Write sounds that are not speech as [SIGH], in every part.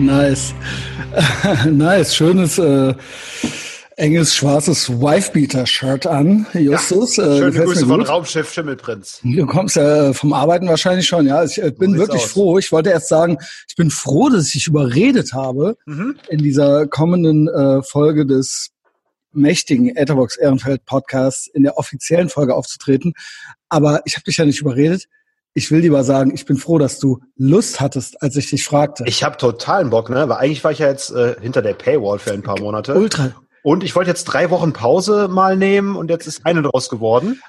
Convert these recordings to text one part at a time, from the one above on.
Nice. [LAUGHS] nice. Schönes, äh, enges, schwarzes Wifebeater-Shirt an, Justus. Ja, schöne äh, Grüße von Raumschiff Schimmelprinz. Du kommst ja vom Arbeiten wahrscheinlich schon, ja. Ich äh, bin wirklich aus. froh. Ich wollte erst sagen, ich bin froh, dass ich überredet habe, mhm. in dieser kommenden äh, Folge des mächtigen Etherbox Ehrenfeld Podcasts in der offiziellen Folge aufzutreten. Aber ich habe dich ja nicht überredet ich will lieber sagen, ich bin froh, dass du Lust hattest, als ich dich fragte. Ich habe totalen Bock, ne? Weil eigentlich war ich ja jetzt äh, hinter der Paywall für ein paar Monate. Ultra. Und ich wollte jetzt drei Wochen Pause mal nehmen und jetzt ist eine draus geworden.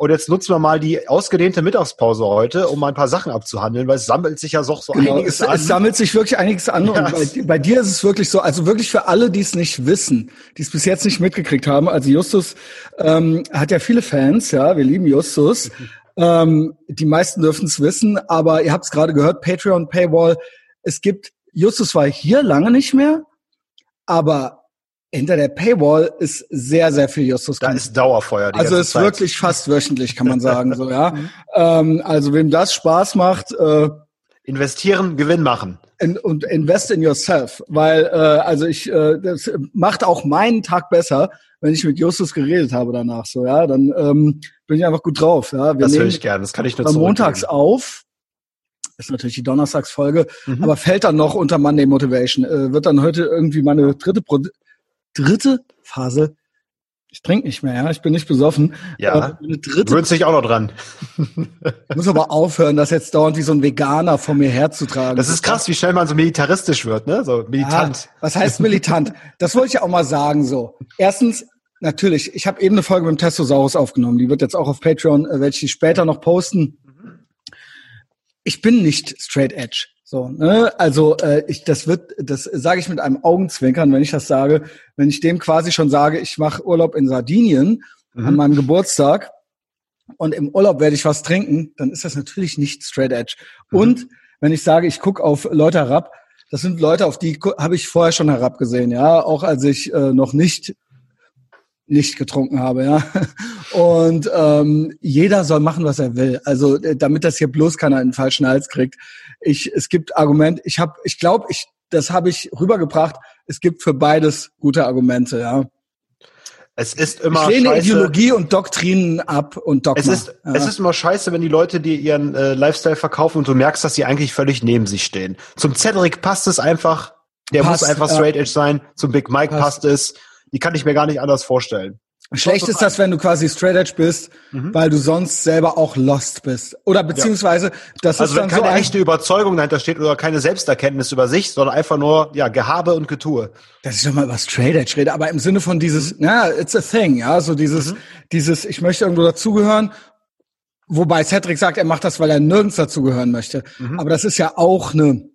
Und jetzt nutzen wir mal die ausgedehnte Mittagspause heute, um mal ein paar Sachen abzuhandeln, weil es sammelt sich ja so, so genau, einiges es, an. Es sammelt sich wirklich einiges an. Ja. Und bei, bei, dir ist es wirklich so, also wirklich für alle, die es nicht wissen, die es bis jetzt nicht mitgekriegt haben. Also Justus ähm, hat ja viele Fans, ja, wir lieben Justus. Ähm, die meisten dürfen es wissen, aber ihr habt es gerade gehört, Patreon, Paywall. Es gibt, Justus war hier lange nicht mehr, aber hinter der Paywall ist sehr, sehr viel Justus. Da ist Dauerfeuer. Die also ist Zeit. wirklich fast wöchentlich, kann man [LAUGHS] sagen, so, ja. Mhm. ähm, also wem das Spaß macht, äh, investieren, Gewinn machen. In, und invest in yourself, weil äh, also ich äh, das macht auch meinen Tag besser, wenn ich mit Justus geredet habe danach so, ja, dann ähm, bin ich einfach gut drauf. Ja. Wir das höre ich gerne, das kann ich nur montags auf, ist natürlich die Donnerstagsfolge, mhm. aber fällt dann noch unter Monday Motivation. Äh, wird dann heute irgendwie meine dritte Pro dritte Phase. Ich trinke nicht mehr, ja. Ich bin nicht besoffen. Ja. Äh, Gewöhnt sich auch noch dran. ich muss aber aufhören, das jetzt dauernd wie so ein Veganer vor mir herzutragen. Das ist krass, wie schnell man so militaristisch wird, ne? So militant. Ja, was heißt militant? Das wollte ich auch mal sagen, so. Erstens, Natürlich. Ich habe eben eine Folge mit dem Testosaurus aufgenommen. Die wird jetzt auch auf Patreon, äh, werde ich später noch posten. Ich bin nicht straight edge. So, ne? Also äh, ich, das wird, das sage ich mit einem Augenzwinkern, wenn ich das sage. Wenn ich dem quasi schon sage, ich mache Urlaub in Sardinien mhm. an meinem Geburtstag und im Urlaub werde ich was trinken, dann ist das natürlich nicht straight edge. Mhm. Und wenn ich sage, ich gucke auf Leute herab, das sind Leute, auf die habe ich vorher schon herabgesehen, ja, auch als ich äh, noch nicht nicht getrunken habe, ja. Und ähm, jeder soll machen, was er will. Also äh, damit das hier bloß keiner in den falschen Hals kriegt. Ich, es gibt Argumente. Ich habe, ich glaube, ich, das habe ich rübergebracht. Es gibt für beides gute Argumente, ja. Es ist immer ich lehne scheiße. Ideologie und Doktrinen ab und Dogma. Es ist, ja. es ist immer scheiße, wenn die Leute dir ihren äh, Lifestyle verkaufen und du merkst, dass sie eigentlich völlig neben sich stehen. Zum Cedric passt es einfach. Der passt, muss einfach straight edge sein. Zum Big Mike passt, passt es die kann ich mir gar nicht anders vorstellen. Schlecht ist das, wenn du quasi straight edge bist, mhm. weil du sonst selber auch lost bist. Oder beziehungsweise, ja. das also ist dann wenn keine so echte Überzeugung dahinter steht oder keine Selbsterkenntnis über sich, sondern einfach nur, ja, Gehabe und Getue. Das ist doch mal über straight edge rede, aber im Sinne von dieses, mhm. na, it's a thing, ja, so dieses, mhm. dieses, ich möchte irgendwo dazugehören. Wobei Cedric sagt, er macht das, weil er nirgends dazugehören möchte. Mhm. Aber das ist ja auch eine,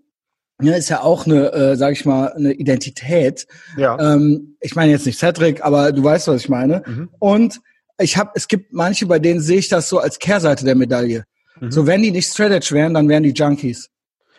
ja, ist ja auch eine, äh, sag ich mal, eine Identität. Ja. Ähm, ich meine jetzt nicht Cedric, aber du weißt, was ich meine. Mhm. Und ich habe, es gibt manche, bei denen sehe ich das so als Kehrseite der Medaille. Mhm. So, wenn die nicht Straight Edge wären, dann wären die Junkies.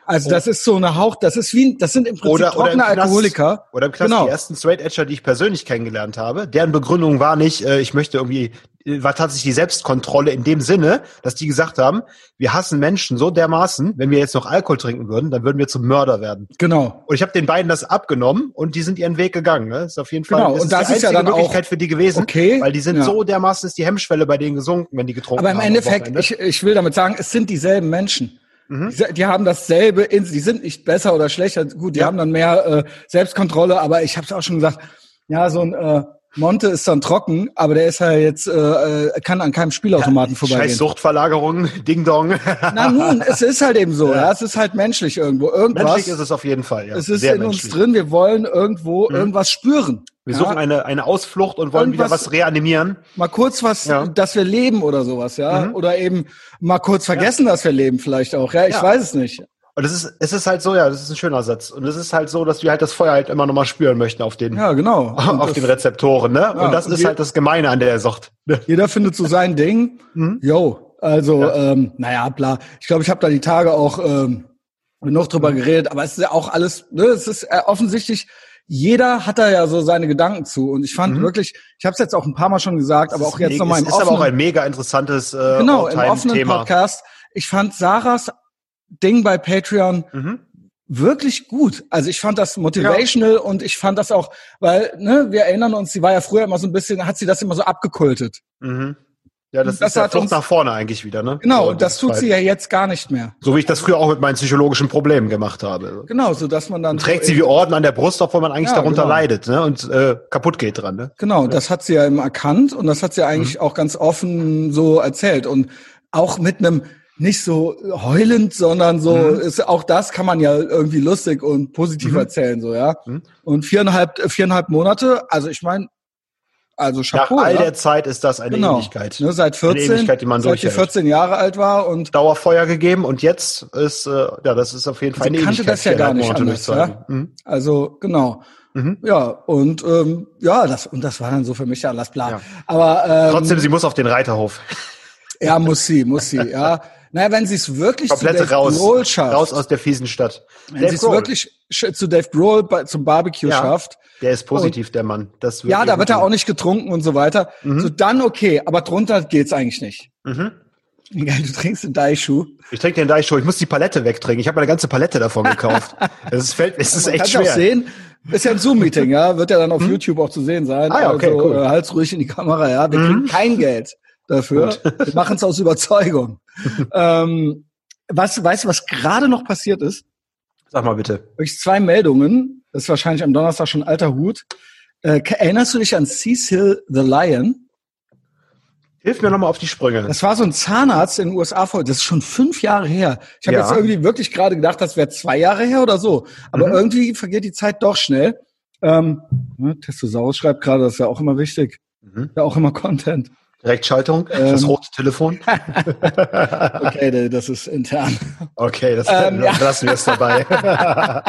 Also oh. das ist so eine Hauch, das ist wie, das sind im Prinzip oder, trockene oder im Alkoholiker. Oder im Knast genau. die ersten Straight Edger, die ich persönlich kennengelernt habe, deren Begründung war nicht, äh, ich möchte irgendwie, äh, war tatsächlich die Selbstkontrolle in dem Sinne, dass die gesagt haben, wir hassen Menschen so dermaßen, wenn wir jetzt noch Alkohol trinken würden, dann würden wir zum Mörder werden. Genau. Und ich habe den beiden das abgenommen und die sind ihren Weg gegangen. Ne? Das ist auf jeden Fall genau. und das ist, ist ja dann Möglichkeit auch für die gewesen, okay. weil die sind ja. so dermaßen ist die Hemmschwelle bei denen gesunken, wenn die getrunken haben. Aber im Endeffekt, ich, ich will damit sagen, es sind dieselben Menschen. Mhm. Die, die, haben dasselbe, in, die sind nicht besser oder schlechter. Gut, die ja. haben dann mehr äh, Selbstkontrolle, aber ich habe es auch schon gesagt, ja, so ein äh, Monte ist dann trocken, aber der ist ja jetzt, äh, kann an keinem Spielautomaten ja, vorbeigehen. Scheiß Suchtverlagerung, [LAUGHS] Ding Dong. Na nun, es ist halt eben so, ja. ja. Es ist halt menschlich irgendwo. Irgendwas. Menschlich ist es auf jeden Fall, ja. Es ist Sehr in menschlich. uns drin, wir wollen irgendwo mhm. irgendwas spüren. Wir ja. suchen eine, eine Ausflucht und wollen Irgendwas, wieder was reanimieren. Mal kurz was, ja. dass wir leben oder sowas, ja. Mhm. Oder eben mal kurz vergessen, dass wir leben vielleicht auch, ja. Ich weiß es nicht. Und es ist, es ist halt so, ja, das ist ein schöner Satz. Und es ist halt so, dass wir halt das Feuer halt immer nochmal spüren möchten auf den, ja, genau. [LAUGHS] auf den Rezeptoren, ne? Ja, und das und ist halt das Gemeine an der Sucht. [LAUGHS] Jeder findet so sein Ding. Mhm. Yo, also, ja. ähm, naja, bla. Ich glaube, ich habe da die Tage auch ähm, noch drüber mhm. geredet, aber es ist ja auch alles, ne, es ist äh, offensichtlich, jeder hat da ja so seine Gedanken zu. Und ich fand mhm. wirklich, ich habe es jetzt auch ein paar Mal schon gesagt, aber auch jetzt nochmal im offenen... Ist aber auch ein mega interessantes äh, Genau, im offenen Thema. Podcast. Ich fand Sarahs Ding bei Patreon mhm. wirklich gut. Also ich fand das motivational ja. und ich fand das auch, weil, ne, wir erinnern uns, sie war ja früher immer so ein bisschen, hat sie das immer so abgekultet. Mhm. Ja, das, das ist ja Flucht nach vorne eigentlich wieder, ne? Genau, und das tut sie ja jetzt gar nicht mehr. So wie ich das früher auch mit meinen psychologischen Problemen gemacht habe. Genau, so dass man dann. Und trägt so sie wie Orden an der Brust, obwohl man eigentlich ja, darunter genau. leidet, ne? Und äh, kaputt geht dran, ne? Genau, ja. das hat sie ja immer erkannt und das hat sie eigentlich mhm. auch ganz offen so erzählt. Und auch mit einem nicht so heulend, sondern so mhm. ist auch das kann man ja irgendwie lustig und positiv mhm. erzählen, so ja. Mhm. Und viereinhalb viereinhalb Monate, also ich meine, also Chapeau. Nach all der Zeit ist das eine genau. Ewigkeit. Ne, seit 14, eine Ewigkeit, die man seit sie 14 Jahre alt war und Dauerfeuer gegeben und jetzt ist äh, ja, das ist auf jeden Fall eine kannte Ewigkeit. das ja gar nicht anders, ja? Mhm. Also genau. Mhm. Ja, und ähm, ja, das und das war dann so für mich ja alles klar. Ja. Aber ähm, trotzdem, sie muss auf den Reiterhof. Ja, muss sie, muss sie, ja. [LAUGHS] Naja, wenn sie es wirklich Komplett zu Dave raus, Grohl schafft. Raus aus der fiesen Stadt. Wenn sie es wirklich zu Dave Grohl zum Barbecue ja, schafft. Der ist positiv, und, der Mann. Das ja, da wird er auch nicht getrunken und so weiter. Mhm. So dann okay, aber drunter geht's eigentlich nicht. Mhm. Du trinkst den Daishu. Ich trinke den Daishu. Ich muss die Palette wegtrinken. Ich habe eine ganze Palette davon [LAUGHS] gekauft. Es ist, fällt, es ist echt schwer. Auch sehen, ist ja ein Zoom-Meeting, ja, wird ja dann auf hm? YouTube auch zu sehen sein. Ah, ja, okay, also, cool. Äh, halt's ruhig in die Kamera, ja. Wir mhm. kriegen kein Geld dafür. [LAUGHS] Wir machen es aus Überzeugung. [LAUGHS] ähm, was, weißt du, was gerade noch passiert ist? Sag mal bitte. Durch zwei Meldungen. Das ist wahrscheinlich am Donnerstag schon alter Hut. Äh, erinnerst du dich an Cecil the Lion? Hilf mir nochmal auf die Sprünge. Das war so ein Zahnarzt in den USA vor, das ist schon fünf Jahre her. Ich habe ja. jetzt irgendwie wirklich gerade gedacht, das wäre zwei Jahre her oder so. Aber mhm. irgendwie vergeht die Zeit doch schnell. Ähm, ne, Testosaurus schreibt gerade, das ist ja auch immer wichtig. Mhm. Ja, auch immer Content. Direktschaltung, ähm, das rote Telefon. [LAUGHS] okay, das ist intern. Okay, das ähm, ja. lassen wir es dabei. [LAUGHS]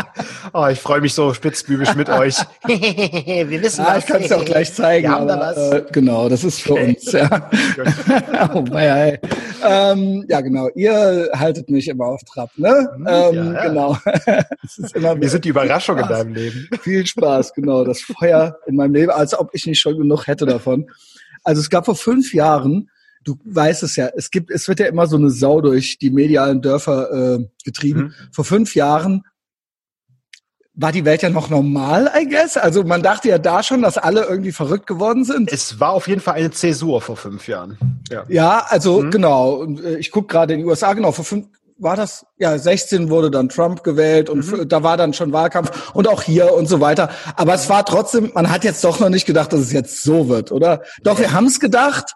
oh, ich freue mich so spitzbübisch mit euch. [LAUGHS] wir wissen ah, was. Ich kann es auch gleich zeigen. Aber, da was. Äh, genau, das ist für okay. uns. Ja. oh, bye, ähm, ja, genau. Ihr haltet mich immer auf Trab, ne? Ähm, ja, ja. Genau. wir sind die Überraschung in deinem Leben. Viel Spaß, genau. Das Feuer in meinem Leben, als ob ich nicht schon genug hätte davon. Also es gab vor fünf Jahren, du weißt es ja, es gibt, es wird ja immer so eine Sau durch die medialen Dörfer äh, getrieben. Mhm. Vor fünf Jahren war die Welt ja noch normal, I guess. Also man dachte ja da schon, dass alle irgendwie verrückt geworden sind. Es war auf jeden Fall eine Zäsur vor fünf Jahren. Ja, ja also mhm. genau. Äh, ich gucke gerade in die USA, genau, vor fünf, war das, ja, 16 wurde dann Trump gewählt und mhm. da war dann schon Wahlkampf und auch hier und so weiter. Aber es war trotzdem, man hat jetzt doch noch nicht gedacht, dass es jetzt so wird, oder? Doch, wir haben es gedacht,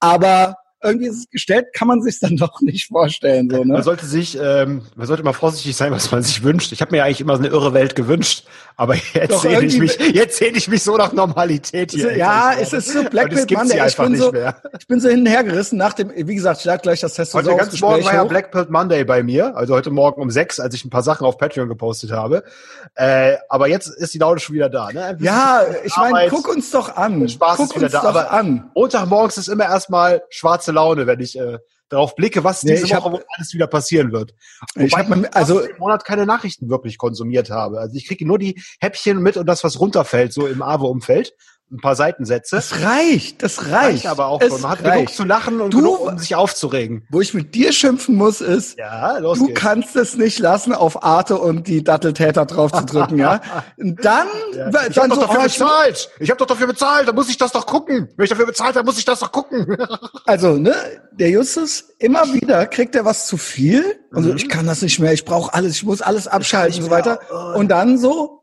aber irgendwie ist es gestellt, kann man sich dann [LAUGHS] doch nicht vorstellen. So, ne? Man sollte sich, ähm, man sollte mal vorsichtig sein, was man sich wünscht. Ich habe mir ja eigentlich immer so eine irre Welt gewünscht, aber [LAUGHS] jetzt sehe ich mich, jetzt sehe ich mich so nach Normalität hier. Ja, es ist so Blackpit Monday. Ich bin so, mehr. ich bin so hinhergerissen nach dem, wie gesagt, ich lag gleich das Test Heute ganz Morgen war ja Blackpit Monday bei mir, also heute Morgen um sechs, als ich ein paar Sachen auf Patreon gepostet habe. Äh, aber jetzt ist die Laune schon wieder da. Ne? Ja, ich meine, guck uns doch an. Spaß guck ist wieder da. Aber an. Montagmorgens ist immer erstmal schwarze Laune, wenn ich äh, darauf blicke, was diese nee, Woche hab, alles wieder passieren wird. Wobei ich habe also im Monat keine Nachrichten wirklich konsumiert habe. Also ich kriege nur die Häppchen mit und das, was runterfällt, so im AWO-Umfeld ein paar Seitensätze. Das reicht, das reicht. reicht aber auch schon. Man hat reicht. genug zu lachen und du, genug, um sich aufzuregen. Wo ich mit dir schimpfen muss, ist, ja, los du geht's. kannst es nicht lassen, auf Arte und die Datteltäter drauf zu drücken, ja? [LAUGHS] Dann, ja. ich dann hab so, doch dafür oh, bezahlt. Ich habe doch dafür bezahlt, da muss ich das doch gucken. Wenn ich dafür bezahlt habe, muss ich das doch gucken. [LAUGHS] also, ne, der Justus, immer wieder kriegt er was zu viel. Und so, ich kann das nicht mehr, ich brauche alles, ich muss alles abschalten und so weiter. Oh. Und dann so,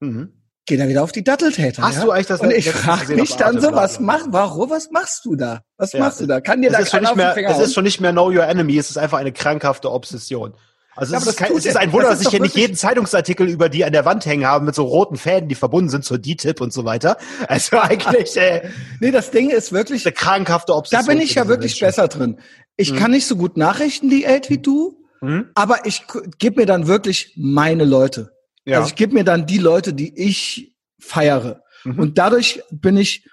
mhm geht er wieder auf die Datteltäter. Hast ja? du eigentlich das? Und ich frage mich dann so, was mach, warum, was machst du da? Was ja, machst du da? Kann dir da ist schon nicht mehr, Es ist schon nicht mehr Know Your Enemy, es ist einfach eine krankhafte Obsession. Also ja, es, ist kein, es ist ein Wunder, dass ich hier nicht jeden Zeitungsartikel über die an der Wand hängen habe mit so roten Fäden, die verbunden sind zur DTIP und so weiter. Also [LAUGHS] eigentlich. Äh, nee, das Ding ist wirklich eine krankhafte Obsession. Da bin ich ja wirklich Menschen. besser drin. Ich mhm. kann nicht so gut Nachrichten diät wie du, mhm. aber ich gebe mir dann wirklich meine Leute. Ja. Also ich gebe mir dann die Leute, die ich feiere. Mhm. Und dadurch bin ich,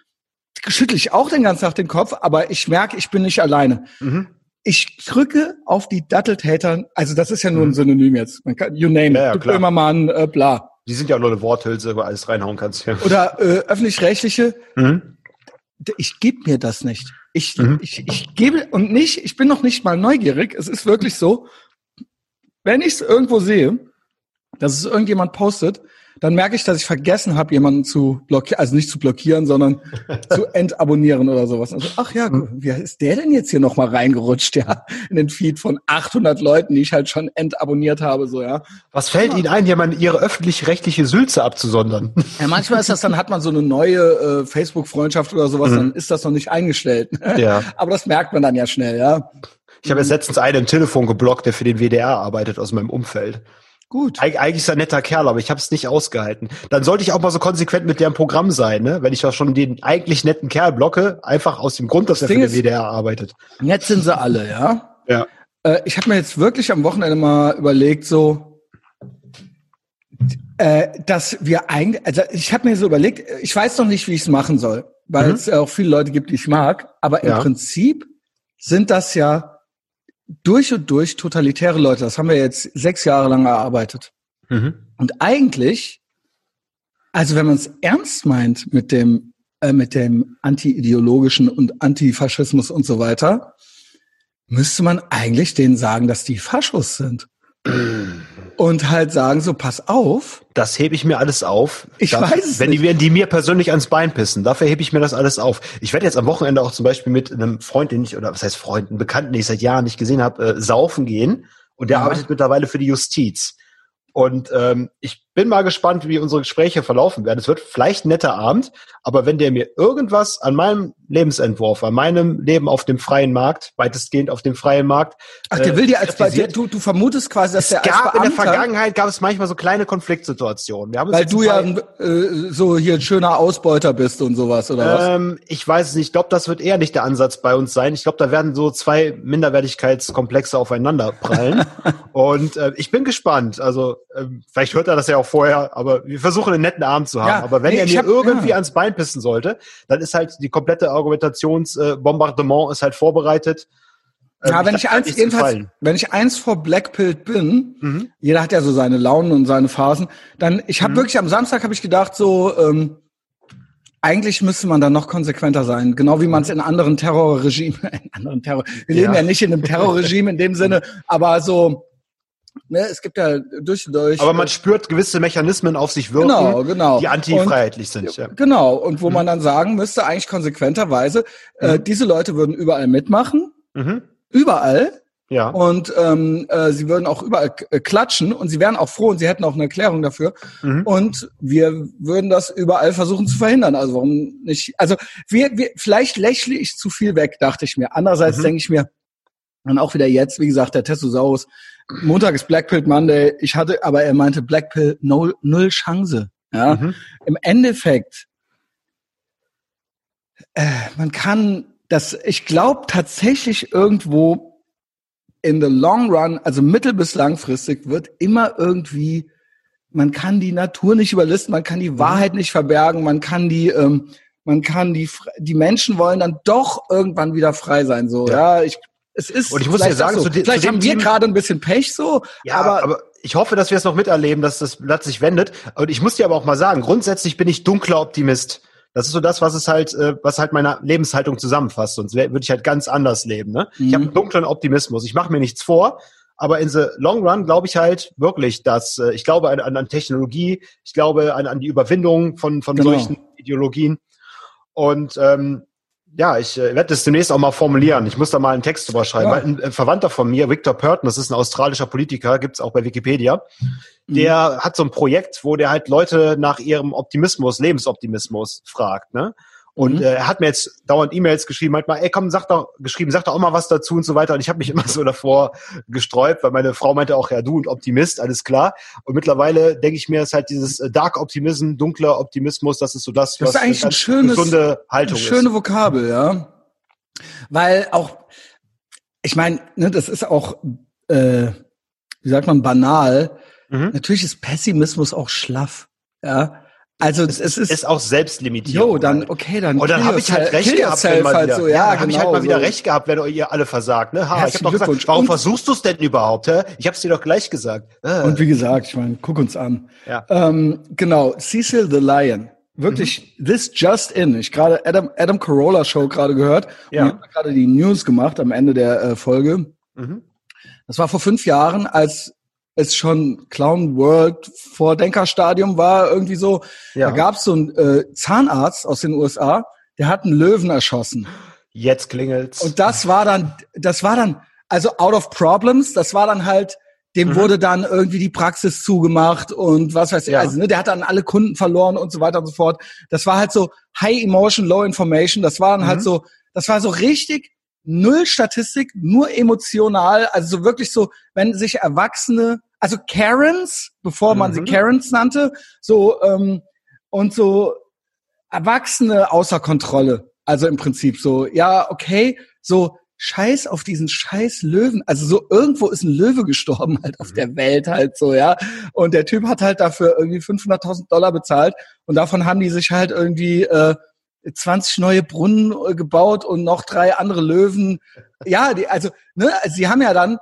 schüttle ich auch den ganzen Tag den Kopf, aber ich merke, ich bin nicht alleine. Mhm. Ich drücke auf die Datteltäter, also das ist ja nur ein mhm. Synonym jetzt. Man kann, you name it, ja, ja, Böhmermann, äh, bla. Die sind ja auch nur eine Worthülse, wo alles reinhauen kannst. Ja. Oder äh, öffentlich-rechtliche. Mhm. Ich gebe mir das nicht. Ich, mhm. ich, ich gebe und nicht, ich bin noch nicht mal neugierig. Es ist wirklich so, wenn ich es irgendwo sehe, dass es irgendjemand postet, dann merke ich, dass ich vergessen habe, jemanden zu blockieren, also nicht zu blockieren, sondern [LAUGHS] zu entabonnieren oder sowas. Also, ach ja, wie ist der denn jetzt hier nochmal reingerutscht, ja, in den Feed von 800 Leuten, die ich halt schon entabonniert habe, so, ja. Was fällt ja. Ihnen ein, jemand Ihre öffentlich-rechtliche Sülze abzusondern? Ja, manchmal ist das dann, hat man so eine neue äh, Facebook-Freundschaft oder sowas, mhm. dann ist das noch nicht eingestellt. [LAUGHS] Ja. Aber das merkt man dann ja schnell, ja. Ich habe jetzt letztens einen im Telefon geblockt, der für den WDR arbeitet aus meinem Umfeld. Gut. Eig eigentlich ist er ein netter Kerl, aber ich habe es nicht ausgehalten. Dann sollte ich auch mal so konsequent mit deren Programm sein, ne? Wenn ich doch schon den eigentlich netten Kerl blocke, einfach aus dem Grund, dass das er für den WDR arbeitet. Nett sind sie alle, ja? Ja. Äh, ich habe mir jetzt wirklich am Wochenende mal überlegt, so, äh, dass wir eigentlich, also ich habe mir so überlegt, ich weiß noch nicht, wie ich es machen soll, weil mhm. es auch viele Leute gibt, die ich mag, aber im ja. Prinzip sind das ja durch und durch totalitäre Leute. Das haben wir jetzt sechs Jahre lang erarbeitet. Mhm. Und eigentlich, also wenn man es ernst meint mit dem, äh, mit dem anti-ideologischen und Antifaschismus und so weiter, müsste man eigentlich denen sagen, dass die Faschos sind [CLEARS THROAT] und halt sagen so, pass auf. Das hebe ich mir alles auf. Ich Darf, weiß es wenn nicht. Die, wenn die mir persönlich ans Bein pissen, dafür hebe ich mir das alles auf. Ich werde jetzt am Wochenende auch zum Beispiel mit einem Freund, den ich, oder was heißt Freund, einen Bekannten, den ich seit Jahren nicht gesehen habe, äh, saufen gehen. Und der ja. arbeitet mittlerweile für die Justiz. Und ähm, ich bin mal gespannt, wie unsere Gespräche verlaufen werden. Es wird vielleicht ein netter Abend, aber wenn der mir irgendwas an meinem Lebensentwurf, an meinem Leben auf dem freien Markt, weitestgehend auf dem freien Markt. Ach, der äh, will dir als bei dir, du, du vermutest quasi, dass es der gab Beamter, in der Vergangenheit gab es manchmal so kleine Konfliktsituationen. Wir haben weil du ja äh, so hier ein schöner Ausbeuter bist und sowas, oder ähm, was? Ich weiß es nicht. Ich glaube, das wird eher nicht der Ansatz bei uns sein. Ich glaube, da werden so zwei Minderwertigkeitskomplexe aufeinander prallen. [LAUGHS] und äh, ich bin gespannt. Also äh, vielleicht hört er das ja auch vorher, aber wir versuchen einen netten Abend zu haben. Ja, aber wenn nee, er mir hab, irgendwie ja. ans Bein pissen sollte, dann ist halt die komplette Argumentationsbombardement äh, ist halt vorbereitet. Ähm, ja, wenn ich, eins, jedenfalls, wenn ich eins vor Blackpilled bin, mhm. jeder hat ja so seine Launen und seine Phasen, dann, ich habe mhm. wirklich am Samstag habe ich gedacht, so, ähm, eigentlich müsste man da noch konsequenter sein, genau wie man es in anderen Terrorregimen, [LAUGHS] in anderen Terror, wir ja. leben ja nicht in einem Terrorregime in dem [LAUGHS] Sinne, aber so, Ne, es gibt ja durch und durch. Aber man spürt gewisse Mechanismen auf sich wirken, genau, genau. die antifreiheitlich sind. Ja. Genau, und wo mhm. man dann sagen müsste, eigentlich konsequenterweise, äh, mhm. äh, diese Leute würden überall mitmachen, mhm. überall. Ja. Und ähm, äh, sie würden auch überall äh, klatschen und sie wären auch froh und sie hätten auch eine Erklärung dafür. Mhm. Und wir würden das überall versuchen zu verhindern. Also warum nicht? Also wir, wir vielleicht lächle ich zu viel weg, dachte ich mir. Andererseits mhm. denke ich mir, und auch wieder jetzt, wie gesagt, der Testosaurus, Montag ist Blackpill Monday. Ich hatte, aber er meinte Blackpill null, null Chance. Ja, mhm. im Endeffekt, äh, man kann das, ich glaube tatsächlich irgendwo in the long run, also mittel- bis langfristig, wird immer irgendwie, man kann die Natur nicht überlisten, man kann die mhm. Wahrheit nicht verbergen, man kann die, ähm, man kann die, die Menschen wollen dann doch irgendwann wieder frei sein, so, ja, ja ich, es ist und ich muss ja sagen, so. vielleicht haben wir gerade ein bisschen Pech so, ja, aber, aber ich hoffe, dass wir es noch miterleben, dass das Blatt sich wendet. Und ich muss dir aber auch mal sagen, grundsätzlich bin ich dunkler Optimist. Das ist so das, was es halt, äh, was halt meine Lebenshaltung zusammenfasst. Sonst würde ich halt ganz anders leben. Ne? Mhm. Ich habe einen dunklen Optimismus. Ich mache mir nichts vor, aber in the long run glaube ich halt wirklich, dass äh, ich glaube an, an Technologie, ich glaube an, an die Überwindung von von genau. solchen Ideologien. Und ähm, ja, ich äh, werde das demnächst auch mal formulieren. Ich muss da mal einen Text drüber schreiben. Ja. Ein, ein, Verwandter von mir, Victor Purton, das ist ein australischer Politiker, gibt's auch bei Wikipedia. Mhm. Der hat so ein Projekt, wo der halt Leute nach ihrem Optimismus, Lebensoptimismus fragt. Ne? Und mhm. äh, er hat mir jetzt dauernd E-Mails geschrieben, manchmal, ey komm, sag doch, geschrieben, sag doch auch mal was dazu und so weiter. Und ich habe mich [LAUGHS] immer so davor gesträubt, weil meine Frau meinte auch, ja, du und Optimist, alles klar. Und mittlerweile denke ich mir, ist halt dieses äh, Dark Optimism, dunkler Optimismus, das ist so das, das was ist eigentlich eine ein schönes, gesunde Haltung eine schöne ist. Vokabel, ja. Weil auch, ich meine, ne, das ist auch, äh, wie sagt man, banal. Mhm. Natürlich ist Pessimismus auch schlaff, ja. Also es, es ist, ist auch selbstlimitiert. Jo, dann okay, dann. Und dann habe ich halt recht gehabt, wenn mal halt wieder. So, ja, ja habe ich halt mal wieder recht gehabt, wenn ihr alle versagt. Ne? Ha, ich habe doch gesagt, warum versuchst du es denn überhaupt? Hä? Ich habe es dir doch gleich gesagt. Äh. Und wie gesagt, ich meine, guck uns an. Ja. Ähm, genau, Cecil the Lion. Wirklich, mhm. this just in. Ich gerade Adam Adam Carolla Show gerade gehört. Ja. Und ich habe gerade die News gemacht am Ende der äh, Folge. Mhm. Das war vor fünf Jahren, als es schon Clown World Vordenkerstadium war, irgendwie so. Ja. Da gab es so einen äh, Zahnarzt aus den USA, der hat einen Löwen erschossen. Jetzt klingelt's. Und das war dann, das war dann, also out of problems, das war dann halt, dem Mhm. wurde dann irgendwie die Praxis zugemacht und was weiß ich, Ja. also ne, der hat dann alle Kunden verloren und so weiter und so fort. Das war halt so High Emotion, Low Information, das war dann halt Mhm. so, das war so richtig null Statistik, nur emotional, also so wirklich so, wenn sich Erwachsene, also Karens, bevor man sie Mhm. Karens nannte, so ähm, und so Erwachsene außer Kontrolle. Also im Prinzip so, ja, okay, so Scheiß auf diesen Scheiß Löwen. Also so irgendwo ist ein Löwe gestorben halt auf Mhm. der Welt halt so, ja. Und der Typ hat halt dafür irgendwie 500.000 Dollar bezahlt und davon haben die sich halt irgendwie äh, 20 neue Brunnen äh, gebaut und noch drei andere Löwen. Ja, die, also, ne, also sie haben ja dann,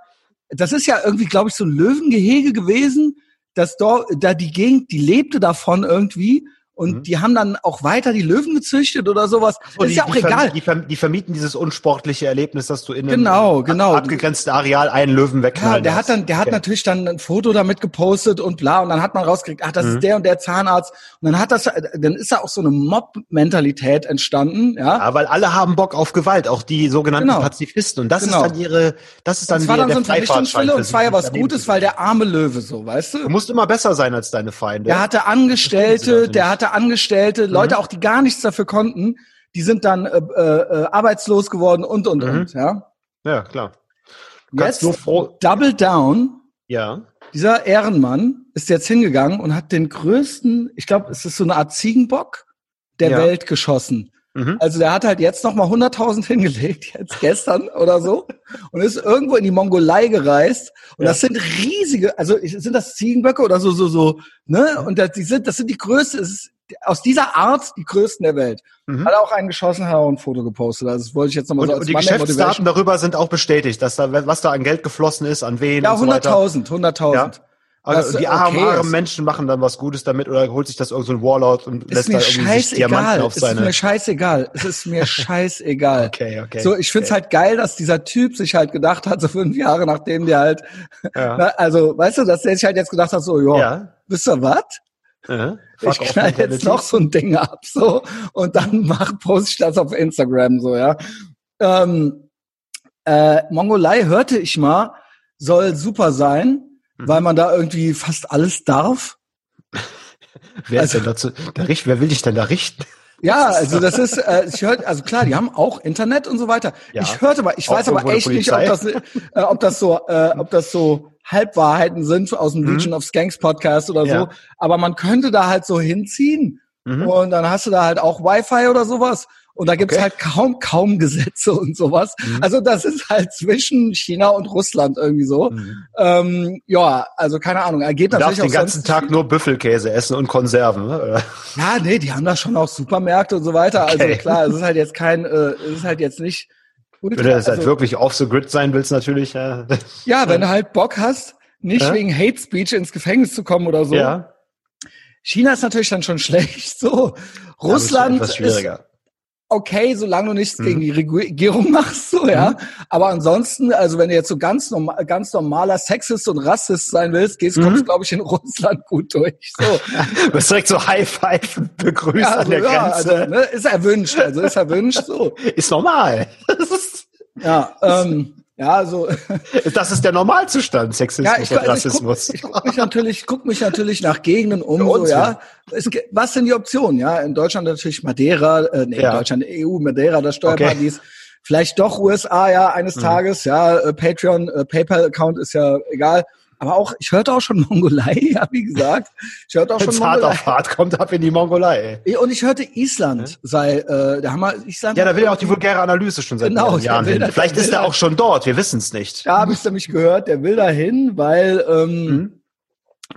das ist ja irgendwie, glaube ich, so ein Löwengehege gewesen, dass dort, da die Gegend, die lebte davon irgendwie und Mhm. die haben dann auch weiter die Löwen gezüchtet oder sowas. So, ist die, ja auch die, verm- egal. Die, verm- die vermieten dieses unsportliche Erlebnis, dass du in einem Genau, genau. ab- abgegrenzten Areal einen Löwen Ja, wegknallen der hat lässt. dann, der hat Okay. natürlich dann ein Foto damit gepostet und bla und dann hat man rausgekriegt, ach, das Mhm. ist der und der Zahnarzt und dann hat das, dann ist da auch so eine Mob-Mentalität entstanden, ja. Ja, weil alle haben Bock auf Gewalt, auch die sogenannten Genau. Pazifisten. Und das Genau. ist dann ihre, das ist dann, Das war dann der so ein Vernichtungswille und es war ja was Gutes, weil der arme Löwe so, weißt Du du? musst immer besser sein als deine Feinde. Der hatte Angestellte, der nicht. Hatte Angestellte, Leute auch, die gar nichts dafür konnten, die sind dann äh, äh, arbeitslos geworden und und Mhm. und, ja. ja, klar. Jetzt nur froh. Double Down, Ja. dieser Ehrenmann ist jetzt hingegangen und hat den größten, ich glaube, es ist so eine Art Ziegenbock der Ja. Welt geschossen. Mhm. Also der hat halt jetzt noch mal 100.000 [LAUGHS] hingelegt, jetzt gestern oder so, und ist irgendwo in die Mongolei gereist. Und Ja. das sind riesige, also sind das Ziegenböcke oder so, so, so, ne? Und das, die sind, das sind die größten, es ist aus dieser Art die größten der Welt. Mhm. Hat auch einen geschossen, hat auch ein Foto gepostet. Also das wollte ich jetzt nochmal Und, so als und die Geschäftsdaten darüber sind auch bestätigt, dass da, was da an Geld geflossen ist, an wen Ja, und so weiter. 100.000, 100.000. Also Das die armen, okay armen. Menschen machen dann was Gutes damit oder holt sich das irgend so ein Warlord und lässt da irgendwie sich Diamanten auf Es ist seine. mir scheißegal. Es ist mir [LAUGHS] scheißegal. Okay, okay. So, ich find's okay. halt geil, dass dieser Typ sich halt gedacht hat, so fünf Jahre nachdem der halt, Ja. [LAUGHS] na, also, weißt du, dass der sich halt jetzt gedacht hat, so, ja, Ja. wisst ihr was? Ja. Ich knall jetzt noch so ein Ding ab, so, und dann [LAUGHS] mach, poste ich das auf Instagram, so, ja. Ähm, äh, Mongolei hörte ich mal, soll super sein, Mhm. weil man da irgendwie fast alles darf. [LAUGHS] Wer ist also- denn dazu? Da richt, wer will dich denn da richten? Ja, also das ist, äh, ich hörte, also klar, die haben auch Internet und so weiter. Ja. Ich hörte mal, ich Auch weiß aber echt nicht, ob das, äh, ob das so, äh, ob das so Halbwahrheiten sind aus dem Mhm. Legion of Skanks Podcast oder Ja. so. Aber man könnte da halt so hinziehen Mhm. und dann hast du da halt auch Wi-Fi oder sowas. Und da gibt's Okay. halt kaum, kaum Gesetze und sowas. Mhm. Also das ist halt zwischen China und Russland irgendwie so. Mhm. Ähm, ja, also keine Ahnung. Er geht Du natürlich darfst den ganzen Tag nur Büffelkäse essen und Konserven. Ne? Oder? Ja, nee, die haben da schon auch Supermärkte und so weiter. Okay. Also klar, es ist halt jetzt kein, äh, es ist halt jetzt nicht. Wenn du das halt also, wirklich off the grid sein willst, natürlich. Ja. [LAUGHS] ja, wenn du halt Bock hast, nicht Ja. wegen Hate Speech ins Gefängnis zu kommen oder so. ja. China ist natürlich dann schon [LAUGHS] schlecht. So, Russland ist, ist. Okay, solange du nichts Mhm. gegen die Regierung [LAUGHS] machst, so ja. Mhm. Aber ansonsten, also wenn du jetzt so ganz normal, ganz normaler Sexist und Rassist sein willst, gehst, Mhm. kommst du, glaube ich, in Russland gut durch. So. [LAUGHS] Du bist direkt so High Five begrüßt Ja, an also, der ja, Grenze. also, ne, ist erwünscht, also ist erwünscht, so. [LAUGHS] Ist normal. Ja, ähm, ja, also [LAUGHS] das ist der Normalzustand, Sexismus Ja, ich, und also ich Rassismus. gucke guck mich natürlich, guck mich natürlich nach Gegenden um, so, ja. Es, was sind die Optionen? Ja, in Deutschland natürlich Madeira, äh, nee, Ja. in Deutschland EU, Madeira, das Steuerparadies. Vielleicht doch USA, ja, eines Mhm. Tages, ja, äh, Patreon, äh, PayPal-Account ist ja egal. Aber auch, ich hörte auch schon [LAUGHS] Mongolei, ja, wie gesagt. Ich hörte auch schon Jetzt hart Mongolei. auf hart kommt ab in die Mongolei. Und ich hörte Island sei, äh, da haben wir, ich sag Ja, da will ja auch die vulgäre Analyse schon seit Genau, Jahren hin. Vielleicht ist er auch schon dort, wir wissen es nicht. da habe ich nämlich gehört, der will dahin, weil ähm, Mhm.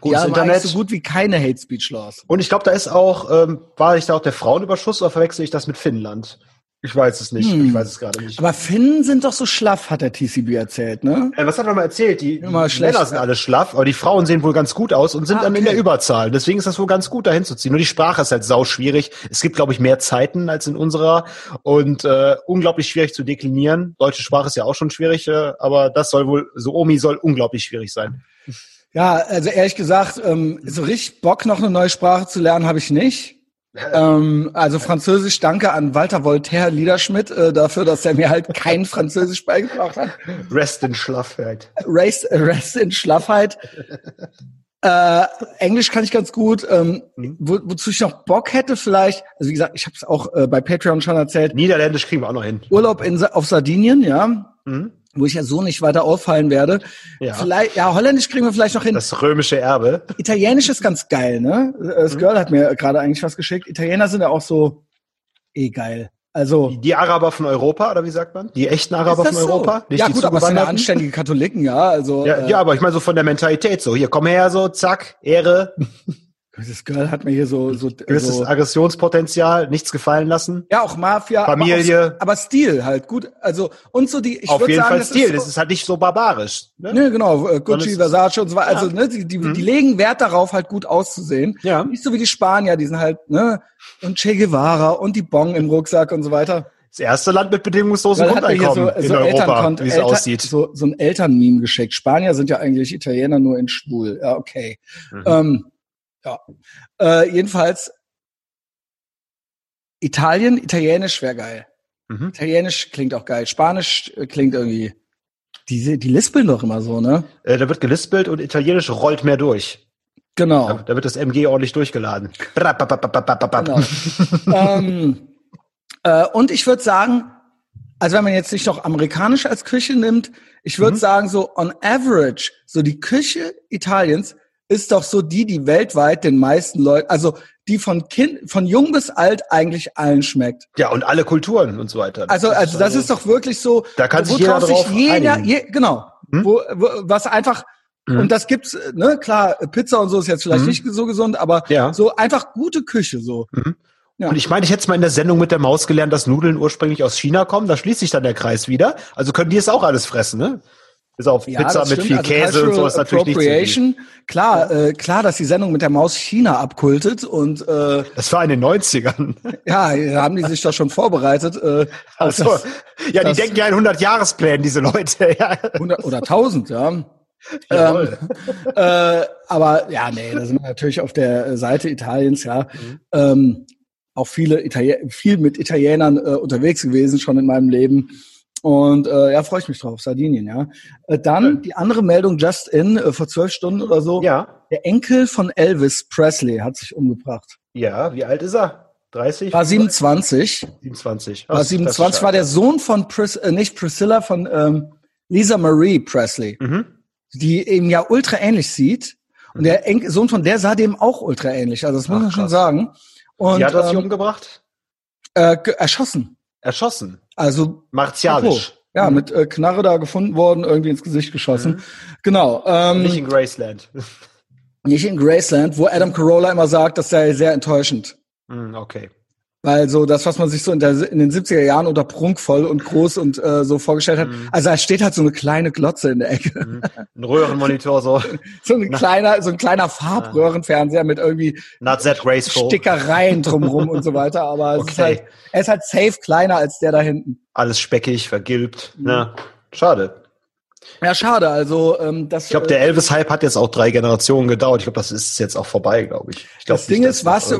Gutes ja, Internet. so gut wie keine Hate Speech Laws. Und ich glaube, da ist auch, ähm, war ich da auch der Frauenüberschuss oder verwechsel ich das mit Finnland? Ich weiß es nicht. Hm. Ich weiß es gerade nicht. Aber Finnen sind doch so schlaff, hat der TCB erzählt, ne? Äh, was hat er mal erzählt? Die, die Immer Männer sind alle schlaff, aber die Frauen sehen wohl ganz gut aus und sind Ah, dann in okay. der Überzahl. Deswegen ist das wohl ganz gut, dahin zu ziehen. Nur die Sprache ist halt sau schwierig. Es gibt, glaube ich, mehr Zeiten als in unserer und äh, unglaublich schwierig zu deklinieren. Deutsche Sprache ist ja auch schon schwierig, äh, aber das soll wohl, so Omi soll unglaublich schwierig sein. Ja, also ehrlich gesagt, ähm, so richtig Bock, noch eine neue Sprache zu lernen, habe ich nicht. Ähm, also Französisch, danke an Walter Voltaire Liederschmidt äh, dafür, dass er mir halt kein Französisch beigebracht hat. Rest in Schlaffheit. Rest, rest in Schlaffheit. Äh, Englisch kann ich ganz gut. Ähm, Mhm. wo, wozu ich noch Bock hätte vielleicht, also wie gesagt, ich habe es auch äh, bei Patreon schon erzählt, Niederländisch kriegen wir auch noch hin. Urlaub in, auf Sardinien, ja, Mhm. Wo ich ja so nicht weiter auffallen werde. Ja. Vielleicht, ja, Holländisch kriegen wir vielleicht noch hin. Das römische Erbe. Italienisch ist ganz geil, ne? Mhm. Das Girl hat mir gerade eigentlich was geschickt. Italiener sind ja auch so eh geil. Also Die, die Araber von Europa, oder wie sagt man? Die echten Araber von so? Europa? ja die gut, aber es sind ja anständige Katholiken, ja. Also Ja, äh, ja, aber ich meine so von der Mentalität so. Hier, komm her, so, zack, Ehre, [LAUGHS] das Girl hat mir hier so so, gewisses so Aggressionspotenzial, nichts gefallen lassen. ja auch Mafia, Familie. aber, auch, aber Stil halt gut. Also und so die. Ich Auf jeden sagen, Fall das Stil. Ist das so, ist halt nicht so barbarisch. Ne? Ne, genau, äh, Gucci, ist- Versace und so weiter. Also, Ja. ne, die, die, Mhm. die legen Wert darauf, halt gut auszusehen. Ja. Nicht so wie die Spanier, die sind halt, ne, und Che Guevara und die Bong im Rucksack und so weiter. Das erste Land mit bedingungslosem Grundeinkommen in Europa, Elternkont- wie es aussieht. So, so ein Elternmeme geschickt. Spanier sind ja eigentlich Italiener nur in schwul. Ja, okay. Mhm. Ähm, ja. Äh, jedenfalls, Italien, Italienisch wäre geil. Mhm. Italienisch klingt auch geil. Spanisch äh, klingt irgendwie, die, die lispeln doch immer so, ne? Äh, da wird gelispelt und Italienisch rollt mehr durch. Genau. Da, da wird das MG ordentlich durchgeladen. Genau. ähm, äh, und ich würde sagen, also wenn man jetzt nicht noch amerikanisch als Küche nimmt, ich würde Mhm. sagen, so on average, so die Küche Italiens ist doch so die, die weltweit den meisten Leuten, also die von Kind, von jung bis alt eigentlich allen schmeckt. Ja, und alle Kulturen und so weiter. Also, also das ist doch wirklich so, Da kann sich jeder drauf jeder, je, genau, Hm? wo, wo, was einfach, Mhm. und das gibt's, ne, klar, Pizza und so ist jetzt vielleicht Mhm. nicht so gesund, aber Ja. so einfach gute Küche, so. Ja. Und ich meine, ich hätte es mal in der Sendung mit der Maus gelernt, dass Nudeln ursprünglich aus China kommen. Da schließt sich dann der Kreis wieder. Also können die es auch alles fressen, ne? Bis auf Pizza das mit stimmt. viel Also Käse und sowas natürlich nicht. so. Klar, äh, klar, dass die Sendung mit der Maus China abkultet und äh, Das war in den 90ern. [LAUGHS] ja, da haben die sich doch schon vorbereitet. Äh, Also, das ja, die das- denken ja in 100-Jahresplänen, diese Leute. [LAUGHS] Ja. 100 oder 1000, ja. Jawohl. [LAUGHS] äh, aber ja, nee, da sind wir natürlich auf der Seite Italiens, ja. Mhm. Ähm, auch viele Italien viel mit Italienern äh, unterwegs gewesen schon in meinem Leben. Und äh, ja, freue ich mich drauf, Sardinien, ja. Äh, dann die andere Meldung just in, äh, vor zwölf Stunden oder so. ja. Der Enkel von Elvis Presley hat sich umgebracht. Ja, wie alt ist er? 30? War 27. 27. War 27, war der Sohn von Pris äh, nicht Priscilla, von ähm, Lisa Marie Presley, Mhm. die ihm ja ultra ähnlich sieht. Und der Enkel, Sohn von der sah dem auch ultra ähnlich. Also das muss Ach, man schon sagen. Und Wie hat er sich ähm, umgebracht? äh, erschossen. Erschossen. Also Martialisch. ja, Mhm. mit äh, Knarre da gefunden worden, irgendwie ins Gesicht geschossen. Genau. Ähm, Nicht in Graceland. nicht in Graceland, wo Adam Carolla immer sagt, das sei sehr enttäuschend. Hm, okay. Weil so das, was man sich so in, der, in den 70er Jahren unter prunkvoll und groß und äh, so vorgestellt hat, Mhm. also da steht halt so eine kleine Glotze in der Ecke. Mhm. Ein Röhrenmonitor so. [LAUGHS] So ein kleiner, so ein kleiner Farbröhrenfernseher mit irgendwie. Stickereien drumrum und so [LAUGHS] weiter. Aber es ist Okay. halt, er ist halt safe kleiner als der da hinten. Alles speckig, vergilbt. Mhm. Ja. Schade. Ja, schade. Also ähm, das, Ich glaube, der Elvis-Hype hat jetzt auch drei Generationen gedauert. Ich glaube, das ist jetzt auch vorbei, glaube ich. ich glaub das nicht, Ding ist, was,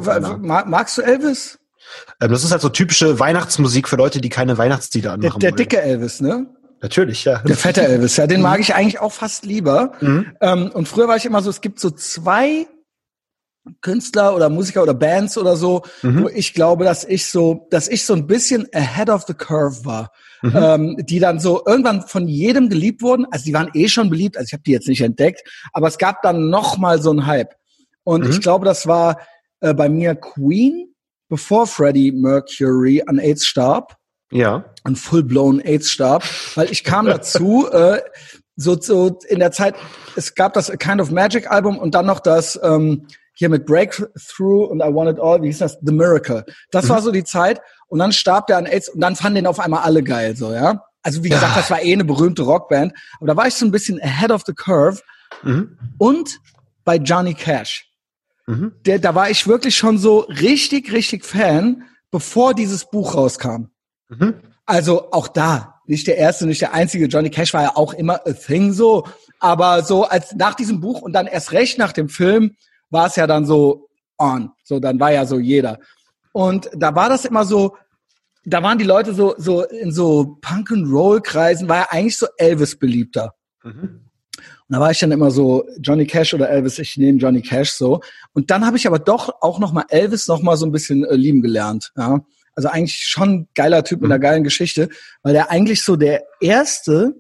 magst du Elvis? Ähm, das ist halt so typische Weihnachtsmusik für Leute, die keine Weihnachtslieder Der, anmachen der wollen. dicke Elvis, ne? Natürlich, ja. Der fette Elvis, ja, den mag ich eigentlich auch fast lieber. Mhm. Ähm, und früher war ich immer so, es gibt so zwei Künstler oder Musiker oder Bands oder so, Mhm. wo ich glaube, dass ich so, dass ich so ein bisschen ahead of the curve war. Mhm. Ähm, die dann so irgendwann von jedem geliebt wurden. Also die waren eh schon beliebt, also ich habe die jetzt nicht entdeckt, aber es gab dann noch mal so einen Hype. Und Mhm. ich glaube, das war äh, bei mir Queen, bevor Freddie Mercury an AIDS starb Ja. an full-blown AIDS starb, weil ich kam dazu, [LAUGHS] äh, so, so in der Zeit, es gab das A Kind of Magic Album und dann noch das ähm, hier mit Breakthrough und I Want It All, wie hieß das? The Miracle. Das war so die Zeit und dann starb der an AIDS und dann fanden den auf einmal alle geil, so, ja. Also wie gesagt, Ja. das war eh eine berühmte Rockband, aber da war ich so ein bisschen ahead of the curve Mhm. und bei Johnny Cash. Mhm. Der, da war ich wirklich schon so richtig, richtig Fan, bevor dieses Buch rauskam. Mhm. Also auch da, nicht der erste, nicht der einzige. Johnny Cash war ja auch immer a thing so. Aber so als nach diesem Buch und dann erst recht nach dem Film war es ja dann so on. So, dann war ja so jeder. Und da war das immer so, da waren die Leute so, so in so Punk and Roll Kreisen, war ja eigentlich so Elvis beliebter. Mhm. Und da war ich dann immer so Johnny Cash oder Elvis, ich nehme Johnny Cash so. Und dann habe ich aber doch auch noch mal Elvis noch mal so ein bisschen äh, lieben gelernt. Ja. Also eigentlich schon geiler Typ mit einer mhm. geilen Geschichte, weil der eigentlich so der erste,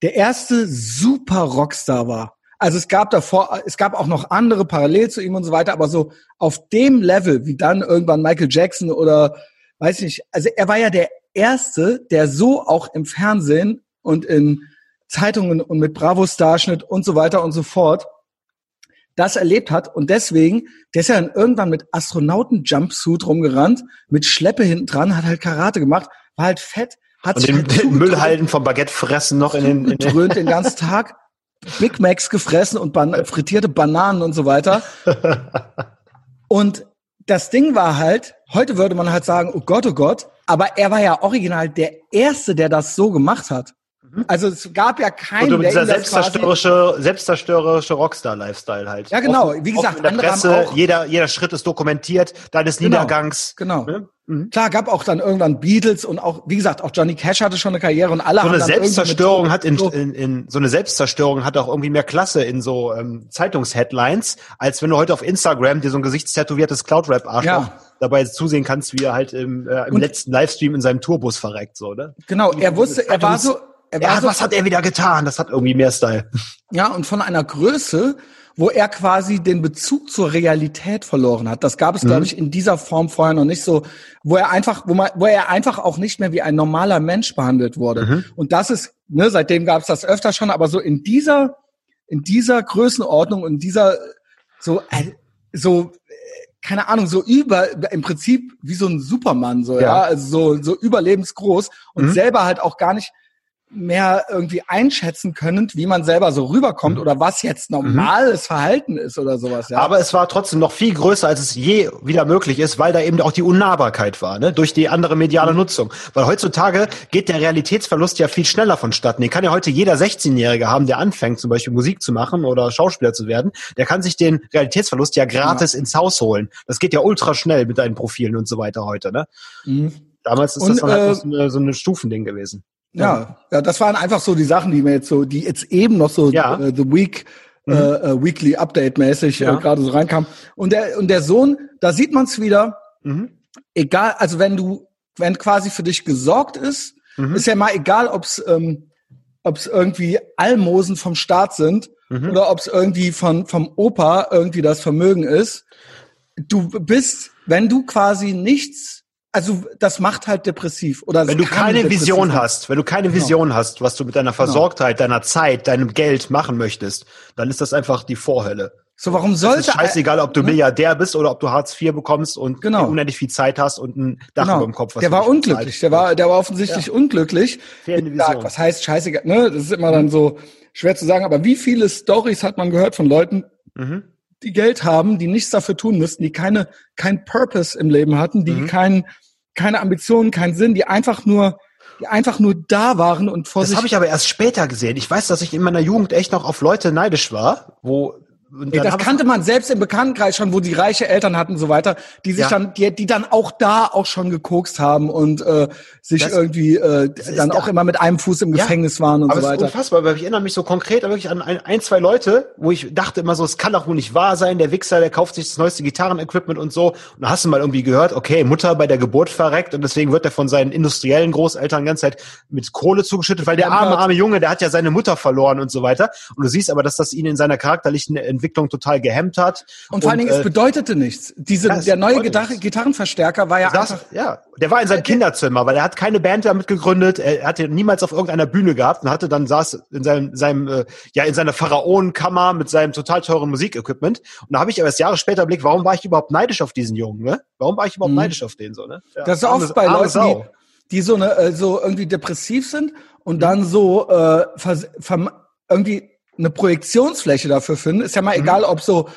der erste super Rockstar war. Also es gab davor, es gab auch noch andere parallel zu ihm und so weiter, aber so auf dem Level, wie dann irgendwann Michael Jackson oder weiß ich nicht, also er war ja der erste, der so auch im Fernsehen und in Zeitungen und mit Bravo-Starschnitt und so weiter und so fort das erlebt hat und deswegen, der ist ja dann irgendwann mit Astronauten-Jumpsuit rumgerannt, mit Schleppe hinten dran, hat halt Karate gemacht, war halt fett, hat und sich den, halt den Müllhalden vom Baguette fressen noch in den, in den den ganzen Tag, Big Macs gefressen und ban frittierte Bananen und so weiter. [LAUGHS] und das Ding war halt, heute würde man halt sagen, oh Gott, oh Gott, aber er war ja original der Erste, der das so gemacht hat. Mhm. Also es gab ja keinen. Und dieser selbstzerstörerische, selbstzerstörerische Rockstar-Lifestyle halt. Ja, genau. Offen, Wie gesagt, in der Presse, jeder, jeder Schritt ist dokumentiert, deines genau, Niedergangs. Genau. Ne? Mhm. Klar, gab auch dann irgendwann Beatles und auch, wie gesagt, auch Johnny Cash hatte schon eine Karriere und alle so haben eine Selbstzerstörung hat in, in, in, so eine Selbstzerstörung hat auch irgendwie mehr Klasse in so ähm, Zeitungsheadlines, als wenn du heute auf Instagram dir so ein gesichtstätowiertes Cloud-Rap-Arschloch ja. dabei zusehen kannst, wie er halt im, äh, im letzten Livestream in seinem Tourbus verreckt, so, ne? Genau, er wusste, er war so, ja, so, was hat er wieder getan? Das hat irgendwie mehr Style. Ja, und von einer Größe, wo er quasi den Bezug zur Realität verloren hat. Das gab es, mhm. glaube ich, in dieser Form vorher noch nicht so, wo er einfach, wo man, wo er einfach auch nicht mehr wie ein normaler Mensch behandelt wurde. Mhm. Und das ist, ne, seitdem gab es das öfter schon, aber so in dieser, in dieser Größenordnung und dieser so, äh, so keine Ahnung, so über, im Prinzip wie so ein Supermann, so, ja, ja also so, so überlebensgroß und mhm. selber halt auch gar nicht mehr irgendwie einschätzen können, wie man selber so rüberkommt mhm. oder was jetzt normales mhm. Verhalten ist oder sowas. Ja. Aber es war trotzdem noch viel größer, als es je wieder möglich ist, weil da eben auch die Unnahbarkeit war, ne? durch die andere mediale mhm. Nutzung. Weil heutzutage geht der Realitätsverlust ja viel schneller vonstatten. Den kann ja heute jeder 16-Jährige haben, der anfängt, zum Beispiel Musik zu machen oder Schauspieler zu werden. Der kann sich den Realitätsverlust ja gratis ja. ins Haus holen. Das geht ja ultra schnell mit deinen Profilen und so weiter heute. Ne? Mhm. Damals ist und, das dann halt äh, so, eine, so eine Stufending gewesen. Ja, ja, das waren einfach so die Sachen, die mir jetzt so, die jetzt eben noch so ja. äh, The Week mhm. äh, Weekly Update mäßig äh, ja. äh, gerade so reinkam. Und der und der Sohn, da sieht man es wieder. Mhm. Egal, also wenn du, wenn quasi für dich gesorgt ist, mhm. ist ja mal egal, ob's ähm, ob's irgendwie Almosen vom Staat sind mhm. oder ob's irgendwie von vom Opa irgendwie das Vermögen ist. Du bist, wenn du quasi nichts also das macht halt depressiv oder wenn du keine Vision sein. hast, wenn du keine genau. Vision hast, was du mit deiner genau. Versorgtheit, genau. deiner Zeit, deinem Geld machen möchtest, dann ist das einfach die Vorhölle. So warum sollte es ist scheißegal, ob du ne? Milliardär bist oder ob du Hartz IV bekommst und genau. unendlich viel Zeit hast und ein Dach genau. über dem Kopf. Was der war unglücklich, der war der war offensichtlich ja. unglücklich. Gesagt, was heißt scheißegal, ne? Das ist immer mhm. dann so schwer zu sagen, aber wie viele Stories hat man gehört von Leuten, mhm. die Geld haben, die nichts dafür tun müssten, die keine kein Purpose im Leben hatten, die mhm. keinen keine Ambitionen, keinen Sinn, die einfach nur die einfach nur da waren und vor das sich. Das habe ich aber erst später gesehen. Ich weiß, dass ich in meiner Jugend echt noch auf Leute neidisch war, wo ja, das kannte man selbst im Bekanntenkreis schon, wo die reiche Eltern hatten und so weiter, die sich ja. dann, die, die dann auch da auch schon gekokst haben und äh, sich das, irgendwie äh, dann auch immer mit einem Fuß im Gefängnis ja, waren und aber so weiter. Das ist unfassbar, weil ich erinnere mich so konkret wirklich an ein, ein, zwei Leute, wo ich dachte immer so, es kann doch wohl nicht wahr sein, der Wichser, der kauft sich das neueste Gitarrenequipment und so. Und da hast du mal irgendwie gehört, okay, Mutter bei der Geburt verreckt und deswegen wird er von seinen industriellen Großeltern die ganze Zeit mit Kohle zugeschüttet, weil der arme, arme Junge, der hat ja seine Mutter verloren und so weiter. Und du siehst aber, dass das ihn in seiner charakterlichen Entwicklung total gehemmt hat. Und vor allen Dingen, äh, es bedeutete nichts. Diese, ja, der neue Gitarre, Gitarrenverstärker war ja das, einfach. Ja, der war in seinem Kinderzimmer, weil er hat keine Band damit gegründet. Er hatte niemals auf irgendeiner Bühne gehabt und hatte dann saß in seinem, seinem äh, ja in seiner Pharaonenkammer mit seinem total teuren Musikequipment. Und da habe ich aber erst Jahre später Blick, warum war ich überhaupt neidisch auf diesen Jungen? Ne? Warum war ich überhaupt mhm. neidisch auf den so? Ne? Ja, das ist oft bei Leuten, die, die so eine äh, so irgendwie depressiv sind und mhm. dann so äh, irgendwie eine Projektionsfläche dafür finden. Ist ja mal mhm. egal, ob so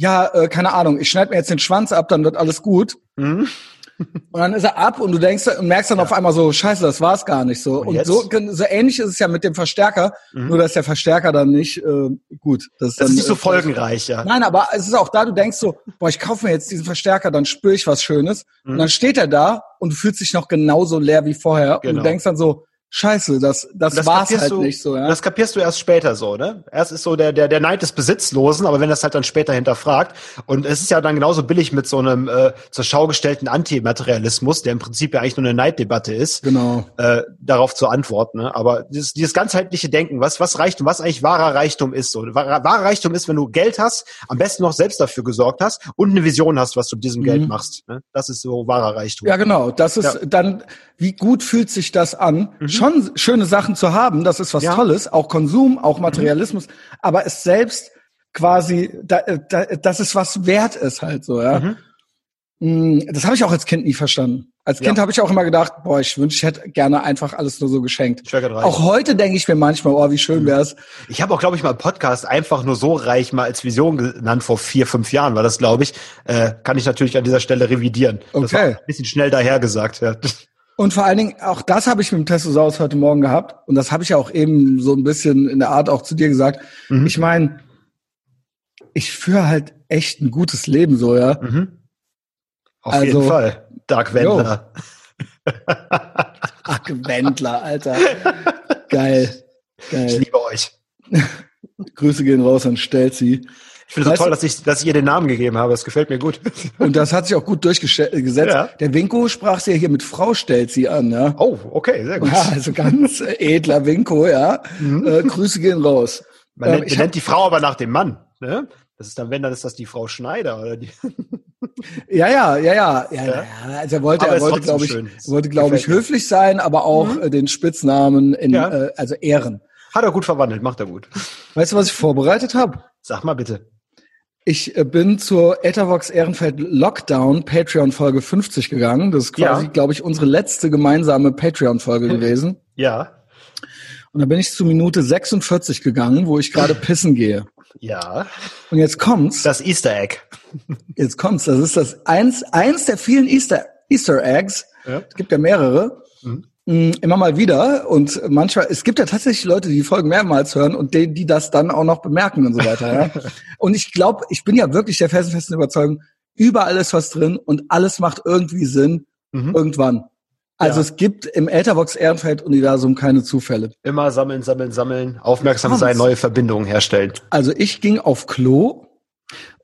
ja, äh, keine Ahnung, ich schneide mir jetzt den Schwanz ab, dann wird alles gut. Mhm. Und dann ist er ab und du denkst und merkst dann Ja. auf einmal so, scheiße, das war's gar nicht so. Und Und, jetzt? so, so ähnlich ist es ja mit dem Verstärker, Mhm. nur dass der Verstärker dann nicht äh, gut. Das, Das dann, ist nicht so folgenreich, ja. Nein, aber es ist auch da, du denkst so, boah, ich kaufe mir jetzt diesen Verstärker, dann spüre ich was Schönes. Mhm. Und dann steht er da und du fühlst dich noch genauso leer wie vorher. Und Genau. du denkst dann so, scheiße, das, das, Das war's halt du, nicht so. Ja? Das kapierst du erst später so, ne? Erst ist so der, der, der Neid des Besitzlosen, aber wenn das halt dann später hinterfragt, und es ist ja dann genauso billig mit so einem äh, zur Schau gestellten Antimaterialismus, der im Prinzip ja eigentlich nur eine Neiddebatte ist, Genau. äh, darauf zu antworten. Ne? Aber dieses, dieses ganzheitliche Denken, was, was Reichtum, was eigentlich wahrer Reichtum ist. So. Wahrer, wahrer Reichtum ist, wenn du Geld hast, am besten noch selbst dafür gesorgt hast und eine Vision hast, was du mit diesem Geld Mhm. machst. Ne? Das ist so wahrer Reichtum. Ja, genau. Das ist Ja. dann, wie gut fühlt sich das an? Schon schöne Sachen zu haben, das ist was Ja. Tolles, auch Konsum, auch Materialismus, aber es selbst quasi, da, da, dass es was wert ist halt so, ja. Mhm. Mm, Das habe ich auch als Kind nie verstanden. Als Kind Ja. habe ich auch immer gedacht, boah, ich wünsche, ich hätte gerne einfach alles nur so geschenkt. Auch heute denke ich mir manchmal, oh, wie schön wär's. Ich habe auch, glaube ich, mal einen Podcast einfach nur so reich mal als Vision genannt vor vier, fünf Jahren, war das, glaube ich. Äh, kann ich natürlich an dieser Stelle revidieren. Das war Okay. ein bisschen schnell dahergesagt. Ja. Und vor allen Dingen, auch das habe ich mit dem Testosaurus heute Morgen gehabt. Und das habe ich ja auch eben so ein bisschen in der Art auch zu dir gesagt. Mhm. Ich meine, ich führe halt echt ein gutes Leben so, ja. Mhm. Auf Also- jeden Fall. Dark Wendler. [LAUGHS] Ach, Wendler, Alter. Geil. Ich Geil. liebe euch. [LAUGHS] Grüße gehen raus an Stelzi. Ich finde es so toll, dass ich, dass ich ihr den Namen gegeben habe. Das gefällt mir gut. [LAUGHS] Und das hat sich auch gut durchgesetzt. Ja. Der Winko sprach sie ja hier mit Frau Stelzi an, ja. Oh, okay, sehr gut. Ja, also ganz äh, edler Winko, ja. Äh, Grüße gehen raus. Man Ähm, nennt, ich man nennt die Frau aber nach dem Mann. Ne? Das ist dann, wenn, dann ist das die Frau Schneider oder die. [LAUGHS] Ja, ja, ja, ja, ja, Ja. Also er wollte, Aber er wollte, glaube ich, schön. wollte, glaube ich, höflich sein, aber auch äh, den Spitznamen in, Ja. äh, also Ehren. Hat er gut verwandelt, macht er gut. Weißt du, was ich vorbereitet habe? Sag mal bitte. Ich äh, bin zur Ethervox Ehrenfeld Lockdown Patreon Folge 50 gegangen. Das ist quasi, Ja. glaube ich, unsere letzte gemeinsame Patreon Folge [LAUGHS] gewesen. Ja. Und da bin ich zu Minute 46 gegangen, wo ich gerade pissen gehe. Ja. Und jetzt kommt's. Das Easter Egg. [LAUGHS] Jetzt kommt's. Das ist das eins, eins der vielen Easter, Easter Eggs. Ja. Es gibt ja mehrere. Mhm. Mm, Immer mal wieder. Und manchmal, es gibt ja tatsächlich Leute, die die Folgen mehrmals hören und die, die das dann auch noch bemerken und so weiter. Ja? [LAUGHS] und ich glaube, ich bin ja wirklich der felsenfesten Überzeugung, überall ist was drin und alles macht irgendwie Sinn Mhm. irgendwann. Also Ja. es gibt im Ethervox Ehrenfeld Universum keine Zufälle. Immer sammeln, sammeln, sammeln. Aufmerksam sein, neue Verbindungen herstellen. Also ich ging auf Klo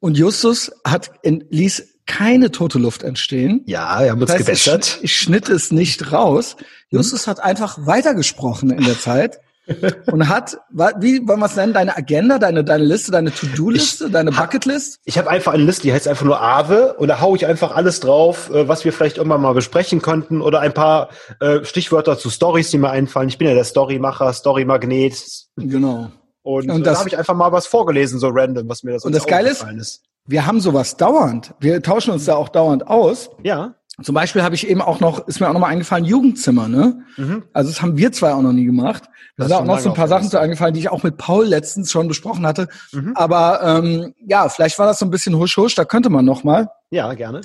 und Justus hat in, ließ keine tote Luft entstehen. Ja, wir haben uns Das heißt, ich, gebessert. schn- ich schnitt es nicht raus. Justus hat einfach weitergesprochen in der Zeit [LAUGHS] und hat, wie wollen wir es nennen, deine Agenda, deine, deine Liste, deine To-Do-Liste, deine Bucketlist? Ich habe einfach eine Liste, die heißt einfach nur Ave und da hau ich einfach alles drauf, äh, was wir vielleicht irgendwann mal besprechen könnten oder ein paar äh, Stichwörter zu Stories, die mir einfallen. Ich bin ja der Storymacher, Storymagnet Genau. und, Und äh, das- da habe ich einfach mal was vorgelesen, so random, was mir das Und das Geile ist- ist. Wir haben sowas dauernd. Wir tauschen uns da auch dauernd aus. Ja. Zum Beispiel habe ich eben auch noch, ist mir auch noch mal eingefallen, Jugendzimmer, ne? Mhm. Also das haben wir zwei auch noch nie gemacht. Da Das sind auch noch so ein paar Sachen zu eingefallen, die ich auch mit Paul letztens schon besprochen hatte. Mhm. Aber ähm, ja, vielleicht war das so ein bisschen husch husch, da könnte man noch mal. Ja, gerne.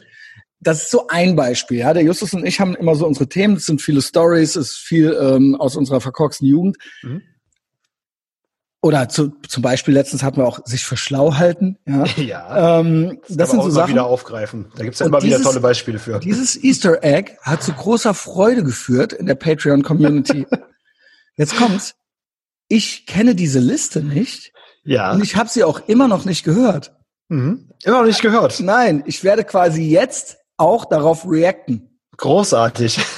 Das ist so ein Beispiel. Ja, der Justus und ich haben immer so unsere Themen. Es sind viele Stories, es ist viel ähm, aus unserer verkorksten Jugend. Mhm. Oder zu, zum Beispiel letztens hatten wir auch sich für schlau halten. Ja, [LAUGHS] Ja. ähm, das, aber sind so immer Sachen. wieder aufgreifen. Da gibt's ja Und immer wieder dieses- tolle Beispiele für. Dieses Easter Egg hat zu großer Freude geführt in der Patreon-Community. [LAUGHS] Jetzt kommt's. Ich kenne diese Liste nicht Ja. und ich habe sie auch immer noch nicht gehört. Mhm. Immer noch nicht gehört. Nein, ich werde quasi jetzt auch darauf reacten. Großartig. [LAUGHS]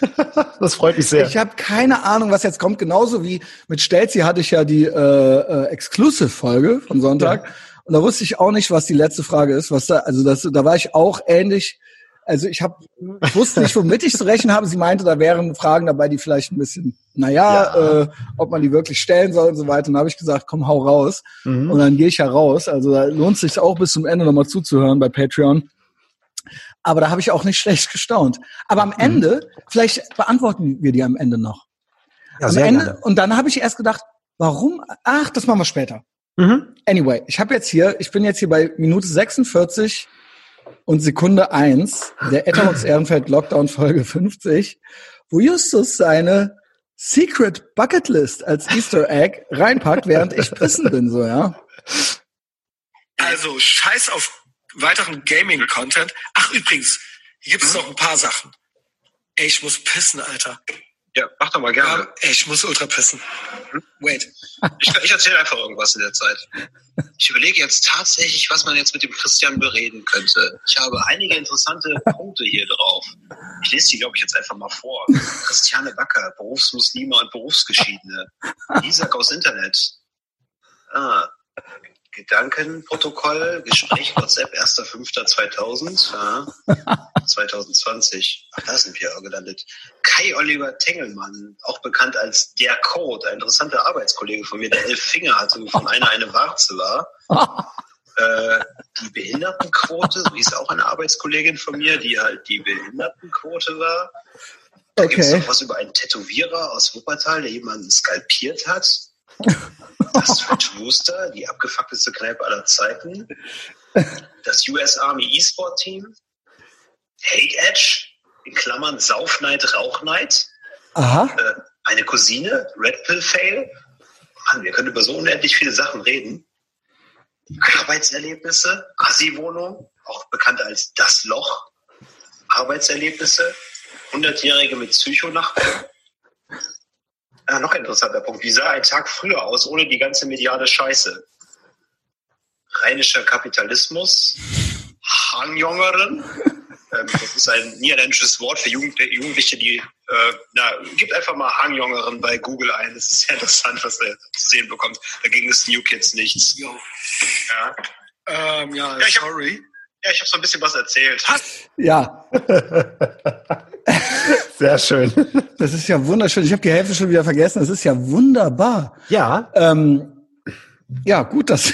[LAUGHS] das freut mich sehr. Ich habe keine Ahnung, was jetzt kommt. Genauso wie mit Stelzi hatte ich ja die äh, äh, Exclusive-Folge von Sonntag. Und da wusste ich auch nicht, was die letzte Frage ist. Was da, also das, da war ich auch ähnlich. Also ich habe, ich wusste nicht, womit ich zu rechnen habe. Sie meinte, da wären Fragen dabei, die vielleicht ein bisschen, naja, Ja. äh, ob man die wirklich stellen soll und so weiter. Und da habe ich gesagt, komm, hau raus. Mhm. Und dann gehe ich ja raus. Also da lohnt es sich auch bis zum Ende nochmal zuzuhören bei Patreon. Aber da habe ich auch nicht [LAUGHS] schlecht gestaunt. Aber Mhm. am Ende, vielleicht beantworten wir die am Ende noch. Ja, am sehr Ende, gerne. und dann habe ich erst gedacht, warum? Ach, das machen wir später. Mhm. Anyway, ich habe jetzt hier, ich bin jetzt hier bei Minute 46 und Sekunde eins der Etherbox Ehrenfeld Lockdown Folge 50, wo Justus seine Secret Bucket List als Easter Egg reinpackt, während ich pissen bin, so, ja. Also, scheiß auf weiteren Gaming-Content. Ach, übrigens, hier gibt es noch ein paar Sachen. Ey, ich muss pissen, Alter. Ja, mach doch mal gerne. Ja, ey, ich muss ultra pissen. Wait. Ich, ich erzähle einfach irgendwas in der Zeit. Ich überlege jetzt tatsächlich, was man jetzt mit dem Christian bereden könnte. Ich habe einige interessante Punkte hier drauf. Ich lese die, glaube ich, jetzt einfach mal vor. Christiane Backer, Berufsmuslime und Berufsgeschiedene. Isaac aus Internet. Ah, Gedankenprotokoll, Gespräch WhatsApp 1.5.2000, ja, [LAUGHS] 2020. Ach, da sind wir auch gelandet. Kai Oliver Tengelmann, auch bekannt als der Code, ein interessanter Arbeitskollege von mir, der elf Finger hatte und von einer eine Warze war. [LAUGHS] Äh, die Behindertenquote, so ist auch eine Arbeitskollegin von mir, die halt die Behindertenquote war. Da gibt es Okay. noch was über einen Tätowierer aus Wuppertal, der jemanden skalpiert hat. [LAUGHS] Das Fred Wooster, die abgefuckteste Kneipe aller Zeiten. Das US Army E-Sport Team. Hate Edge, in Klammern Saufneid, Rauchneid. Aha. Äh, eine Cousine, Red Pill Fail. Mann, wir können über so unendlich viele Sachen reden. Arbeitserlebnisse, Assi-Wohnung, auch bekannt als das Loch. Arbeitserlebnisse, 100-Jährige mit Psychonachbarn. Ah, noch ein interessanter Punkt. Wie sah ein Tag früher aus, ohne die ganze mediale Scheiße? Rheinischer Kapitalismus, Hangjongeren, [LAUGHS] ähm, das ist ein niederländisches Wort für Jugend Jugendliche, die, äh, na, gibt einfach mal Hangjongeren bei Google ein. Das ist sehr interessant, was er zu sehen bekommt. Dagegen ist New Kids nichts. Ja, Ähm, ja, Ja, ich hab- sorry. ja ich habe so ein bisschen was erzählt. Ja, [LAUGHS] [LAUGHS] Sehr schön. das ist ja wunderschön. Ich habe die Hälfte schon wieder vergessen. Das ist ja wunderbar. Ja, Ähm, ja, gut, das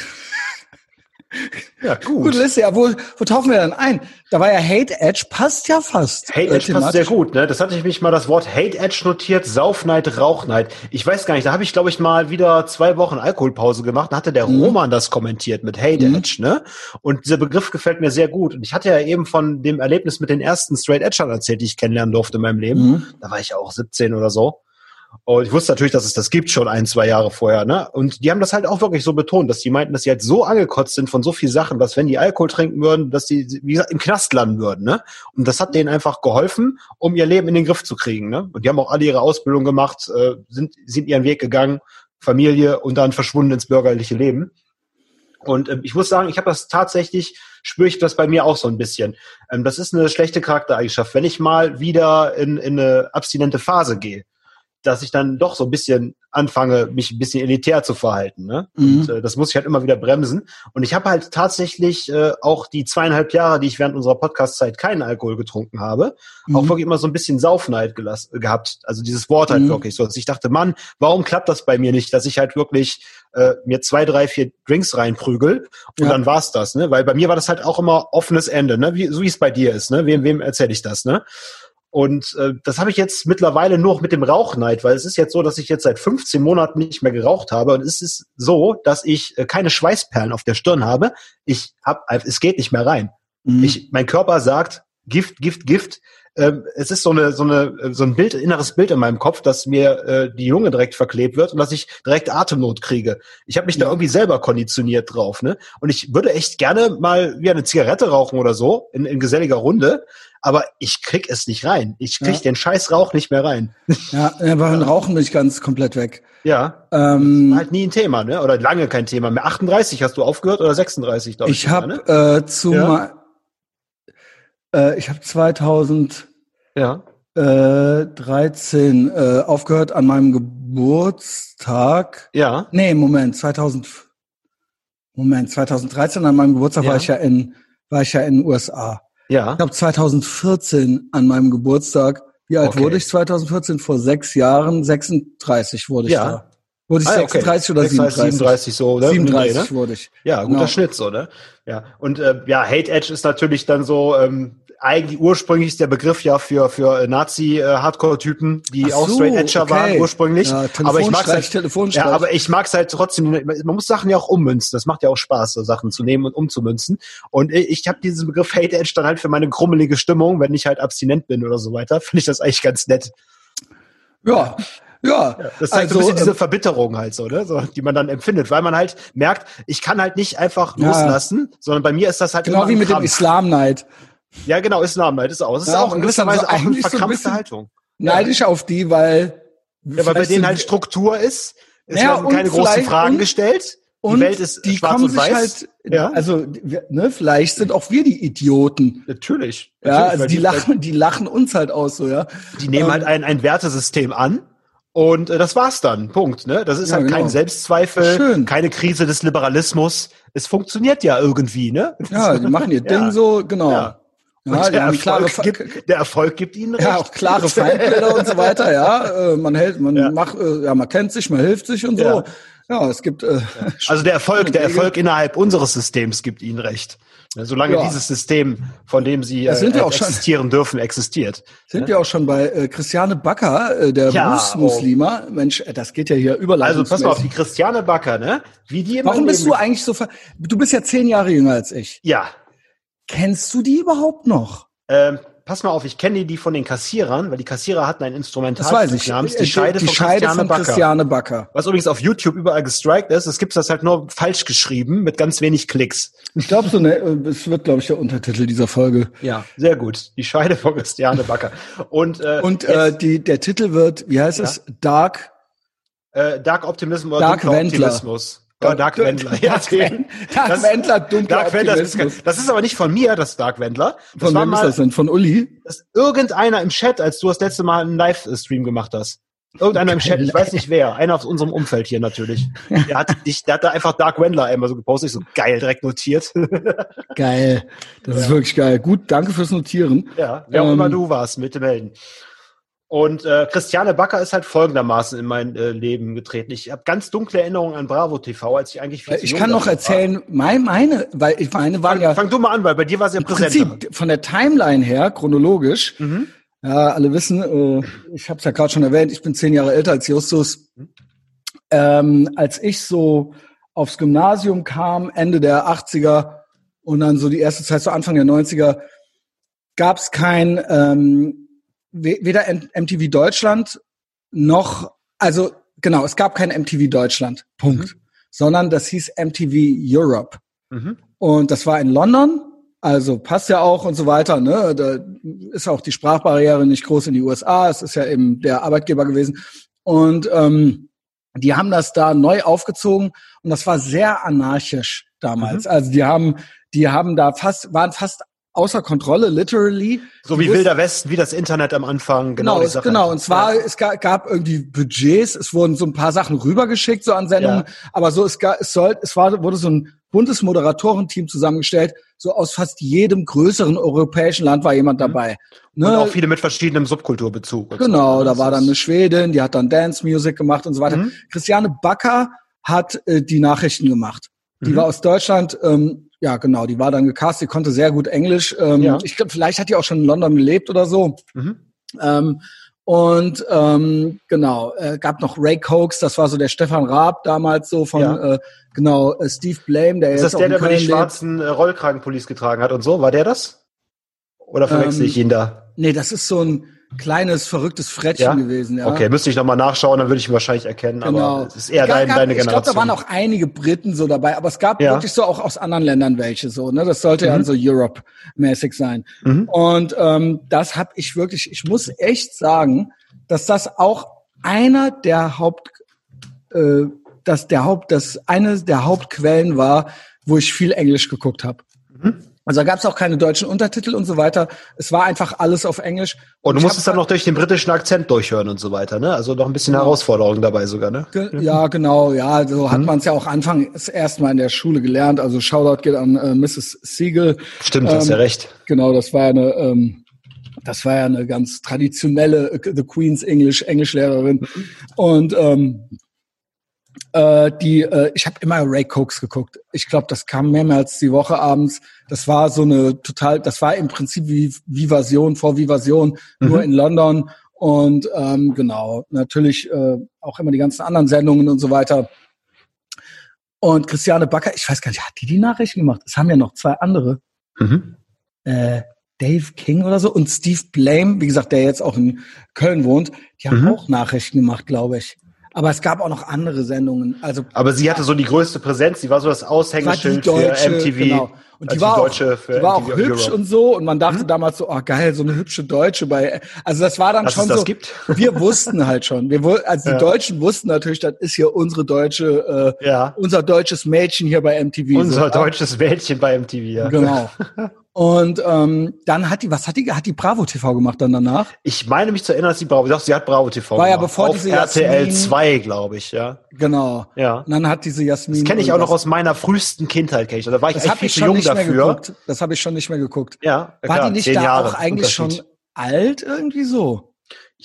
ja, gut gut. Liste. Ja, wo, wo tauchen wir dann ein? Da war ja Hate Edge, passt ja fast. Hate äh, Edge passt sehr gut, ne? Das hatte ich mich mal das Wort Hate Edge notiert, Saufneid, Rauchneid. Ich weiß gar nicht, da habe ich, glaube ich, mal wieder zwei Wochen Alkoholpause gemacht. Da hatte der Mhm. Roman das kommentiert mit Hate Mhm. Edge, ne? Und dieser Begriff gefällt mir sehr gut. Und ich hatte ja eben von dem Erlebnis mit den ersten Straight Edgern erzählt, die ich kennenlernen durfte in meinem Leben. Mhm. Da war ich ja auch 17 oder so. Und ich wusste natürlich, dass es das gibt schon ein, zwei Jahre vorher, ne? Und die haben das halt auch wirklich so betont, dass die meinten, dass sie halt so angekotzt sind von so viel Sachen, dass wenn die Alkohol trinken würden, dass die, wie gesagt, im Knast landen würden, ne? Und das hat denen einfach geholfen, um ihr Leben in den Griff zu kriegen, ne? Und die haben auch alle ihre Ausbildung gemacht, äh, sind, sind ihren Weg gegangen, Familie und dann verschwunden ins bürgerliche Leben. Und ähm, ich muss sagen, ich habe das tatsächlich, spüre ich das bei mir auch so ein bisschen. Ähm, das ist eine schlechte Charaktereigenschaft. Wenn ich mal wieder in, in eine abstinente Phase gehe, dass ich dann doch so ein bisschen anfange, mich ein bisschen elitär zu verhalten. Ne? Mhm. Und äh, das muss ich halt immer wieder bremsen. Und ich habe halt tatsächlich äh, auch die zweieinhalb Jahre, die ich während unserer Podcast-Zeit keinen Alkohol getrunken habe, auch Mhm. wirklich immer so ein bisschen Saufneid gelass, gehabt. Also dieses Wort halt Mhm. wirklich so. Dass ich dachte, Mann, warum klappt das bei mir nicht, dass ich halt wirklich äh, mir zwei, drei, vier Drinks reinprügel und Ja. dann war's das, ne? Weil bei mir war das halt auch immer offenes Ende, ne? Wie, so wie es bei dir ist, ne? Wem, wem erzähle ich das, ne? Und äh, das habe ich jetzt mittlerweile nur noch mit dem Rauchneid, weil es ist jetzt so, dass ich jetzt seit 15 Monaten nicht mehr geraucht habe. Und es ist so, dass ich äh, keine Schweißperlen auf der Stirn habe. Ich hab, es geht nicht mehr rein. Mhm. Ich, mein Körper sagt Gift, Gift, Gift. Ähm, es ist so eine, so eine, so ein Bild, inneres Bild in meinem Kopf, dass mir äh, die Lunge direkt verklebt wird und dass ich direkt Atemnot kriege. Ich habe mich da Ja. irgendwie selber konditioniert drauf, ne? Und ich würde echt gerne mal wie eine Zigarette rauchen oder so in, in geselliger Runde, aber ich krieg es nicht rein. Ich krieg Ja. den scheiß Rauch nicht mehr rein. [LAUGHS] ja, ja, beim Rauchen bin ich ganz komplett weg. Ja, Ähm, halt nie ein Thema, ne? Oder lange kein Thema mehr. 38 hast du aufgehört oder 36, glaube ich. ich habe ne? äh, zu Ja. äh, ich habe 2013 Ja. äh, aufgehört an meinem Geburtstag. Ja. Nee, Moment, 2000 Moment, 2013 an meinem Geburtstag Ja. war ich ja in war ich ja in den USA. Ja. Ich glaube 2014 an meinem Geburtstag. Wie alt Okay. wurde ich 2014? Vor sechs Jahren. 36 wurde ich Ja. da. Wurde ich Ah, okay. 36 oder 36, 37? 37 so, ne? 37 Nee, ne? wurde ich. Ja, guter Genau. Schnitt so, ne? Ja. Und äh, ja, Hate Edge ist natürlich dann so, ähm, eigentlich ursprünglich ist der Begriff ja für für Nazi-Hardcore-Typen, die Ach auch so, Straight Edger okay. waren ursprünglich. Ja, aber ich Telefonstreich, halt, ja, aber ich mag's halt trotzdem. Man muss Sachen ja auch ummünzen. Das macht ja auch Spaß, so Sachen zu nehmen und umzumünzen. Und ich, ich habe diesen Begriff Hate Edge dann halt für meine krummelige Stimmung, wenn ich halt abstinent bin oder so weiter. [LAUGHS] Finde ich das eigentlich ganz nett. Ja, ja. Das ist halt so also, ein bisschen diese äh, Verbitterung halt so, ne? so, die man dann empfindet, weil man halt merkt, ich kann halt nicht einfach Ja. loslassen, sondern bei mir ist das halt genau immer wie mit dem Krampf. Islam-Neid. Ja, genau, ist auch. Das ist Ja, auch in und das gewisser ist Weise so auch eine eigentlich so ein verkrampfte Haltung. Neidisch auf die, weil. Ja, weil bei denen halt Struktur ist. Es Ja, werden keine großen Fragen und- gestellt. und die Welt ist die schwarz kommen und weiß. halt, Ja. also ne, vielleicht sind auch wir die Idioten. Natürlich. Ja, Natürlich, also weil die lachen, die lachen uns halt aus, so ja. Die nehmen Ähm, halt ein, ein Wertesystem an. Und äh, das war's dann. Punkt. Ne? Das ist Ja, halt genau. kein Selbstzweifel, Schön. keine Krise des Liberalismus. Es funktioniert ja irgendwie, ne? Ja, die machen ihr [LAUGHS] Ding Ja. so, genau. Ja. Der, Erfolg gibt, der Erfolg gibt ihnen recht. ja, auch klare [LAUGHS] Feindbilder und so weiter, ja. Äh, man hält, man Ja. macht, äh, ja, man kennt sich, man hilft sich und so. Ja. Ja, es gibt, äh, Also der Erfolg, der Wege. Erfolg innerhalb unseres Systems gibt ihnen recht. Solange dieses System, von dem sie äh, auch schon. existieren dürfen, existiert. sind wir auch schon bei äh, Christiane Backer, äh, der Ja, Berufsmuslima. Mensch, das geht ja hier überall. Also pass mal auf, die Christiane Backer, ne? Wie die Warum bist du eigentlich so, ver du bist ja zehn Jahre jünger als ich. Ja. Kennst du die überhaupt noch? Ähm, pass mal auf, ich kenne die von den Kassierern, weil die Kassierer hatten ein Instrumental Das weiß ich. namens Äh, Die Scheide, die von, Scheide Christiane, von Backer. Christiane Backer. Was übrigens auf YouTube überall gestrikt ist, es gibt das halt nur falsch geschrieben mit ganz wenig Klicks. Ich glaube, so äh, es wird, glaube ich, der Untertitel dieser Folge. Ja, sehr gut. Die Scheide von Christiane Backer. Und, äh, Und äh, die, der Titel wird, wie heißt Ja. es? Dark. äh, Dark Optimism oder Dark Wendler. Optimismus. [LAUGHS] Ja, Dark Wendler. Ja, Dark, Wen- Dark Das- Wendler, dunkler Dark Wendler, das ist, das ist aber nicht von mir, das Dark Wendler. Das Von war wem ist das denn? Von Uli? das irgendeiner im Chat, als du das letzte Mal einen Livestream gemacht hast. Irgendeiner im Chat, ich weiß nicht wer, einer aus unserem Umfeld hier natürlich. Der hat dich, der hat da einfach Dark Wendler einmal so gepostet, ich so geil, direkt notiert. [LAUGHS] Geil. Das ist wirklich geil. Gut, danke fürs Notieren. ja, wer auch Ähm, immer du warst, bitte melden. Und äh, Christiane Backer ist halt folgendermaßen in mein äh, Leben getreten. Ich habe ganz dunkle Erinnerungen an Bravo TV, als ich eigentlich viel Ich kann noch erzählen, mein, meine, weil ich meine War. ja Fang, fang du mal an, weil bei dir war es ja im präsent. Prinzip von der Timeline her, chronologisch, Mhm. ja, alle wissen, äh, ich habe es ja gerade schon erwähnt, ich bin zehn Jahre älter als Justus. Ähm, als ich so aufs Gymnasium kam, Ende der 80er und dann so die erste Zeit, so Anfang der 90er, gab es kein, ähm, weder MTV Deutschland noch, also genau, es gab kein MTV Deutschland, Punkt. Sondern das hieß MTV Europe. Mhm. Und das war in London, also passt ja auch und so weiter. Ne? Da ist auch die Sprachbarriere nicht groß in die USA. Es ist ja eben der Arbeitgeber gewesen. Und ähm, die haben das da neu aufgezogen und das war sehr anarchisch damals. Mhm. Also die haben, die haben da fast, waren fast außer Kontrolle, literally. So wie Wilder Westen, wie das Internet am Anfang. Genau, Genau, genau. Und zwar, Ja. es ga- gab irgendwie Budgets, es wurden so ein paar Sachen rübergeschickt, so an Sendungen, Ja. aber so, es, ga- es soll, es war, wurde so ein buntes Moderatorenteam zusammengestellt, so aus fast jedem größeren europäischen Land war jemand dabei. Mhm. Und Ne? auch viele mit verschiedenem Subkulturbezug. und so. Genau, da war dann eine Schwedin, die hat dann Dance Music gemacht und so weiter. Mhm. Christiane Backer hat äh, die Nachrichten gemacht. Die Mhm. war aus Deutschland, ähm, ja genau, die war dann gecastet, die konnte sehr gut Englisch. Ähm, Ja. Ich glaube, vielleicht hat die auch schon in London gelebt oder so. Mhm. Ähm, und ähm, genau, äh, gab noch Ray Cokes, das war so der Stefan Raab damals so von Ja. äh, genau äh, Steve Blame, der Ist jetzt das der, auch der in über die schwarzen äh, Rollkragenpullis getragen hat und so? War der das? Oder verwechsel Ähm, ich ihn da? Nee, das ist so ein kleines verrücktes Frettchen Ja? gewesen, ja. Okay, müsste ich nochmal nachschauen, dann würde ich ihn wahrscheinlich erkennen. Genau. Aber es ist eher Gab- dein, gab- deine Ich glaube, Generation. da waren auch einige Briten so dabei, aber es gab Ja. wirklich so auch aus anderen Ländern welche so. Ne, das sollte ja Mhm. so Europe-mäßig sein. Mhm. Und ähm, das habe ich wirklich. Ich muss echt sagen, dass das auch einer der Haupt, äh, dass der Haupt, das eine der Hauptquellen war, wo ich viel Englisch geguckt habe. Mhm. Also da gab es auch keine deutschen Untertitel und so weiter. Es war einfach alles auf Englisch. und du ich musstest dann noch durch den britischen Akzent durchhören und so weiter, ne? Also noch ein bisschen Genau. Herausforderung dabei sogar, ne? Ge ja, genau, ja, so hat Mhm. man es ja auch anfangs erstmal in der Schule gelernt. Also Shoutout geht an äh, Mrs. Siegel. Stimmt, hast Ähm, ja recht. Genau, das war ja eine, ähm, das war ja eine ganz traditionelle äh, The Queen's English Englischlehrerin. Und ähm, Äh, die, äh, ich habe immer Ray Cokes geguckt. Ich glaube, das kam mehrmals die Woche abends. Das war so eine total, das war im Prinzip wie Vivasion vor Vivasion, nur Mhm. in London. Und ähm, genau, natürlich äh, auch immer die ganzen anderen Sendungen und so weiter. Und Christiane Backer, ich weiß gar nicht, hat die die Nachrichten gemacht? Es haben ja noch zwei andere. Mhm. Äh, Dave King oder so und Steve Blame, wie gesagt, der jetzt auch in Köln wohnt, die haben Mhm. auch Nachrichten gemacht, glaube ich. Aber es gab auch noch andere Sendungen. Also Aber sie hatte so die größte Präsenz, sie war so das die Aushängeschild deutsche, für MTV. genau. Und die war auch, deutsche für die war auch hübsch Europe. und so und man dachte damals so, oh geil, so eine hübsche Deutsche bei, also das war dann Dass schon so, gibt? [LAUGHS] wir wussten halt schon, wir, also die Ja. Deutschen wussten natürlich, das ist hier unsere deutsche, äh, Ja. unser deutsches Mädchen hier bei MTV. Unser so, deutsches Mädchen bei MTV, ja. Genau. [LAUGHS] Und ähm, dann hat die, was hat die, hat die Bravo TV gemacht dann danach? Ich meine mich zu erinnern, dass sie Bravo, doch, sie hat Bravo TV War ja gemacht. bevor Auf diese RTL Jasmin- 2, glaube ich, ja. Genau. Ja. Und dann hat diese Jasmin. Das kenne ich auch noch aus meiner frühesten Kindheit, kenn ich. Da war ich Das echt viel ich zu jung dafür. geguckt. Das habe ich schon nicht mehr geguckt. Ja, ja War klar, die nicht da Jahre auch eigentlich schon alt irgendwie so?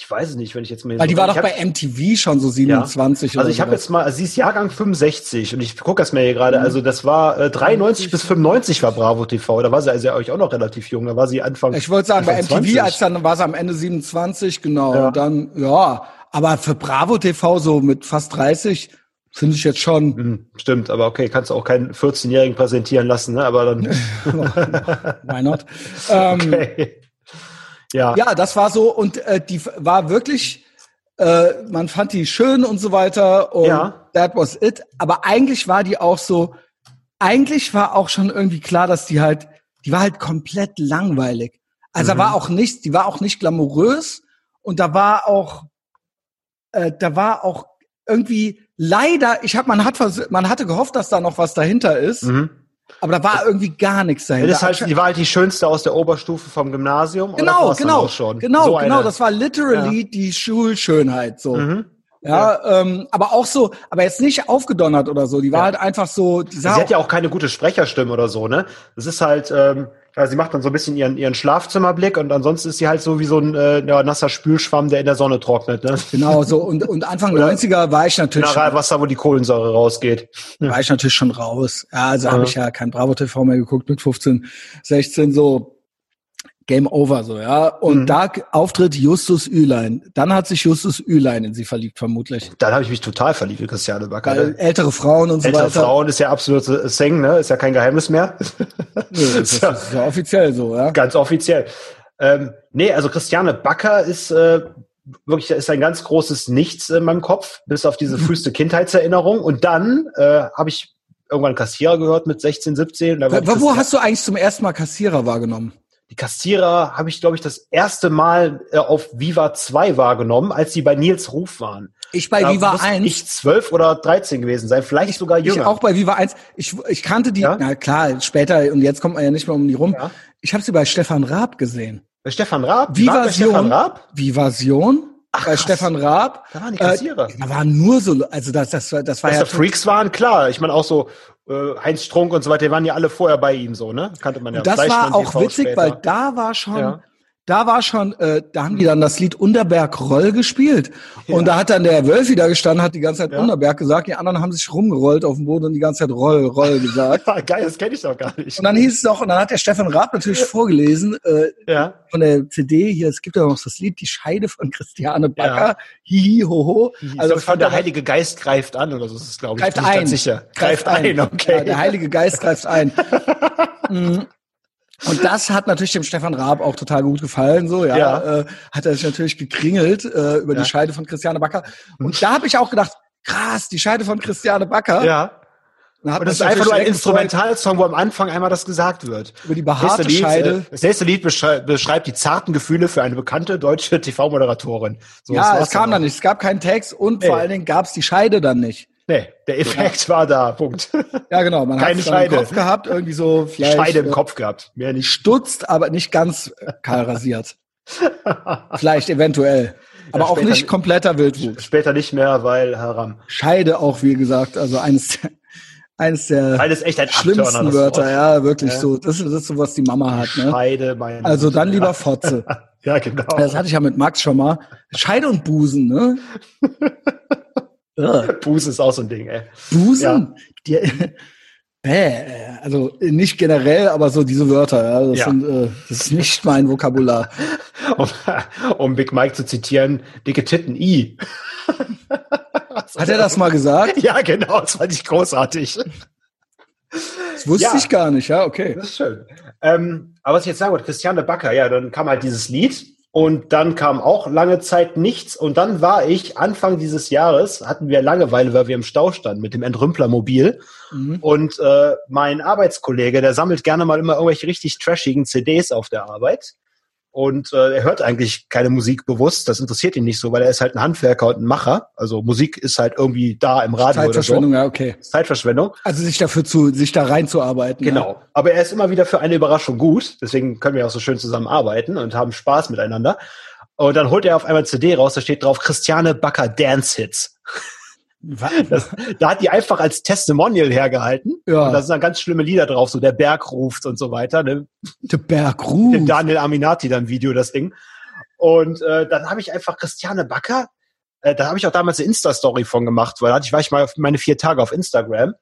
Ich weiß es nicht, wenn ich jetzt mir Weil die so- war doch bei MTV schon so 27 Also oder ich habe jetzt mal, also sie ist Jahrgang 65 und ich gucke das mir hier gerade, also das war äh, 93 bis 95 war Bravo TV, da war sie also ja euch auch noch relativ jung, da war sie Anfang Ich wollte sagen, bei Anfang MTV, 20. als dann war sie am Ende 27, genau. Ja. Und dann, ja, aber für Bravo TV so mit fast 30 finde ich jetzt schon. Hm, Stimmt, aber okay, kannst du auch keinen 14-Jährigen präsentieren lassen, ne? aber dann [LAUGHS] Why not? [LAUGHS] ähm, okay. Ja, Ja, das war so und äh, die war wirklich, äh, man fand die schön und so weiter und Ja. that was it. Aber eigentlich war die auch so, eigentlich war auch schon irgendwie klar, dass die halt, die war halt komplett langweilig. Also da war auch nichts, die war auch nicht glamourös und da war auch, äh, da war auch irgendwie leider, ich hab, man hat, man hatte gehofft, dass da noch was dahinter ist, mhm. Aber da war irgendwie gar nichts dahinter. das halt, die war halt die schönste aus der Oberstufe vom Gymnasium. Genau, genau, genau, So genau. eine- Das war literally die Schulschönheit so. Mhm. Ja, Ähm, aber auch so, aber jetzt nicht aufgedonnert oder so. Die war Ja. halt einfach so, die sah Sie hat ja auch keine gute Sprecherstimme oder so, ne? Das ist halt, ähm, ja, sie macht dann so ein bisschen ihren, ihren Schlafzimmerblick und ansonsten ist sie halt so wie so ein äh, ja, nasser Spülschwamm, der in der Sonne trocknet, ne? genau so. [LAUGHS] Und, und Anfang 90er war ich natürlich, schon, Mineralwasser, wo die Kohlensäure rausgeht. [LAUGHS] war ich natürlich schon raus. Ja, also Ja. habe ich ja kein Bravo TV mehr geguckt mit 15, 16 so. Game over so, ja. Und Mhm. da auftritt Justus Ülein. Dann hat sich Justus Ülein in sie verliebt, vermutlich. Dann habe ich mich total verliebt in Christiane Backer. Weil ältere Frauen und so Ältere weiter. Frauen ist ja absolute Seng, ne? Ist ja kein Geheimnis mehr. [LAUGHS] Nö, das, ist, [LAUGHS] das ist ja offiziell so, ja. Ganz offiziell. Ähm, nee, also Christiane Backer ist äh, wirklich, da ist ein ganz großes Nichts in meinem Kopf, bis auf diese [LAUGHS] früheste Kindheitserinnerung. Und dann äh, habe ich irgendwann Kassierer gehört mit 16, 17. Da war Wo, hast du eigentlich zum ersten Mal Kassierer wahrgenommen? Die Kassierer habe ich, glaube ich, das erste Mal äh, auf Viva 2 wahrgenommen, als sie bei Nils Ruf waren. Ich bei Da Viva muss 1. Ich zwölf oder 13 gewesen sein, vielleicht sogar Ich jünger. auch bei Viva 1. Ich, ich kannte die, Ja? na klar, später, und jetzt kommt man ja nicht mehr um die rum. Ja. Ich habe sie bei Stefan Raab gesehen. Bei Stefan Raab? Vivasion. Stefan Raab? Vivasion Ach, bei krass. Stefan Raab. Da waren die Kassierer. Äh, da waren nur so, also das, das, war- das war Dass ja da Freaks waren, klar. Ich meine auch so äh, Heinz Strunk und so weiter, die waren ja alle vorher bei ihm so, ne? Kannte man ja. Und das war auch TV witzig, später. weil da war schon, Ja. Da war schon, äh, da haben die dann das Lied Unterberg Roll gespielt. Und da hat dann der Wölfi da gestanden, hat die ganze Zeit Ja. Unterberg gesagt, die anderen haben sich rumgerollt auf dem Boden und die ganze Zeit Roll, Roll gesagt. [LAUGHS] Geil, das kenne ich doch gar nicht. Und dann hieß es noch, und dann hat der Stefan Raab natürlich vorgelesen, äh, ja. von der CD hier, es gibt ja noch das Lied Die Scheide von Christiane Backer, Ja. Hihi, hoho. Also das von fand der er- Heilige Geist greift an oder so ist es, glaube ich. greift ein. Ganz sicher. Greift, ein, okay. Ja, der Heilige Geist greift ein. [LAUGHS] Und das hat natürlich dem Stefan Raab auch total gut gefallen. So, ja, Ja. Äh, hat er sich natürlich gekringelt äh, über Ja. die Scheide von Christiane Backer. Und da habe ich auch gedacht, krass, die Scheide von Christiane Backer. ja. Und das ist einfach nur ein Instrumentalsong, wo am Anfang einmal das gesagt wird. Über die behaarte Nächste Lied, Scheide. äh, Das nächste Lied beschrei beschreibt die zarten Gefühle für eine bekannte deutsche TV-Moderatorin. So, das Ja, es kam dann nicht. Es gab keinen Text und Nee. vor allen Dingen gab es die Scheide dann nicht. Nee, der Effekt war da. Punkt. Ja, genau. Man hat es dann im Scheide. Kopf gehabt, irgendwie so vielleicht Scheide im äh, Kopf gehabt. Mehr nicht. stutzt, aber nicht ganz äh, kahl rasiert. [LAUGHS] vielleicht eventuell. Aber Ja, auch nicht kompletter Wildwuchs. Später nicht mehr, weil Haram. Scheide auch, wie gesagt, also eines, eines der Scheide ist echt ein schlimmsten Abturner, das Wörter, ja, wirklich Ja. so. Das ist, das ist so, was die Mama hat, ne? Scheide, meine Also dann lieber. Fotze. [LAUGHS] Ja, genau. Das hatte ich ja mit Max schon mal. Scheide und Busen, ne? [LAUGHS] [LAUGHS] Busen ist auch so ein Ding, ey. Busen? Die, [LAUGHS] bäh, also nicht generell, aber so diese Wörter, ja, das, Ja. Sind, äh, das ist nicht mein Vokabular. [LAUGHS] Um, um Big Mike zu zitieren, dicke Titten I. Hat er das mal gesagt? Ja, genau, das fand ich großartig. Das wusste Ja. ich gar nicht, ja, okay. Das ist schön. Ähm, aber was ich jetzt sagen wollte, Christiane Backer, ja, dann kam halt dieses Lied und dann kam auch lange Zeit nichts. Und dann war ich Anfang dieses Jahres, hatten wir Langeweile, weil wir im Stau standen mit dem Entrümplermobil. Mhm. und äh, mein Arbeitskollege, der sammelt gerne mal immer irgendwelche richtig trashigen CDs auf der Arbeit und äh, er hört eigentlich keine Musik bewusst, das interessiert ihn nicht so, weil er ist halt ein Handwerker und ein Macher, also Musik ist halt irgendwie da im Radio oder so. Zeitverschwendung, ja, okay. Zeitverschwendung. Also sich dafür zu, sich da reinzuarbeiten. Ja. Genau. Aber er ist immer wieder für eine Überraschung gut. Deswegen können wir auch so schön zusammenarbeiten und haben Spaß miteinander. Und dann holt er auf einmal ein CD raus, da steht drauf Christiane Backer Dance Hits. [LAUGHS] Das, da hat die einfach als Testimonial hergehalten. Ja. Und da sind dann ganz schlimme Lieder drauf, so der Berg ruft und so weiter. Ne? Der Berg ruft. Daniel Aminati dann Video, das Ding. Und äh, dann habe ich einfach Christiane Backer, äh, da habe ich auch damals eine Insta-Story von gemacht, weil da hatte ich, war ich mal auf meine vier Tage auf Instagram.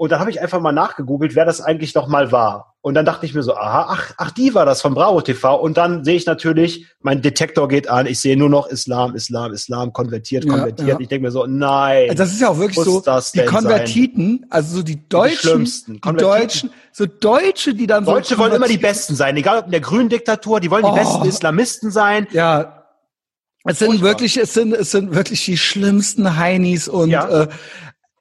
Und dann habe ich einfach mal nachgegoogelt, wer das eigentlich noch mal war. Und dann dachte ich mir so, aha, ach, ach, die war das von Bravo TV. Und dann sehe ich natürlich, mein Detektor geht an, ich sehe nur noch Islam, Islam, Islam, konvertiert, Ja, konvertiert. ja. Ich denke mir so, nein. Also das ist ja auch wirklich so, die denn sein? Konvertiten, also so die Deutschen, Schlimmsten. die Konvertiten. Deutschen, so Deutsche, die dann Deutsche so wollen immer die. Besten sein, egal ob in der grünen Diktatur, die wollen die Oh. besten Islamisten sein. Ja. Es sind Furchtbar. wirklich, es sind, es sind wirklich die schlimmsten Heinis und Ja. äh,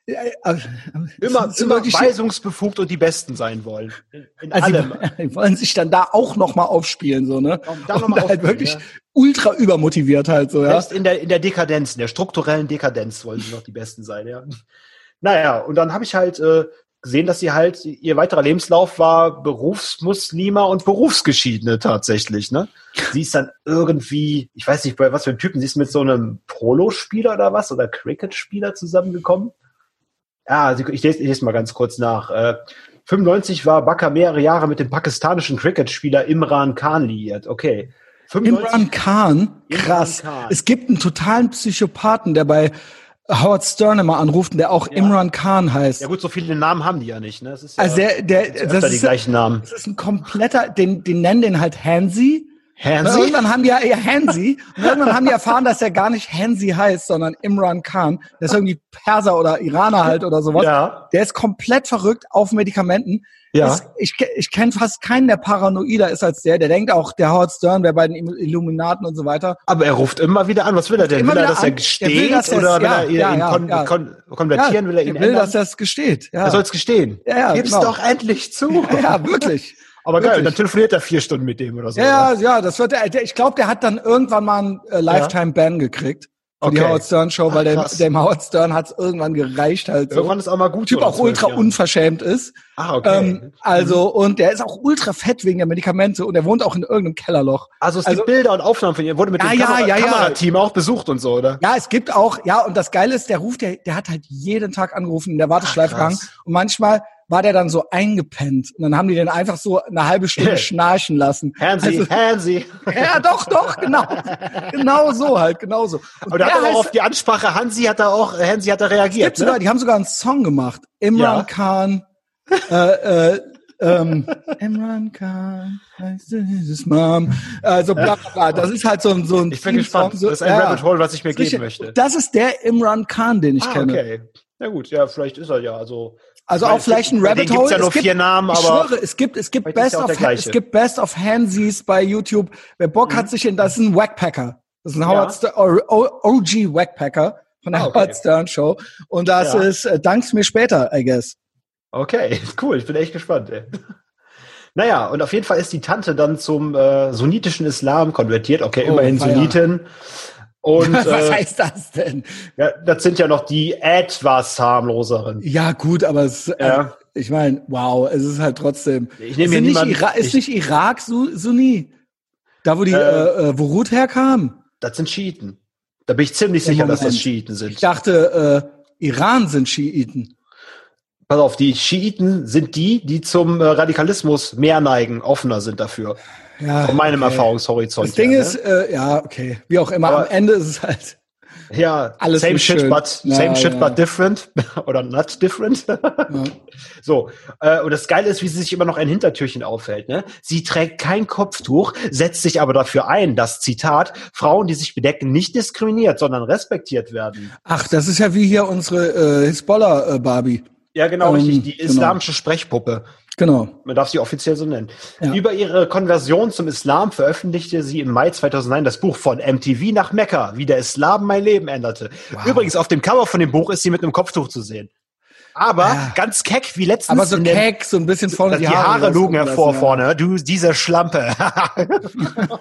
Immer, es sind immer wirklich, weisungsbefugt und die Besten sein wollen. In, in also allem. [LAUGHS] die, wollen sich dann da auch noch mal aufspielen, so ne? Da noch und mal halt wirklich ja. ultra übermotiviert halt so, ja. Selbst in der, in der Dekadenz, in der strukturellen Dekadenz wollen sie noch die Besten sein, ja. Naja, und dann habe ich halt äh, gesehen, dass sie halt, ihr weiterer Lebenslauf war Berufsmuslima und Berufsgeschiedene tatsächlich, ne? Sie ist dann irgendwie, ich weiß nicht, bei was für einem Typen, sie ist mit so einem Polospieler oder was, oder Cricket-Spieler zusammengekommen. Ja, sie, ich lese, ich lese mal ganz kurz nach. Äh, 95 war Bakr mehrere Jahre mit dem pakistanischen Cricket-Spieler Imran Khan liiert. Okay. 95 Imran Khan, krass. Imran Khan. Es gibt einen totalen Psychopathen, der bei Howard Stern immer anruft und der auch Imran Khan heißt. Ja gut, so viele Namen haben die ja nicht. Ne? Das ist ja, Also der, der, das das die ist, gleichen Namen. das ist ein kompletter, den, den nennen den halt Hansi. Und Hansi? irgendwann haben die ja, ja Hansi. Und irgendwann haben die erfahren, dass er gar nicht Hansi heißt, sondern Imran Khan. Der ist irgendwie Perser oder Iraner halt oder sowas. Ja, Der ist komplett verrückt auf Medikamenten. ja. Ist, ich ich kenne fast keinen, der paranoider ist als der. Der denkt auch, der Howard Stern wäre bei den Illuminaten und so weiter. Aber er ruft immer wieder an. Was will er denn? Will er, dass er an. gesteht? Er will, dass er- oder will ja, er ihn ja, kon ja. kon konvertieren? will er ihn er will, ändern? dass das gesteht. Ja, er soll es gestehen. Ja, ja, Gib's genau. doch endlich zu. [LAUGHS] ja wirklich. [LAUGHS] Aber geil, wirklich. dann telefoniert er vier Stunden mit dem oder so. Ja, oder? ja, das wird, der, der- ich glaube, der hat dann irgendwann mal einen äh, Lifetime-Ban gekriegt. Für die Okay. Howard Stern Show, Ach, weil dem, dem Howard Stern hat es irgendwann gereicht halt so. Irgendwann ist auch mal gut. Typ auch ultra Jahren. unverschämt ist. Ah, okay. Ähm, also, und der ist auch ultra fett wegen der Medikamente und der wohnt auch in irgendeinem Kellerloch. also es also- gibt Bilder und Aufnahmen von ihr. Wurde mit Ja, dem ja, Kamera ja, ja. Kamerateam auch besucht und so, oder? Ja, es gibt auch, ja, und das Geile ist, der ruft, der, der hat halt jeden Tag angerufen in der Warteschleife Ach, krass. gehangen. Und manchmal war der dann so eingepennt. Und dann haben die den einfach so eine halbe Stunde [LAUGHS] schnarchen lassen. Hansi, Also, Hansi. [LAUGHS] ja, doch, doch, genau. genau so halt, genau so. Und Aber der hat heißt- auf die Ansprache Hansi hat er auch, Hansi hat er reagiert. Gibt's sogar, Ne? die haben sogar einen Song gemacht. Imran Ja. Khan, äh, äh, ähm, [LAUGHS] Imran Khan, heißt dieses Mom, also bla, bla, bla. Das ist halt so ein, so ein Ich bin gespannt. So, Das ist ein ja. Rabbit Hole, was ich mir geben möchte. Das ist der Imran Khan, den ich Ah, kenne. okay. Na gut, ja, vielleicht ist er ja. Also, Also meine, auch vielleicht ein Rabbit Hole. ja es gibt, Namen, ich schwöre, es gibt, es gibt Best ja of, es gibt Best of Hansies bei YouTube. Wer Bock Mhm. hat sich in, das ist ein Wackpacker. Das ist ein. Howard Stern, OG Wackpacker von der Ah, okay. Howard Stern Show. Und das Ja. ist, äh, dank's mir später, I guess. okay, [LAUGHS] cool. Ich bin echt gespannt. Ey. Naja, und auf jeden Fall ist die Tante dann zum äh, sunnitischen Islam konvertiert. Okay, Oh, immerhin feier. Sunnitin. Und [LAUGHS] Was äh, heißt das denn? ja, das sind ja noch die etwas harmloseren. Ja, gut, aber es, Ja. äh, ich meine, wow, es ist halt trotzdem. Ich nehme ist hier nicht, niemanden- Ira ist ich- nicht Irak Su Sunni? Da, wo die, Äh, äh, äh, wo Ruth herkam? Das sind Schiiten. Da bin ich ziemlich sicher, dass das Moment. Schiiten Ich sind. dachte, äh, Iran sind Schiiten. Pass auf, die Schiiten sind die, die zum äh, Radikalismus mehr neigen, offener sind dafür. Ja, Von meinem okay. Erfahrungshorizont. Das Ding her, ist, ne? äh, ja, okay, wie auch immer, Aber- am Ende ist es halt, [LAUGHS] Ja, Alles same shit, schön. but Ja, same shit, ja. but different [LAUGHS] oder not different. [LAUGHS] So äh, und das Geile ist, wie sie sich immer noch ein Hintertürchen aufhält. Ne? Sie trägt kein Kopftuch, setzt sich aber dafür ein, dass Zitat Frauen, die sich bedecken, nicht diskriminiert, sondern respektiert werden. Ach, das ist ja wie hier unsere äh, Hisbollah-Barbie. Ja, genau, Ähm, richtig. Die genau. islamische Sprechpuppe. Genau. Man darf sie offiziell so nennen. Ja. Über ihre Konversion zum Islam veröffentlichte sie im Mai 2009 das Buch von MTV nach Mekka, wie der Islam mein Leben änderte. Übrigens, auf dem Cover von dem Buch ist sie mit einem Kopftuch zu sehen. Aber Ja. ganz keck, wie letztens Aber so keck, so ein bisschen vorne die, Haare, lugen rausgucken hervor lassen, vorne. Du, diese Schlampe. [LAUGHS]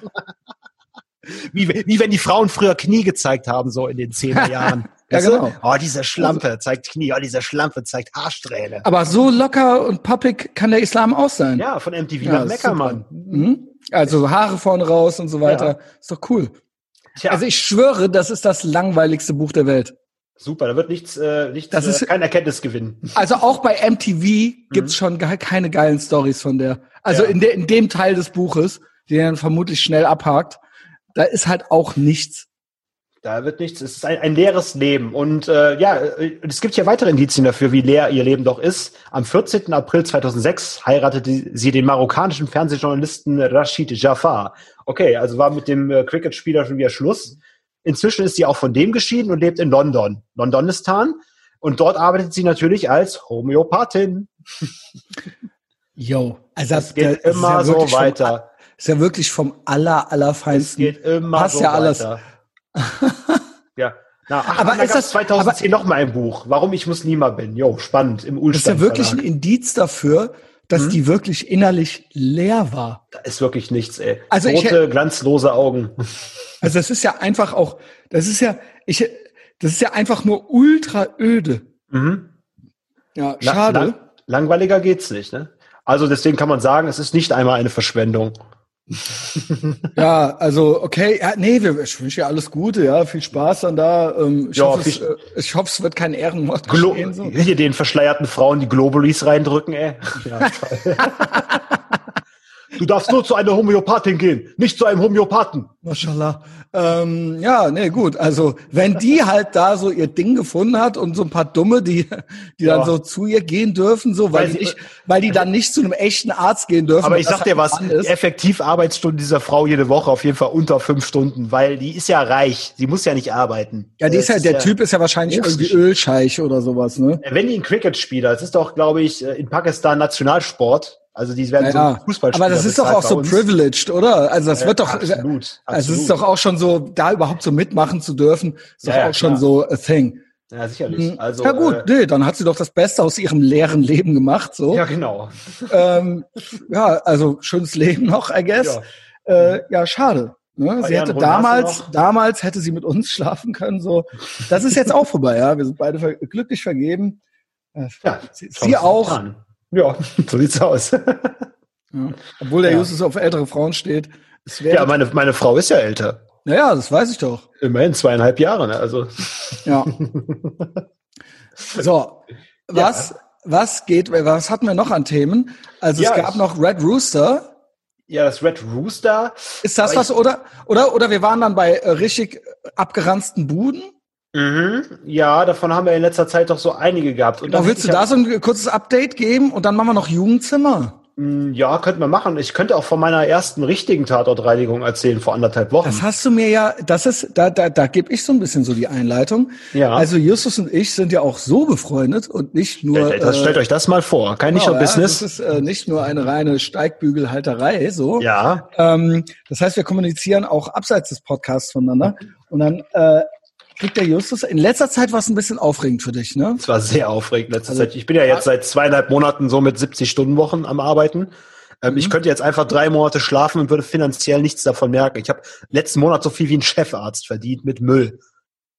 wie, wie wenn die Frauen früher Knie gezeigt haben, so in den 10er Jahren. [LAUGHS] Ja, genau. Oh, diese Schlampe zeigt Knie. Oh, diese Schlampe zeigt Haarsträhne. Aber so locker und poppig kann der Islam auch sein. Ja, von MTV Ja, nach ist Mekka, super. Mann. Mhm. Also Haare vorne raus und so weiter. Ist doch cool. Tja. Also ich schwöre, das ist das langweiligste Buch der Welt. Super, da wird nichts, äh, nichts Das ist- äh, kein Erkenntnisgewinn. Also auch bei MTV gibt's schon ge keine geilen Stories von der. Also Mhm. Ja. in, de in dem Teil des Buches, den er dann vermutlich schnell abhakt, da ist halt auch nichts. Da wird nichts, es ist ein, ein leeres Leben. Und äh, ja, äh, es gibt ja weitere Indizien dafür, wie leer ihr Leben doch ist. Am 14. April 2006 heiratete sie den marokkanischen Fernsehjournalisten Rashid Jafar. Okay, also war mit dem äh, Cricket-Spieler schon wieder Schluss. Inzwischen ist sie auch von dem geschieden und lebt in London, Londonistan. Und dort arbeitet sie natürlich als Homöopathin. Yo. Also Es geht das immer ja so weiter. Ist ja wirklich vom aller, Es allerfeinsten. geht immer Passt so ja alles. weiter. [LAUGHS] ja. Na, ach, Aber ist das das- 2010 noch mal ein Buch, warum ich Muslima bin. Jo, spannend im Das Ulstein ist ja wirklich ein. Indiz dafür, dass Mhm. die wirklich innerlich leer war. Da ist wirklich nichts, ey. Also ich Rote, glanzlose Augen. [LAUGHS] Also das ist ja einfach auch, das ist ja, ich, das ist ja einfach nur ultra öde. Mhm. Ja, schade. lang- langweiliger geht's nicht, ne? Also deswegen kann man sagen, es ist nicht einmal eine Verschwendung. [LAUGHS] Ja, also okay, ja, nee, wir, ich wünsche dir alles Gute, ja, viel Spaß dann da. Ähm, ich, Ja, hoffe, es, äh, ich hoffe, es wird kein Ehrenmord Glo geschehen. So. Hier den verschleierten Frauen die Globulis reindrücken, ey. Ja. [LAUGHS] du darfst nur zu einer Homöopathin gehen, nicht zu einem Homöopathen. Mashallah. Ähm, ja, nee, gut. Also wenn die halt da so ihr Ding gefunden hat und so ein paar Dumme, die, die Ja. dann so zu ihr gehen dürfen, so, weil die nicht, weil die dann nicht zu einem echten Arzt gehen dürfen. Aber ich sag dir halt was, Mann die ist. effektiv Arbeitsstunden dieser Frau jede Woche auf jeden Fall unter fünf Stunden, weil die ist ja reich. Sie muss ja nicht arbeiten. Ja, die ist ja, der Typ ist ja wahrscheinlich irgendwie. Ölscheich oder sowas, ne? Wenn die ein Cricket-Spieler, das ist doch, glaube ich, äh, in Pakistan Nationalsport. Also die werden Ja, so Fußballspieler. aber das ist doch auch so privileged, oder? Also das Ja, wird doch, absolut, also es ist doch auch schon so, da überhaupt so mitmachen zu dürfen, ist doch Ja, ja, auch schon klar. so a thing. Ja, sicherlich. Mhm. Also, ja gut, Äh, nee, dann hat sie doch das Beste aus ihrem leeren Leben gemacht, so. ja, Ja, genau. ähm, ja also schönes Leben noch, I guess. Ja. Äh, ja schade. Ne? Sie hätte damals, damals hätte sie mit uns schlafen können, so. Das ist jetzt auch vorbei, ja. Wir sind beide ver glücklich vergeben. Äh, Ja, sie, sie auch. getan. Ja, [LAUGHS] so sieht's aus. Ja. Obwohl der Ja. Justus auf ältere Frauen steht. Ja, meine, meine Frau ist ja älter. naja, das weiß ich doch. Immerhin zweieinhalb Jahre, ne? Also, Ja. [LAUGHS] So, was, was geht, was hatten wir noch an Themen? Also Ja, es gab ich- noch Red Rooster. ja, das Red Rooster. Ist das was, oder? Oder, oder wir waren dann bei äh, richtig abgeranzten Buden? Mhm. Ja, davon haben wir in letzter Zeit doch so einige gehabt. Und dann willst du da so ein kurzes Update geben und dann machen wir noch Jugendzimmer. Mm, Ja, könnte man machen. Ich könnte auch von meiner ersten richtigen Tatortreinigung erzählen vor anderthalb Wochen. Das hast du mir ja, das ist, da, da, da gebe ich so ein bisschen so die Einleitung. Ja. Also Justus und ich sind ja auch so befreundet und nicht nur. Stellt, das, äh, stellt euch das mal vor. Kein genau, ja, Nischer-Business. Das ist äh, nicht nur eine reine Steigbügelhalterei, so. Ja, Ähm, das heißt, wir kommunizieren auch abseits des Podcasts voneinander. Und dann äh, kriegt der Justus, in letzter Zeit war es ein bisschen aufregend für dich, ne? es war sehr aufregend letzte Also- Zeit. Ich bin ja jetzt seit zweieinhalb Monaten so mit 70 Stunden Wochen am Arbeiten. Ähm, Mhm. Ich könnte jetzt einfach drei Monate schlafen und würde finanziell nichts davon merken. Ich habe letzten Monat so viel wie ein Chefarzt verdient mit Müll.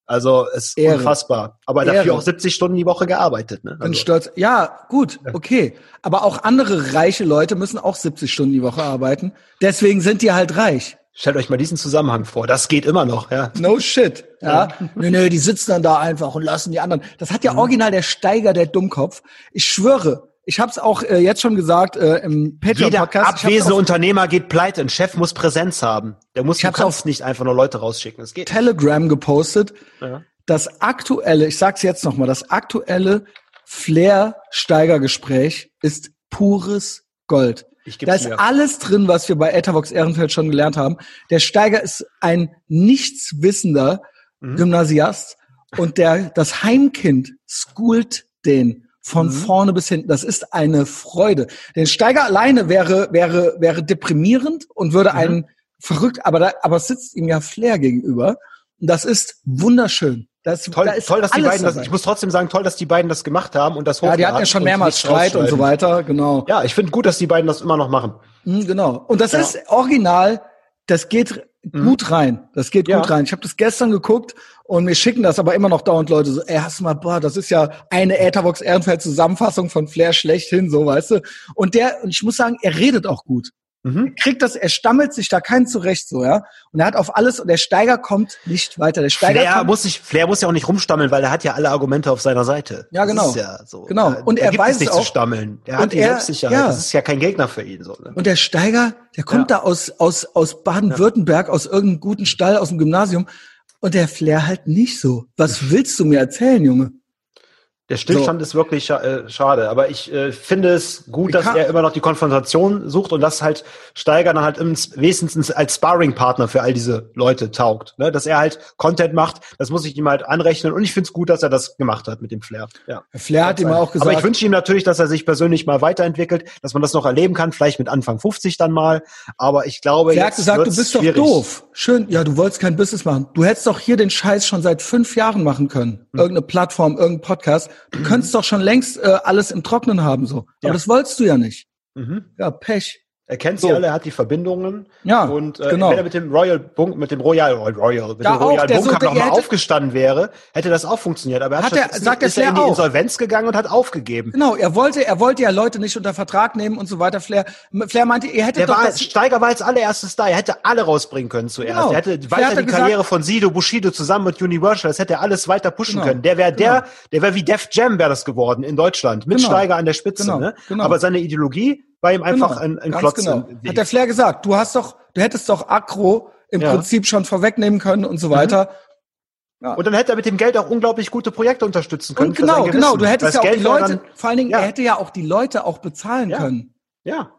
Also es ist Ehre. unfassbar. Aber Ehre. dafür auch 70 Stunden die Woche gearbeitet. Ne? Also, stolz. Ja, gut, okay. Aber auch andere reiche Leute müssen auch 70 Stunden die Woche arbeiten. Deswegen sind die halt reich. Stellt euch mal diesen Zusammenhang vor. Das geht immer noch. Ja. No shit. Ja. Nö, nö, die sitzen dann da einfach und lassen die anderen. Das hat ja Mhm. original der Steiger, der Dummkopf. Ich schwöre, ich habe es auch äh, jetzt schon gesagt äh, im Jeder Patreon-Podcast. Abwesende Unternehmer geht pleite. Ein Chef muss Präsenz haben. Der muss, Ich du kannst nicht einfach nur Leute rausschicken. Das geht. Telegram gepostet. Ja. Das aktuelle, ich sag's jetzt nochmal, das aktuelle Flair-Steiger-Gespräch ist pures Gold. Da ist mir. alles drin, was wir bei Ethervox Ehrenfeld schon gelernt haben. Der Steiger ist ein nichtswissender Mhm. Gymnasiast und der, das Heimkind schoolt den von Mhm. vorne bis hinten. Das ist eine Freude. Den Steiger alleine wäre, wäre, wäre deprimierend und würde Mhm. einen verrückt, aber da, aber es sitzt ihm ja Flair gegenüber. Und das ist wunderschön. Das, Toll, da toll, dass die beiden das, ich muss trotzdem sagen, toll, dass die beiden das gemacht haben und das ja, die hatten ja schon mehrmals Streit und so weiter, genau. Ja, ich finde gut, dass die beiden das immer noch machen. Mhm, genau. Und das Ja. ist original, das geht gut rein. Das geht Mhm. Ja. gut rein. Ich habe das gestern geguckt und mir schicken das aber immer noch dauernd Leute so, ey, hast du mal, boah, das ist ja eine Etherbox Ehrenfeld Zusammenfassung von Flair schlechthin, so, weißt du. Und der, und ich muss sagen, er redet auch gut. Mhm. Kriegt das, er stammelt sich da keinen zurecht, so, ja. Und er hat auf alles, und der Steiger kommt nicht weiter. Der Steiger Flair kommt, muss, sich, Flair muss ja auch nicht rumstammeln, weil er hat ja alle Argumente auf seiner Seite. Ja, genau. Ist ja so. Genau. Da, Und er gibt weiß es nicht es zu auch. stammeln. Er Und hat die er- Selbstsicherheit. ja. Das ist ja kein Gegner für ihn. So, ne? Und der Steiger, der kommt da aus, aus, aus Baden-Württemberg, aus irgendeinem guten Stall, aus dem Gymnasium. Und der Flair halt nicht so. Was willst du mir erzählen, Junge? Der Stillstand ist wirklich scha äh, schade, aber ich äh, finde es gut, dass er immer noch die Konfrontation sucht und das halt Steiger dann halt ins, wenigstens als Sparring-Partner für all diese Leute taugt. Ne? Dass er halt Content macht, das muss ich ihm halt anrechnen und ich finde es gut, dass er das gemacht hat mit dem Flair. Ja. Flair hat ihm auch gesagt, Aber ich wünsche ihm natürlich, dass er sich persönlich mal weiterentwickelt, dass man das noch erleben kann, vielleicht mit Anfang 50 dann mal. Aber ich glaube, Flair hat gesagt, du bist doch schwierig. doof. Schön, ja, du wolltest kein Business machen. Du hättest doch hier den Scheiß schon seit fünf Jahren machen können. Hm. Irgendeine Plattform, irgendein Podcast. Du könntest doch schon längst äh, alles im Trocknen haben, so. Aber Ja. das wolltest du ja nicht. Mhm. Ja, Pech. Er kennt So. sie alle, er hat die Verbindungen. Ja, und äh, genau. wenn er mit dem Royal Bunk, mit dem Royal Royal, mit Ja, dem Royal Bunker so- nochmal hätte- aufgestanden wäre, hätte das auch funktioniert. Aber er Hat hat, er- sagt ist er in die Flair auch. Insolvenz gegangen und hat aufgegeben. Genau, er wollte, er wollte ja Leute nicht unter Vertrag nehmen und so weiter. Flair, Flair meinte, ihr hättet Der doch war, das, Steiger war als allererstes da. Er hätte alle rausbringen können zuerst. Genau. Er hätte Flair weiter die gesagt- Karriere von Sido, Bushido zusammen mit Universal, das hätte er alles weiter pushen Genau. können. Der wäre Genau. der, der wäre wie Def Jam wäre das geworden in Deutschland. Mit Genau. Steiger an der Spitze. Genau. Ne? Genau. Aber seine Ideologie war ihm einfach Genau, ein, ein ganz Klotz genau. Hat der Flair gesagt, du hast doch, du hättest doch Akro im Ja. Mhm. Prinzip schon vorwegnehmen können und so weiter. Und dann hätte er mit dem Geld auch unglaublich gute Projekte unterstützen können. Und genau, genau, du hättest ja auch Geld die Leute, Dann, vor allen Dingen, ja. er hätte ja auch die Leute auch bezahlen Ja. können. ja.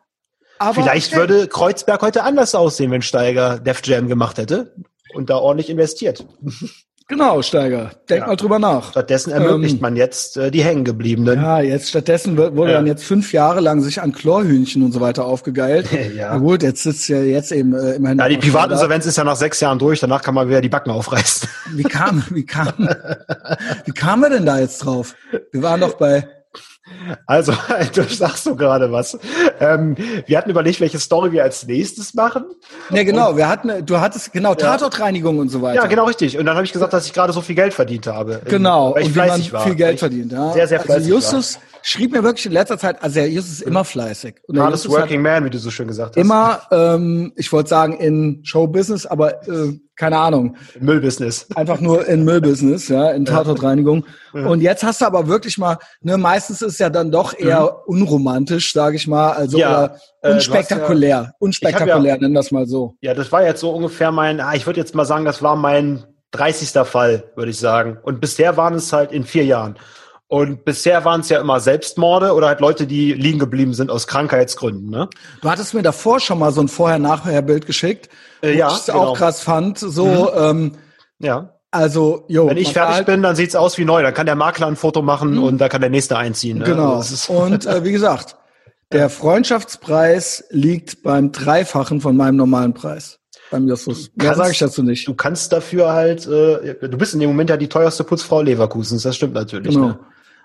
Aber Vielleicht okay. würde Kreuzberg heute anders aussehen, wenn Steiger Def Jam gemacht hätte und da ordentlich investiert. [LAUGHS] Genau, Steiger. Denk Ja. mal drüber nach. Stattdessen ermöglicht Ähm, man jetzt äh, die Hängengebliebenen. Ja, jetzt stattdessen wird- wurde Ja. dann jetzt fünf Jahre lang sich an Chlorhühnchen und so weiter aufgegeilt. [LAUGHS] Ja. Na gut, jetzt sitzt ja jetzt eben äh, immerhin. Ja, die. Privatinsolvenz ist ja nach sechs Jahren durch, danach kann man wieder die Backen aufreißen. Wie kam, wie kam, wie kamen wir denn da jetzt drauf? Wir waren doch bei, Also, [LAUGHS] du sagst so gerade was. Ähm, wir hatten überlegt, welche Story wir als nächstes machen. ne genau, wir hatten, du hattest, genau, Tatortreinigung und so weiter. Ja, genau richtig. Und dann habe ich gesagt, dass ich gerade so viel Geld verdient habe. Genau, Weil ich und fleißig war. viel Geld verdient. Ja. Sehr, sehr also fleißig Justus schrieb mir wirklich in letzter Zeit, also der Justus ist immer fleißig. Und. Hardest working man, wie du so schön gesagt hast. immer, ähm, ich wollte sagen, in Showbusiness, aber äh, keine Ahnung, Müllbusiness. einfach nur in Müllbusiness, ja, in Tatortreinigung. Und jetzt hast du aber wirklich mal, ne, meistens ist ja dann doch eher unromantisch, sage ich mal, also Mhm. Ja, oder äh, du hast unspektakulär, unspektakulär, nennen wir es mal so. Ja, das war jetzt so ungefähr mein, ah, ich würde jetzt mal sagen, das war mein 30. Fall, würde ich sagen. Und bisher waren es halt in vier Jahren. Und bisher waren es ja immer Selbstmorde oder halt Leute, die liegen geblieben sind aus Krankheitsgründen. Ne? Du hattest mir davor schon mal so ein Vorher-Nachher-Bild geschickt, Äh, ja, ich genau. auch krass fand, so, ähm, Ja. also, jo. Wenn ich fertig halt- bin, dann sieht's aus wie neu. Dann kann der Makler ein Foto machen und da kann der nächste einziehen. Ne? Genau. Also Und äh, wie gesagt, [LAUGHS] der Freundschaftspreis liegt beim Dreifachen von meinem normalen Preis. Beim Justus. Mehr sage ich dazu nicht. du kannst dafür halt, äh, du bist in dem Moment ja die teuerste Putzfrau Leverkusens. Das stimmt natürlich. Genau. Ne?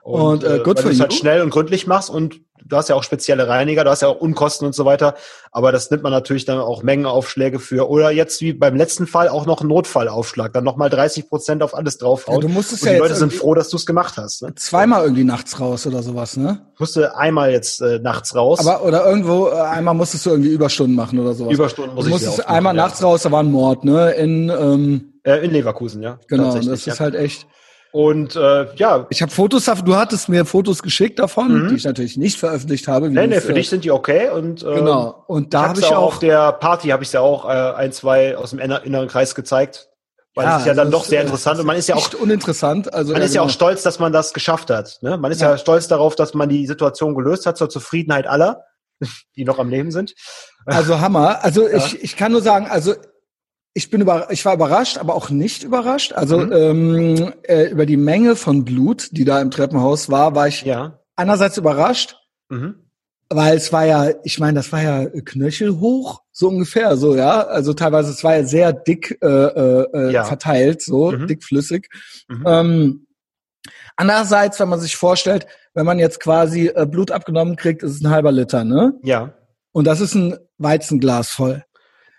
Und, äh, good weil for du es halt schnell und gründlich machst und du hast ja auch spezielle Reiniger, du hast ja auch Unkosten und so weiter. Aber das nimmt man natürlich dann auch Mengenaufschläge für. Oder jetzt wie beim letzten Fall auch noch einen Notfallaufschlag. Dann nochmal 30 Prozent auf alles draufhauen. Ja, du musst es und ja die Leute sind froh, dass du es gemacht hast. Ne? Zweimal irgendwie nachts raus oder sowas, ne? Ich musste einmal jetzt äh, nachts raus. Aber oder irgendwo äh, einmal musstest du irgendwie Überstunden machen oder sowas. Überstunden muss du ich musstest sehr oft einmal ja. nachts raus, da war ein Mord, ne? In ähm, äh, in Leverkusen, ja. genau, das ja. ist halt echt. Und äh, ja, Ich habe Fotos, davon- du hattest mir Fotos geschickt davon, Mhm. die ich natürlich nicht veröffentlicht habe. nee, nee, für äh, dich sind die okay. Und äh, Genau. Und da ich habe ich ja auch auf der Party habe ich ja auch äh, ein, zwei aus dem inner- inneren Kreis gezeigt. Weil es ist ja dann doch sehr äh, interessant und man ist ja auch uninteressant. Also man ja, ist ja auch genau. stolz, dass man das geschafft hat. Ne? Man ist ja. Ja. stolz darauf, dass man die Situation gelöst hat zur Zufriedenheit aller, [LAUGHS] die noch am Leben sind. Also Hammer. Also Ja. ich, ich kann nur sagen, also ich bin über, ich war überrascht, aber auch nicht überrascht. Also Mhm. ähm, äh, über die Menge von Blut, die da im Treppenhaus war, war ich Ja. einerseits überrascht, Mhm. weil es war ja, ich meine, das war ja knöchelhoch, so ungefähr, so ja. Also teilweise, es war ja sehr dick äh, äh, äh, Ja. verteilt, so Mhm. dickflüssig. Mhm. Ähm, andererseits, wenn man sich vorstellt, wenn man jetzt quasi äh, Blut abgenommen kriegt, ist es ein halber Liter, ne? Ja. Und das ist ein Weizenglas voll.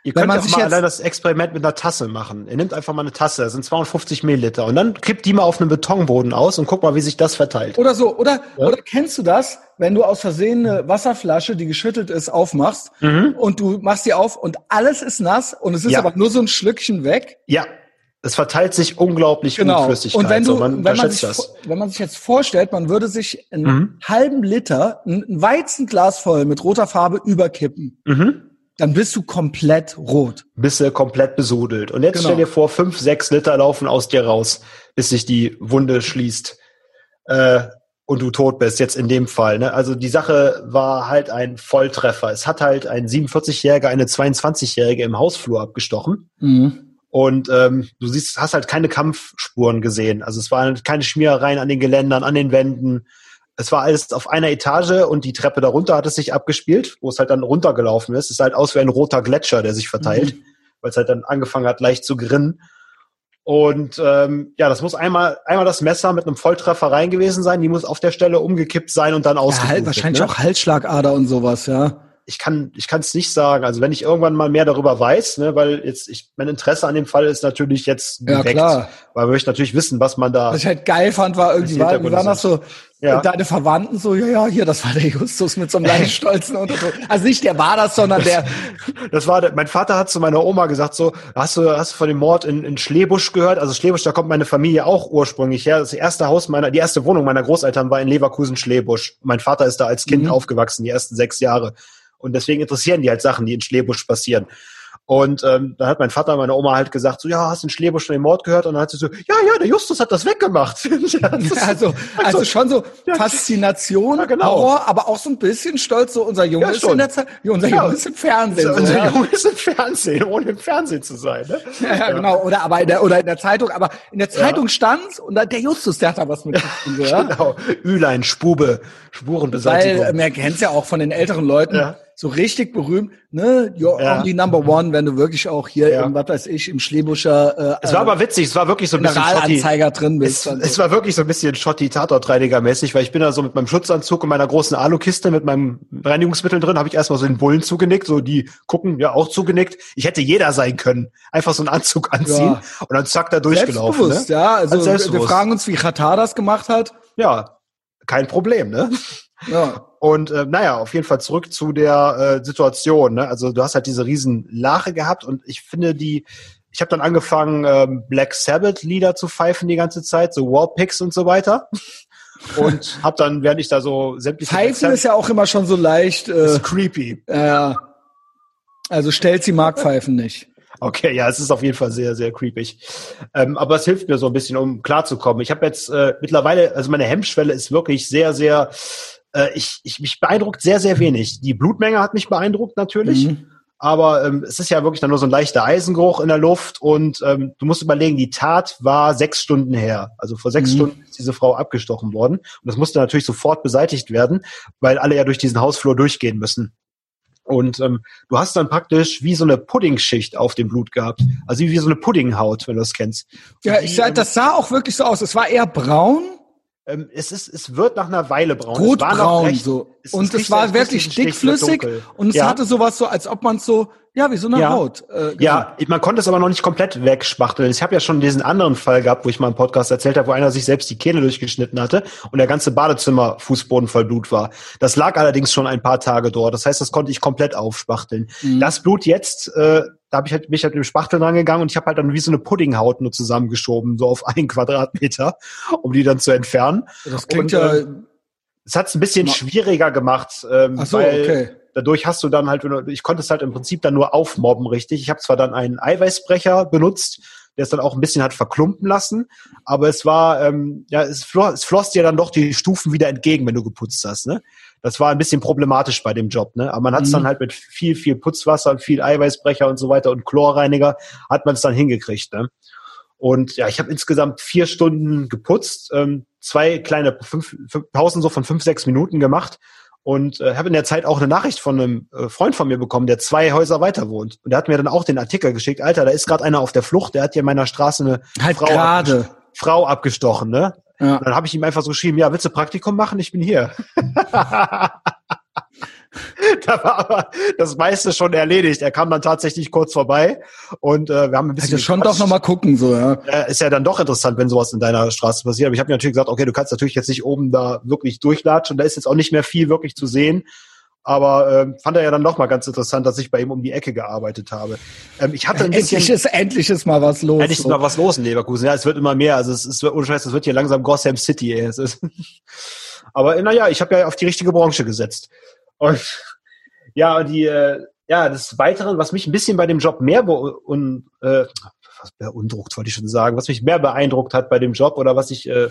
Ihr könnt man auch mal allein das Experiment mit einer Tasse machen. Ihr nehmt einfach mal eine Tasse, das sind 250 Milliliter und dann kippt die mal auf einen Betonboden aus und guckt mal, wie sich das verteilt. Oder so, oder, Ja. oder kennst du das, wenn du aus Versehen eine Wasserflasche, die geschüttelt ist, aufmachst Mhm. und du machst die auf und alles ist nass und es ist Ja. aber nur so ein Schlückchen weg? Ja. Es verteilt sich unglaublich gut Genau. Flüssigkeit. Und wenn so, du, man wenn man sich, wenn man sich jetzt vorstellt, man würde sich einen Mhm. halben Liter, ein ein Weizenglas voll mit roter Farbe überkippen, Mhm. Dann bist du komplett rot. Bist du komplett besudelt. Und jetzt Genau. stell dir vor, fünf, sechs Liter laufen aus dir raus, bis sich die Wunde schließt. Äh, und du tot bist, jetzt in dem Fall. Ne? Also die Sache war halt ein Volltreffer. Es hat halt ein 47-Jähriger eine 22-Jährige im Hausflur abgestochen. Mhm. Und ähm, du siehst, hast halt keine Kampfspuren gesehen. Also es waren keine Schmierereien an den Geländern, an den Wänden. Es war alles auf einer Etage und die Treppe darunter hat es sich abgespielt, wo es halt dann runtergelaufen ist. Es sah halt aus wie ein roter Gletscher, der sich verteilt, weil es halt dann angefangen hat, leicht zu grinnen. Und ähm, ja, das muss einmal einmal das Messer mit einem Volltreffer rein gewesen sein. Die muss auf der Stelle umgekippt sein und dann Ja, ausgeblutet. halt, wahrscheinlich ne? auch Halsschlagader und sowas, ja. Ich kann ich kann es nicht sagen. Also wenn ich irgendwann mal mehr darüber weiß, ne, weil jetzt ich mein Interesse an dem Fall ist natürlich jetzt Ja, geweckt, klar. weil wir natürlich wissen, was man da Was ich halt geil fand, war irgendwie, war, waren das so, Ja. deine Verwandten so, ja, ja, hier, das war der Justus mit so einem leicht [LAUGHS] stolzen und so. Also nicht der war das, sondern der, [LAUGHS] Das war, der- mein Vater hat zu meiner Oma gesagt so, hast du, hast du von dem Mord in, in Schlebusch gehört? Also Schlebusch, da kommt meine Familie auch ursprünglich her. Das erste Haus meiner, die erste Wohnung meiner Großeltern war in Leverkusen-Schlebusch. Mein Vater ist da als Kind Mhm. aufgewachsen, die ersten sechs Jahre. Und deswegen interessieren die halt Sachen, die in Schlebusch passieren. Und ähm, dann hat mein Vater meine Oma halt gesagt, so, ja, hast du in Schlebusch schon den Mord gehört? Und dann hat sie so, ja, ja, der Justus hat das weggemacht. [LAUGHS] Ja, das ist- also, also schon so Ja. Faszination, Ja, genau. Horror, aber auch so ein bisschen stolz, so unser Junge Ja, ist in der Zeit, unser. Junge ist im Fernsehen. So, unser. Junge ist im Fernsehen, ohne im Fernsehen zu sein. Ne? Ja, genau. Oder aber in der, oder in der Zeitung, aber in der Zeitung stand's und der Justus, der hat da was mit zu tun, so, [LAUGHS] ja. Genau. Ülein, Spube, Spurenbeseitigung. Weil, äh, man kennt's ja auch von den älteren Leuten. So richtig berühmt, ne, you're Ja. only number one, wenn du wirklich auch hier Ja. im, was weiß ich, im Schlebuscher, äh, es war aber witzig, es war wirklich so ein bisschen Schotti. Drin Es, bist. es so. war wirklich so ein bisschen schotti tatortreiniger mäßig weil ich bin da so mit meinem Schutzanzug und meiner großen Alukiste mit meinem Reinigungsmittel drin, habe ich erstmal so den Bullen zugenickt, so die gucken, ja auch zugenickt. Ich hätte jeder sein können. Einfach so einen Anzug anziehen Ja. und dann zack da durchgelaufen. Selbstbewusst, Ne? ja. Also Ganz wir fragen uns, wie Katar das gemacht hat. Ja, kein Problem, ne? Ja. Und äh, naja, auf jeden Fall zurück zu der äh, Situation. Ne? Also du hast halt diese riesen Lache gehabt und ich finde die, ich habe dann angefangen, ähm, Black Sabbath Lieder zu pfeifen die ganze Zeit, so Warpix und so weiter. [LAUGHS] Und habe dann, während ich da so sämtliche Pfeifen ist ja auch immer schon so leicht. Äh, ist creepy. äh, also stellt sie mag Pfeifen nicht. Okay, ja, es ist auf jeden Fall sehr, sehr creepig. Ähm, aber es hilft mir so ein bisschen, um klarzukommen. Ich habe jetzt äh, mittlerweile, also meine Hemmschwelle ist wirklich sehr, sehr, äh, ich, ich mich beeindruckt sehr, sehr wenig. Die Blutmenge hat mich beeindruckt natürlich. Mhm. Aber ähm, es ist ja wirklich dann nur so ein leichter Eisengeruch in der Luft und ähm, du musst überlegen, die Tat war sechs Stunden her. Also vor sechs Mhm. Stunden ist diese Frau abgestochen worden und das musste natürlich sofort beseitigt werden, weil alle ja durch diesen Hausflur durchgehen müssen. Und ähm, du hast dann praktisch wie so eine Puddingschicht auf dem Blut gehabt. Also wie so eine Puddinghaut, wenn du das kennst. Ja, Und die, ich sag, ähm, das sah auch wirklich so aus. Es war eher braun, ähm, es, ist, es wird nach einer Weile braun. Rotbraun recht- so. es- und es war wirklich dickflüssig und es Ja. hatte sowas so, als ob man so, ja, wie so eine Ja. Haut. Äh, Ja, man konnte es aber noch nicht komplett wegspachteln. Ich habe ja schon diesen anderen Fall gehabt, wo ich mal im Podcast erzählt habe, wo einer sich selbst die Kehle durchgeschnitten hatte und der ganze Badezimmer Fußboden voll Blut war. Das lag allerdings schon ein paar Tage dort. Das heißt, das konnte ich komplett aufspachteln. Mhm. Das Blut jetzt, äh, da habe ich halt mich halt mit dem Spachtel rangegangen und ich habe halt dann wie so eine Puddinghaut nur zusammengeschoben, so auf einen [LAUGHS] Quadratmeter, um die dann zu entfernen. Das klingt Und, ja. ähm, Es hat es ein bisschen schwieriger gemacht, ähm, Ach so, weil okay. dadurch hast du dann halt, ich konnte es halt im Prinzip dann nur aufmobben, richtig. Ich habe zwar dann einen Eiweißbrecher benutzt, der es dann auch ein bisschen hat verklumpen lassen, aber es war, ähm, ja, es, flo es floss dir dann doch die Stufen wieder entgegen, wenn du geputzt hast, ne? Das war ein bisschen problematisch bei dem Job, ne? Aber man hat es Mhm. dann halt mit viel, viel Putzwasser und viel Eiweißbrecher und so weiter und Chlorreiniger hat man es dann hingekriegt, ne? Und ja, ich habe insgesamt vier Stunden geputzt, ähm, zwei kleine fünf, fünf Pausen so von fünf, sechs Minuten gemacht und äh, habe in der Zeit auch eine Nachricht von einem äh, Freund von mir bekommen, der zwei Häuser weiter wohnt. Und der hat mir dann auch den Artikel geschickt, Alter, da ist gerade einer auf der Flucht, der hat hier in meiner Straße eine Halt Frau, gerade. abgest- Frau abgestochen, ne? Ja. Dann habe ich ihm einfach so geschrieben, ja, willst du Praktikum machen? Ich bin hier. [LAUGHS] [LAUGHS] da war aber das meiste schon erledigt. Er kam dann tatsächlich kurz vorbei und äh, wir haben ein bisschen Also schon doch nochmal gucken, so, ja. Äh, ist ja dann doch interessant, wenn sowas in deiner Straße passiert. Aber ich habe mir natürlich gesagt, okay, du kannst natürlich jetzt nicht oben da wirklich durchlatschen. Da ist jetzt auch nicht mehr viel wirklich zu sehen. Aber ähm, fand er ja dann noch mal ganz interessant, dass ich bei ihm um die Ecke gearbeitet habe. Ähm, ich hatte ein bisschen Endlich ist, endlich ist mal was los. endlich ist so. mal was los in Leverkusen. Ja, es wird immer mehr. Also es ist ohne Scheiß, es wird hier langsam Gotham City. Ey. Es ist [LAUGHS] Aber naja, ich habe ja auf die richtige Branche gesetzt. Und ja, die äh, ja des Weiteren, was mich ein bisschen bei dem Job mehr und, äh, was beundruckt, wollte ich schon sagen, was mich mehr beeindruckt hat bei dem Job oder was ich äh,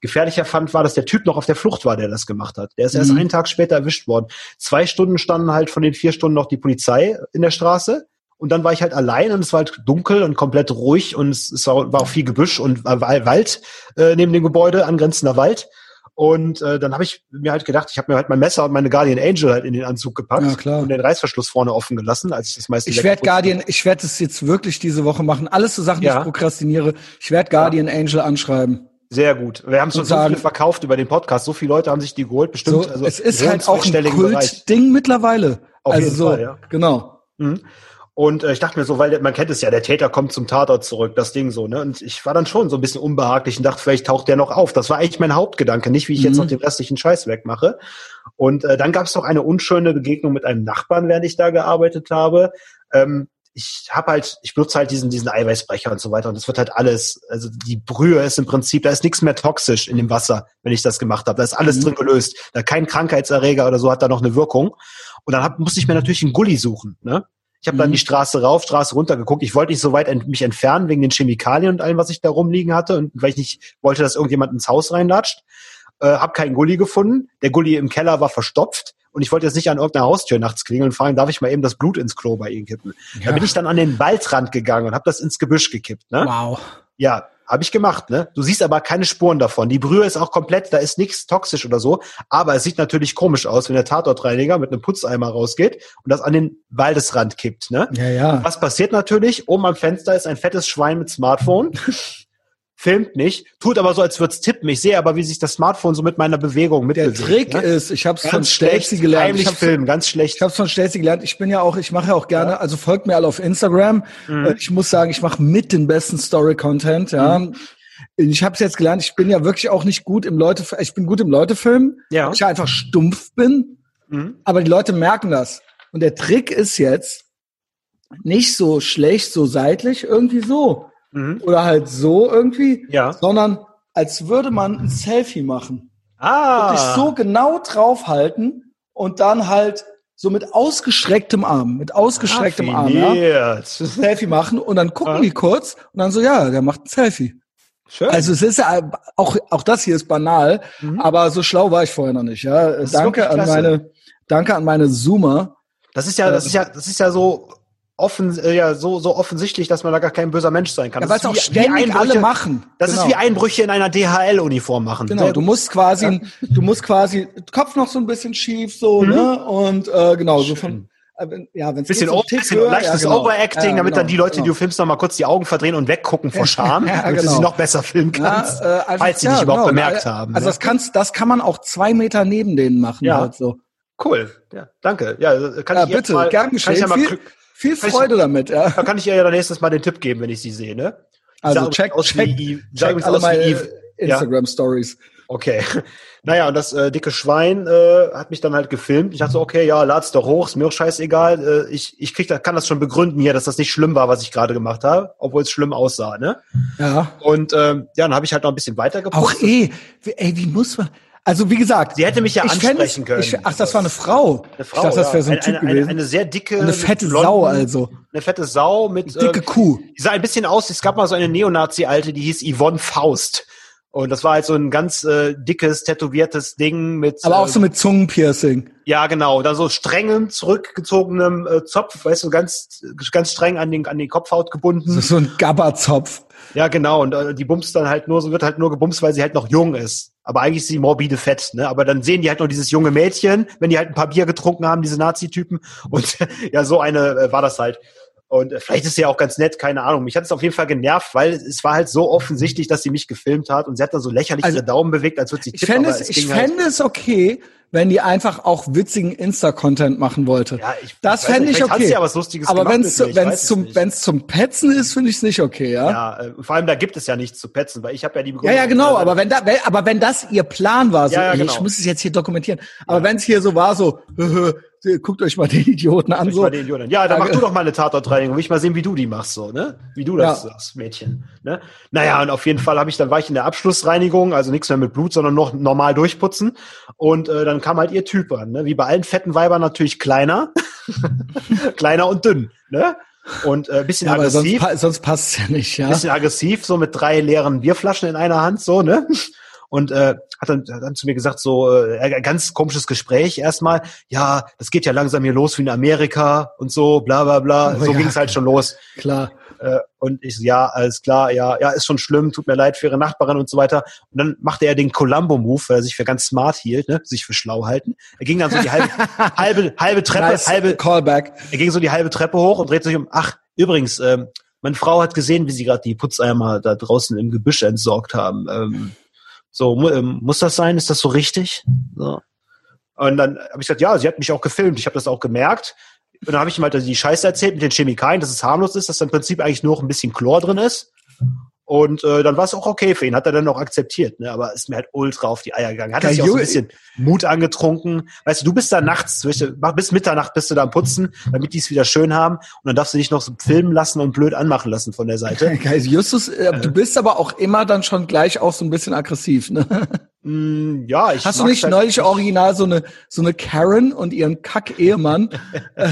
gefährlicher fand, war, dass der Typ noch auf der Flucht war, der das gemacht hat. Der ist erst Mhm. einen Tag später erwischt worden. Zwei Stunden standen halt von den vier Stunden noch die Polizei in der Straße. Und dann war ich halt allein und es war halt dunkel und komplett ruhig und es, es war, war auch viel Gebüsch und äh, Wald äh, neben dem Gebäude, angrenzender Wald. Und äh, dann habe ich mir halt gedacht, ich habe mir halt mein Messer und meine Guardian Angel halt in den Anzug gepackt Ja, klar. und den Reißverschluss vorne offen gelassen, als ich das meiste Ich werde Guardian, ich werde es jetzt wirklich diese Woche machen. Alles so Sachen, die Ja. ich prokrastiniere. Ich werde Guardian Angel anschreiben. Sehr gut. Wir haben schon so sagen- viel verkauft über den Podcast. So viele Leute haben sich die geholt, bestimmt. So, also es ist halt auch ein. Kultding mittlerweile. Auf also jeden so, Fall, ja. genau. Mhm. Und äh, ich dachte mir so, weil man kennt es ja, der Täter kommt zum Tatort zurück, das Ding so, ne? Und ich war dann schon so ein bisschen unbehaglich und dachte, vielleicht taucht der noch auf. Das war eigentlich mein Hauptgedanke, nicht wie ich jetzt Mhm. noch den restlichen Scheiß wegmache. Und äh, dann gab es noch eine unschöne Begegnung mit einem Nachbarn, während ich da gearbeitet habe. Ähm, ich habe halt, ich benutze halt diesen, diesen Eiweißbrecher und so weiter und das wird halt alles, also die Brühe ist im Prinzip, da ist nichts mehr toxisch in dem Wasser, wenn ich das gemacht habe. Da ist alles Mhm. drin gelöst. Da kein Krankheitserreger oder so hat da noch eine Wirkung. Und dann hab, musste ich mir natürlich einen Gully suchen, ne? Ich habe dann Mhm. die Straße rauf, Straße runter geguckt. Ich wollte nicht so weit ent mich entfernen wegen den Chemikalien und allem, was ich da rumliegen hatte und weil ich nicht wollte, dass irgendjemand ins Haus reinlatscht. Äh, hab keinen Gully gefunden. Der Gully im Keller war verstopft und ich wollte jetzt nicht an irgendeiner Haustür nachts klingeln und fragen, darf ich mal eben das Blut ins Klo bei Ihnen kippen? Da bin ich dann an den Waldrand gegangen und habe das ins Gebüsch gekippt. Ne? Wow. Ja, habe ich gemacht, ne? Du siehst aber keine Spuren davon. Die Brühe ist auch komplett, da ist nichts toxisch oder so, aber es sieht natürlich komisch aus, wenn der Tatortreiniger mit einem Putzeimer rausgeht und das an den Waldesrand kippt, ne? Ja, ja. Was passiert natürlich? Oben am Fenster ist ein fettes Schwein mit Smartphone. [LAUGHS] Filmt nicht, tut aber so, als würde es tippen. Ich sehe aber, wie sich das Smartphone so mit meiner Bewegung Der mitbewegt. Trick ne? ist, ich habe es von Stacey gelernt. Ich filmen, ganz schlecht. Ich habe es von Stacey gelernt. Ich bin ja auch, ich mache ja auch gerne, also folgt mir alle auf Instagram. Mhm. Äh, Ich muss sagen, ich mache mit den besten Story-Content. Ja, Mhm. ich habe es jetzt gelernt. Ich bin ja wirklich auch nicht gut im Leute, ich bin gut im Leutefilmen. Ja. weil Ich ja einfach stumpf bin, Mhm. aber die Leute merken das. Und der Trick ist jetzt nicht so schlecht, so seitlich, irgendwie so Mhm. oder halt so irgendwie, Ja. sondern als würde man ein Selfie machen. Ah. Wirklich so genau draufhalten und dann halt so mit ausgestrecktem Arm, mit ausgestrecktem Arm, ja, Raffiniert. Selfie machen und dann gucken Ja. die kurz und dann so, ja, der macht ein Selfie. Schön. Also es ist ja auch auch das hier ist banal, Mhm. aber so schlau war ich vorher noch nicht. Ja, danke an meine, danke an meine Zoomer. Das ist ja, das ist ja, das ist ja so offen, äh, ja, so, so offensichtlich, dass man da gar kein böser Mensch sein kann. Ja, das weil es ist auch ständig alle Einbrüche- machen. Das genau. ist wie Einbrüche in einer DHL-Uniform machen. Genau, du musst quasi, du musst quasi Kopf noch so ein bisschen schief so, Mhm. ne? Und äh, genau so von äh, ja, wenn es bisschen, so o- Tick bisschen höher, leichtes ja, genau. Overacting, Ja, damit genau, dann die Leute, die genau. du filmst, noch mal kurz die Augen verdrehen und weggucken vor [LAUGHS] Scham, Ja, damit du genau. sie noch besser filmen Ja, kannst, äh, einfach- falls sie ja, dich überhaupt genau. bemerkt Also haben. Also ne? das kannst, das kann man auch zwei Meter neben denen machen. Ja. Halt so. cool. Ja, danke. Ja, kann Ja, ich bitte, mal, gern kann ich geschehen. ja mal, Viel, viel Kann ich- Freude damit. Ja. da kann ich ihr ja dann nächstes Mal den Tipp geben, wenn ich sie sehe, ne? Die Also check, aus check, wie, check alle meine. Ja. Instagram Stories. Okay. [LAUGHS] Naja, und das äh, dicke Schwein äh, hat mich dann halt gefilmt. Ich dachte so, okay, ja, lad's doch hoch, ist mir auch scheißegal. Äh, ich ich krieg, kann das schon begründen hier, dass das nicht schlimm war, was ich gerade gemacht habe, obwohl es schlimm aussah, ne? Ja. Und ähm, ja, dann habe ich halt noch ein bisschen weiter Auch eh, ey, wie muss man? Also wie gesagt, Sie hätte mich ja fänd ansprechen es- können. Ich, ach, das war eine Frau. Eine Frau, ich dachte, das wäre so ein ja. Typ eine, eine, gewesen. eine sehr dicke, Eine fette blonden- Sau also. Eine fette Sau mit Dicke äh, Kuh. Die sah ein bisschen aus, es gab mal so eine Neonazi-Alte, die hieß Yvonne Faust. Und das war halt so ein ganz äh, dickes, tätowiertes Ding mit. Aber auch äh, so mit Zungenpiercing. Ja, genau. Dann so strengem, zurückgezogenem äh, Zopf, weißt du, ganz, ganz streng an den, an die Kopfhaut gebunden. So, so ein Gabberzopf. Ja, genau. Und äh, die bumst dann halt nur, so wird halt nur gebumst, weil sie halt noch jung ist. Aber eigentlich ist sie morbide fett, ne? Aber dann sehen die halt noch dieses junge Mädchen, wenn die halt ein paar Bier getrunken haben, diese Nazi-Typen. Und [LAUGHS] ja, so eine äh, war das halt. Und äh, vielleicht ist sie ja auch ganz nett, keine Ahnung. Mich hat es auf jeden Fall genervt, weil es war halt so offensichtlich, dass sie mich gefilmt hat und sie hat dann so lächerlich Also, ihre Daumen bewegt, als würde sie Ich tippen. fände es, ich ging halt- fände es okay, wenn die einfach auch witzigen Insta-Content machen wollte. Ja, ich- das ich fände ich okay. ja was Lustiges Aber wenn es ich zum nicht. wenn es zum Petzen ist, finde ich es nicht okay, ja. Ja, äh, vor allem da gibt es ja nichts zu petzen, weil ich habe ja die Ja, Begründung. ja, genau, äh, aber wenn da, wenn, aber wenn das ihr Plan war, so, Ja, ja, ich genau. muss es jetzt hier dokumentieren, aber wenn es hier so war, so, [LAUGHS] guckt euch mal den Idioten an, Ich so, mal den Idioten. Ja, dann mach du doch mal eine Tatortreinigung. Will ich mal sehen, wie du die machst, so, ne? Wie du das Ja. sagst, Mädchen. Ne? Naja, und auf jeden Fall habe ich, dann war ich in der Abschlussreinigung, also nichts mehr mit Blut, sondern noch normal durchputzen. Und äh, dann kam halt ihr Typ an, ne? Wie bei allen fetten Weibern natürlich kleiner. [LAUGHS] kleiner und dünn, ne? Und äh, bisschen ja, sonst, aggressiv. pa sonst passt ja nicht, ja. bisschen aggressiv, so mit drei leeren Bierflaschen in einer Hand, so, ne? Und äh, hat, dann, hat dann zu mir gesagt, so äh, ganz komisches Gespräch erstmal, ja, das geht ja langsam hier los wie in Amerika und so, bla bla bla. Oh so ja. ging es halt schon los. Klar. Äh, und ich so, ja, alles klar, ja, ja, ist schon schlimm, tut mir leid für ihre Nachbarin und so weiter. Und dann machte er den Columbo-Move, weil er sich für ganz smart hielt, ne, sich für schlau halten. Er ging dann so die halbe, [LAUGHS] halbe, halbe Treppe, Nice halbe, Callback. er ging so die halbe Treppe hoch und dreht sich um. Ach, übrigens, ähm, meine Frau hat gesehen, wie sie gerade die Putzeimer da draußen im Gebüsch entsorgt haben. Ähm, so, mu ähm, muss das sein? Ist das so richtig? So. Und dann habe ich gesagt, ja, sie hat mich auch gefilmt. Ich habe das auch gemerkt. Und dann habe ich ihm halt die Scheiße erzählt mit den Chemikalien, dass es harmlos ist, dass da im Prinzip eigentlich nur noch ein bisschen Chlor drin ist. Und äh, dann war es auch okay für ihn, hat er dann auch akzeptiert, ne? aber ist mir halt ultra auf die Eier gegangen. Hat er sich auch so ein bisschen Mut angetrunken. Weißt du, du bist da nachts, bis Mitternacht bist du da am Putzen, damit die es wieder schön haben. Und dann darfst du dich noch so filmen lassen und blöd anmachen lassen von der Seite. [LAUGHS] Geil, Justus, äh, du bist aber auch immer dann schon gleich auch so ein bisschen aggressiv, ne? [LAUGHS] mm, ja, ich Hast du nicht halt neulich original so eine, so eine Karen und ihren Kack-Ehemann [LAUGHS] äh,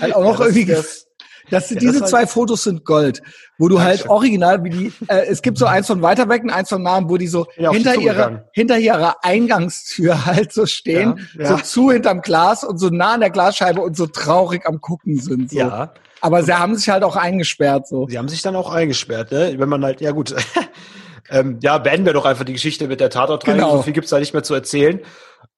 halt auch noch Ja, das- irgendwie, das- das, das diese war- zwei Fotos sind Gold, wo du halt original wie die, äh, es gibt so eins von weiter weg und eins von nah, wo die so die hinter ihrer, hinter ihrer Eingangstür [LAUGHS] halt so stehen, Ja, so ja. zu hinterm Glas und so nah an der Glasscheibe und so traurig am gucken sind, so. Ja. Aber sie haben sich halt auch eingesperrt, so. Sie haben sich dann auch eingesperrt, ne? Wenn man halt, ja gut. [LAUGHS] ähm, ja, beenden wir doch einfach die Geschichte mit der Tatortreinigung. Genau. So viel gibt's da nicht mehr zu erzählen.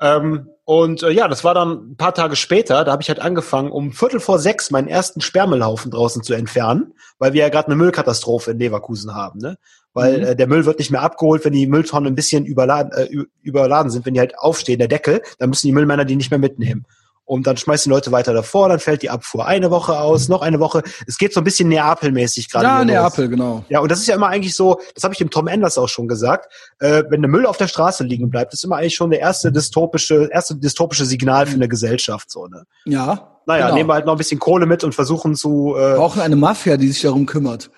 Ähm, und äh, ja, das war dann ein paar Tage später, da habe ich halt angefangen, um Viertel vor sechs meinen ersten Sperrmüllhaufen draußen zu entfernen, weil wir ja gerade eine Müllkatastrophe in Leverkusen haben, ne? Weil Mhm. äh, der Müll wird nicht mehr abgeholt, wenn die Mülltonnen ein bisschen überladen, äh, überladen sind, wenn die halt aufstehen, der Deckel, dann müssen die Müllmänner die nicht mehr mitnehmen. Und dann schmeißen die Leute weiter davor, dann fällt die Abfuhr eine Woche aus, noch eine Woche. Es geht so ein bisschen Neapel-mäßig gerade. Ja. Neapel, genau. Ja, und das ist ja immer eigentlich so, das habe ich dem Tom Enders auch schon gesagt, äh, wenn der Müll auf der Straße liegen bleibt, ist immer eigentlich schon der erste dystopische, erste dystopische Signal für eine Gesellschaft. So, ne? Ja. Naja, genau. nehmen wir halt noch ein bisschen Kohle mit und versuchen zu, äh, brauchen eine Mafia, die sich darum kümmert.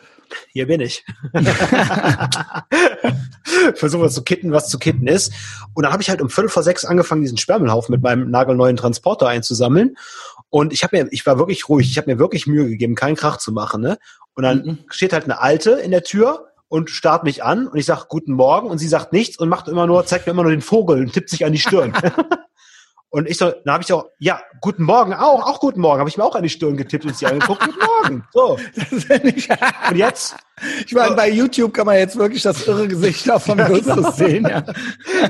Hier bin ich. [LAUGHS] versuchen wir zu kitten, was zu kitten ist. Und dann habe ich halt um Viertel vor sechs angefangen, diesen Sperrmüllhaufen mit meinem nagelneuen Transporter einzusammeln. Und ich habe mir, ich war wirklich ruhig, ich habe mir wirklich Mühe gegeben, keinen Krach zu machen. Ne? Und dann Mhm. steht halt eine Alte in der Tür und starrt mich an und ich sag guten Morgen und sie sagt nichts und macht immer nur, zeigt mir immer nur den Vogel und tippt sich an die Stirn. [LAUGHS] und ich so, dann habe ich so, ja, guten Morgen auch, auch guten Morgen, habe ich mir auch an die Stirn getippt und sie angeguckt, guten Morgen. So, [LAUGHS] Das ich, und jetzt, ich meine, bei YouTube kann man jetzt wirklich das irre Gesicht auch von Justus sehen, ja.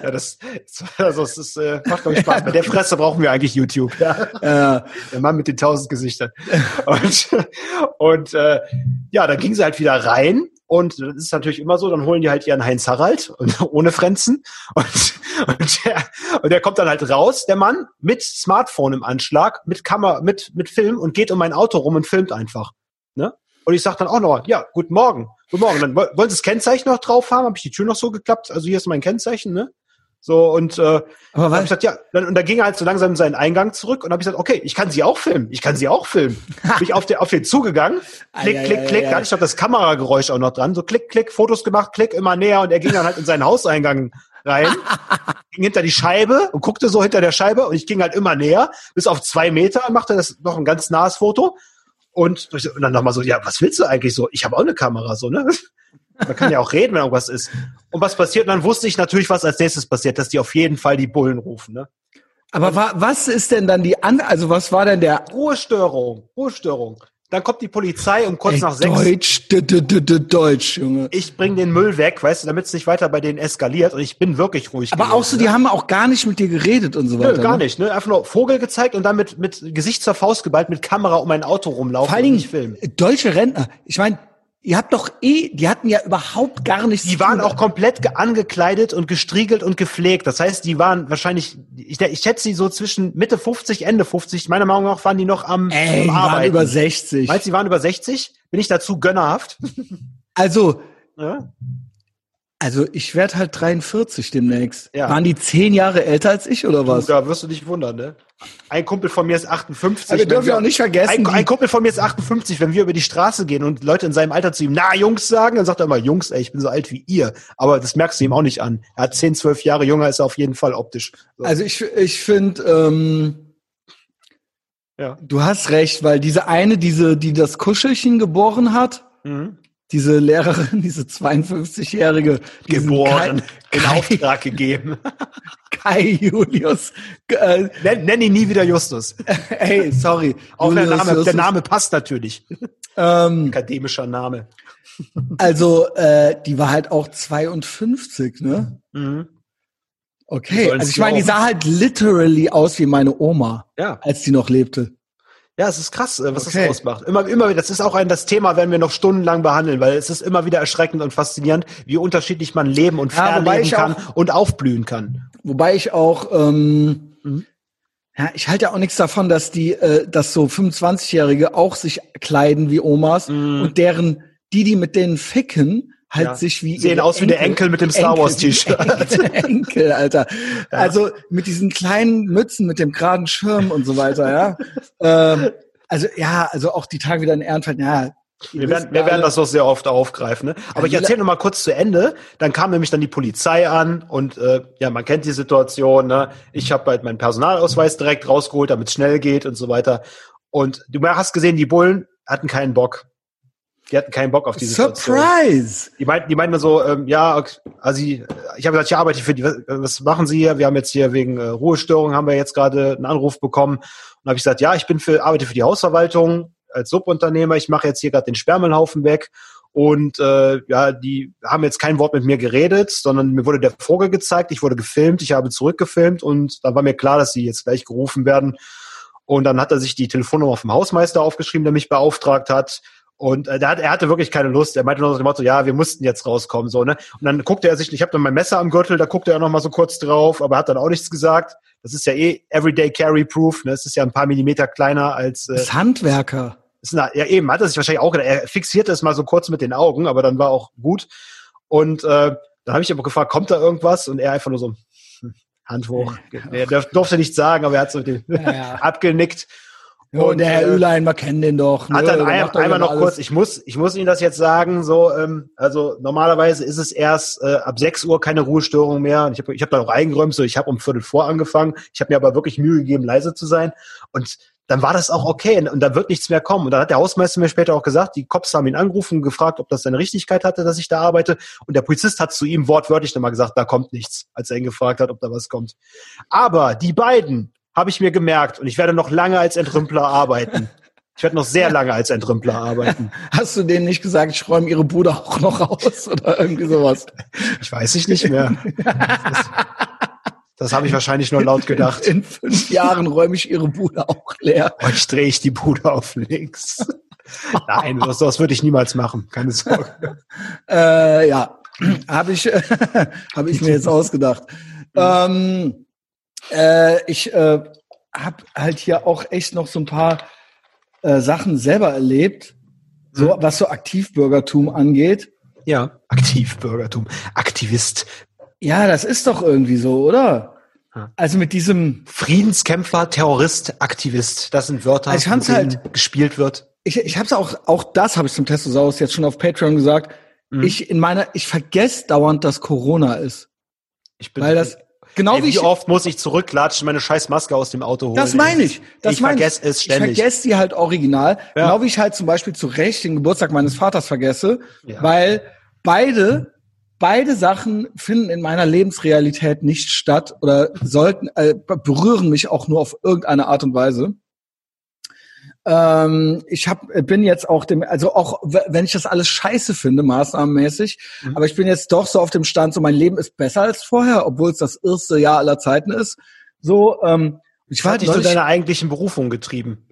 ja, das, also es ist, äh, macht glaube ich Spaß. Bei der Fresse brauchen wir eigentlich YouTube. Ja. Der Mann mit den tausend Gesichtern. Und, und äh, ja, dann ging sie halt wieder rein. Und das ist natürlich immer so, dann holen die halt ihren Heinz Harald [LAUGHS] und ohne Frenzen. Und, und, der, und der kommt dann halt raus, der Mann, mit Smartphone im Anschlag, mit Kamera, mit, mit Film und geht um mein Auto rum und filmt einfach. Ne? Und ich sag dann auch noch, ja, guten Morgen, guten Morgen. Dann woll- wollen Sie das Kennzeichen noch drauf haben? Habe ich die Tür noch so geklappt? Also hier ist mein Kennzeichen, ne? So und äh, Aber was, gesagt, ja, dann, und dann ging er halt so langsam in seinen Eingang zurück und habe ich gesagt, okay, ich kann sie auch filmen, ich kann sie auch filmen. [LAUGHS] Bin ich auf, der, auf den zugegangen, klick, klick, klick, da ei. hatte ich das Kamerageräusch auch noch dran, so klick, klick, Fotos gemacht, klick, immer näher und er ging dann halt in seinen Hauseingang rein, [LAUGHS] ging hinter die Scheibe und guckte so hinter der Scheibe und ich ging halt immer näher, bis auf zwei Meter und machte das noch ein ganz nahes Foto und, und dann nochmal so, ja, was willst du eigentlich so? Ich habe auch eine Kamera, so, ne? Man kann ja auch reden, wenn irgendwas ist. Und was passiert? Und dann wusste ich natürlich, was als nächstes passiert, dass die auf jeden Fall die Bullen rufen. Ne? aber wa, was ist denn dann die an, also was war denn der Ruhestörung, Ruhestörung. Dann kommt die Polizei um kurz Ey, nach sechs. Deutsch, d, d, d, Deutsch, Junge. Ich bring den Müll weg, weißt du, damit es nicht weiter bei denen eskaliert. Und ich bin wirklich ruhig. Aber auch so, die haben auch gar nicht mit dir geredet und so weiter. Nö, gar ne? nicht. Ne? Einfach nur Vogel gezeigt und dann mit, mit Gesicht zur Faust geballt, mit Kamera um ein Auto rumlaufen Vor allen Dingen nicht filmen. deutsche Rentner. Ich meine, ihr habt doch eh, die hatten ja überhaupt gar nichts. Die waren auch komplett ge- angekleidet und gestriegelt und gepflegt. Das heißt, die waren wahrscheinlich, ich, ich schätze sie so zwischen Mitte 50, Ende 50. Meiner Meinung nach waren die noch am, Ey, am die waren Arbeiten. über 60. Meinst du, die waren über 60? Bin ich dazu gönnerhaft? Also, Ja? Also ich werde halt 43 demnächst. Ja. Waren die zehn Jahre älter als ich oder was? Da wirst du dich wundern, ne? Ein Kumpel von mir ist 58. Aber wir dürfen ja auch nicht vergessen, Ein, ein Kumpel von mir ist 58. Wenn wir über die Straße gehen und Leute in seinem Alter zu ihm, na, Jungs sagen, dann sagt er immer, Jungs, ey, ich bin so alt wie ihr. Aber das merkst du ihm auch nicht an. Er hat 10, 12 Jahre jünger, ist er auf jeden Fall optisch. So. Also ich, ich finde, ähm, ja. du hast recht, weil diese eine, diese, die das Kuschelchen geboren hat, Mhm. Diese Lehrerin, [LAUGHS] diese 52-jährige, diesen Geboren, in Kai, Kai, Auftrag gegeben. [LAUGHS] Kai Julius, äh, Nenn, nenn ihn nie wieder Justus. [LAUGHS] ey, sorry. Auch der Name, der. Name passt natürlich. Ähm, Akademischer Name. also, äh, die war halt auch 52, ne? Mhm. Okay, also ich meine, die sah halt literally aus wie meine Oma, Ja. als die noch lebte. Ja, es ist krass, äh, was Okay. das ausmacht. Immer, immer, wieder- das ist auch ein, das Thema werden wir noch stundenlang behandeln, weil es ist immer wieder erschreckend und faszinierend, wie unterschiedlich man leben und Ja, verleben kann auch- und aufblühen kann. Wobei ich auch, ähm, Mhm. ja, ich halte ja auch nichts davon, dass die, äh, dass so 25-Jährige auch sich kleiden wie Omas Mhm. und deren, die, die mit denen ficken, halt Ja. sich wie Sehen aus wie der Enkel mit dem Star Wars T-Shirt. [LAUGHS] Enkel, Enkel, Alter. Also mit diesen kleinen Mützen, mit dem geraden Schirm und so weiter, ja. [LAUGHS] ähm, also ja, also auch die tragen wieder in Ehrenfeld, ja. Wir werden, wir werden das doch sehr oft aufgreifen. Ne? Aber ich Ja, erzähle noch mal kurz zu Ende. Dann kam nämlich dann die Polizei an und äh, ja, man kennt die Situation. Ne? Ich habe halt meinen Personalausweis direkt rausgeholt, damit es schnell geht und so weiter. Und du hast gesehen, die Bullen hatten keinen Bock. Die hatten keinen Bock auf die Situation. Surprise! Die meinten, die meinten nur so, ähm, ja, ok- also ich, ich habe gesagt, ich arbeite für die, was, machen Sie hier? Wir haben jetzt hier wegen äh, Ruhestörung haben wir jetzt gerade einen Anruf bekommen. Und habe ich gesagt, ja, ich bin für, arbeite für die Hausverwaltung als Subunternehmer. Ich mache jetzt hier gerade den Sperrmüllhaufen weg. Und äh, ja, die haben jetzt kein Wort mit mir geredet, sondern mir wurde der Vogel gezeigt, ich wurde gefilmt, ich habe zurückgefilmt und dann war mir klar, dass sie jetzt gleich gerufen werden. Und dann hat er sich die Telefonnummer vom Hausmeister aufgeschrieben, der mich beauftragt hat. Und äh, hat, er hatte wirklich keine Lust. Er meinte nur so dem Motto, ja, wir mussten jetzt rauskommen, so, ne? Und dann guckte er sich, ich habe dann mein Messer am Gürtel, da guckte er noch mal so kurz drauf, aber hat dann auch nichts gesagt. Das ist ja eh Everyday Carry Proof, ne? Es ist ja ein paar Millimeter kleiner als äh, Das Handwerker. ist eine, ja eben, hat er sich wahrscheinlich auch gedacht. Er fixierte es mal so kurz mit den Augen, aber dann war auch gut. Und äh, dann habe ich aber gefragt, kommt da irgendwas? Und er einfach nur so, hm, Hand hoch. Er durf, durfte nicht sagen, aber er hat so den ja. [LAUGHS] abgenickt. Ja, und der Herr äh, Ülein, wir kennen den doch. hat ne? dann Der ein, doch einmal noch alles. kurz, ich muss, ich muss Ihnen das jetzt sagen, so, ähm, also normalerweise ist es erst äh, ab 6 Uhr keine Ruhestörung mehr. Und ich habe ich hab da noch eingeräumt, so ich habe um Viertel vor angefangen. Ich habe mir aber wirklich Mühe gegeben, leise zu sein. Und dann war das auch okay und, und da wird nichts mehr kommen. Und dann hat der Hausmeister mir später auch gesagt, die Cops haben ihn angerufen und gefragt, ob das seine Richtigkeit hatte, dass ich da arbeite. Und der Polizist hat zu ihm wortwörtlich nochmal gesagt, da kommt nichts, als er ihn gefragt hat, ob da was kommt. Aber die beiden habe ich mir gemerkt und ich werde noch lange als Entrümpler arbeiten. Ich werde noch sehr lange als Entrümpler arbeiten. Hast du denen nicht gesagt, ich räume ihre Bude auch noch aus oder irgendwie sowas? Ich weiß ich nicht mehr. Das, das habe ich wahrscheinlich nur laut gedacht. In fünf Jahren räume ich ihre Bude auch leer. Euch drehe ich die Bude auf links. Nein, das, das würde ich niemals machen. Keine Sorge. Äh, ja, habe ich, [LAUGHS] hab ich mir jetzt ausgedacht. Ähm, äh, ich äh, habe halt hier auch echt noch so ein paar äh, Sachen selber erlebt, so was so Aktivbürgertum angeht. Ja, Aktivbürgertum. Aktivist. Ja, das ist doch irgendwie so, oder? Ja. Also mit diesem, Friedenskämpfer, Terrorist, Aktivist, das sind Wörter, Also mit denen halt- gespielt wird. ich, ich habe es auch, auch das habe ich zum Testosaurus jetzt schon auf Patreon gesagt. Mhm. Ich in meiner, ich vergesse dauernd, dass Corona ist, Ich bin, weil das genau Ey, wie wie ich, oft muss ich zurücklatschen, meine scheiß Maske aus dem Auto holen? das meine ich, das ich meine vergesse es ständig. Ich vergesse die halt original, Ja. genau wie ich halt zum Beispiel zu Recht den Geburtstag meines Vaters vergesse, Ja. weil beide beide Sachen finden in meiner Lebensrealität nicht statt oder sollten äh, berühren mich auch nur auf irgendeine Art und Weise. Ähm, ich hab, bin jetzt auch dem, also auch wenn ich das alles scheiße finde, maßnahmenmäßig, Mhm. aber ich bin jetzt doch so auf dem Stand, so mein Leben ist besser als vorher, obwohl es das erste Jahr aller Zeiten ist. So, ähm, ich war dich zu deiner eigentlichen Berufung getrieben.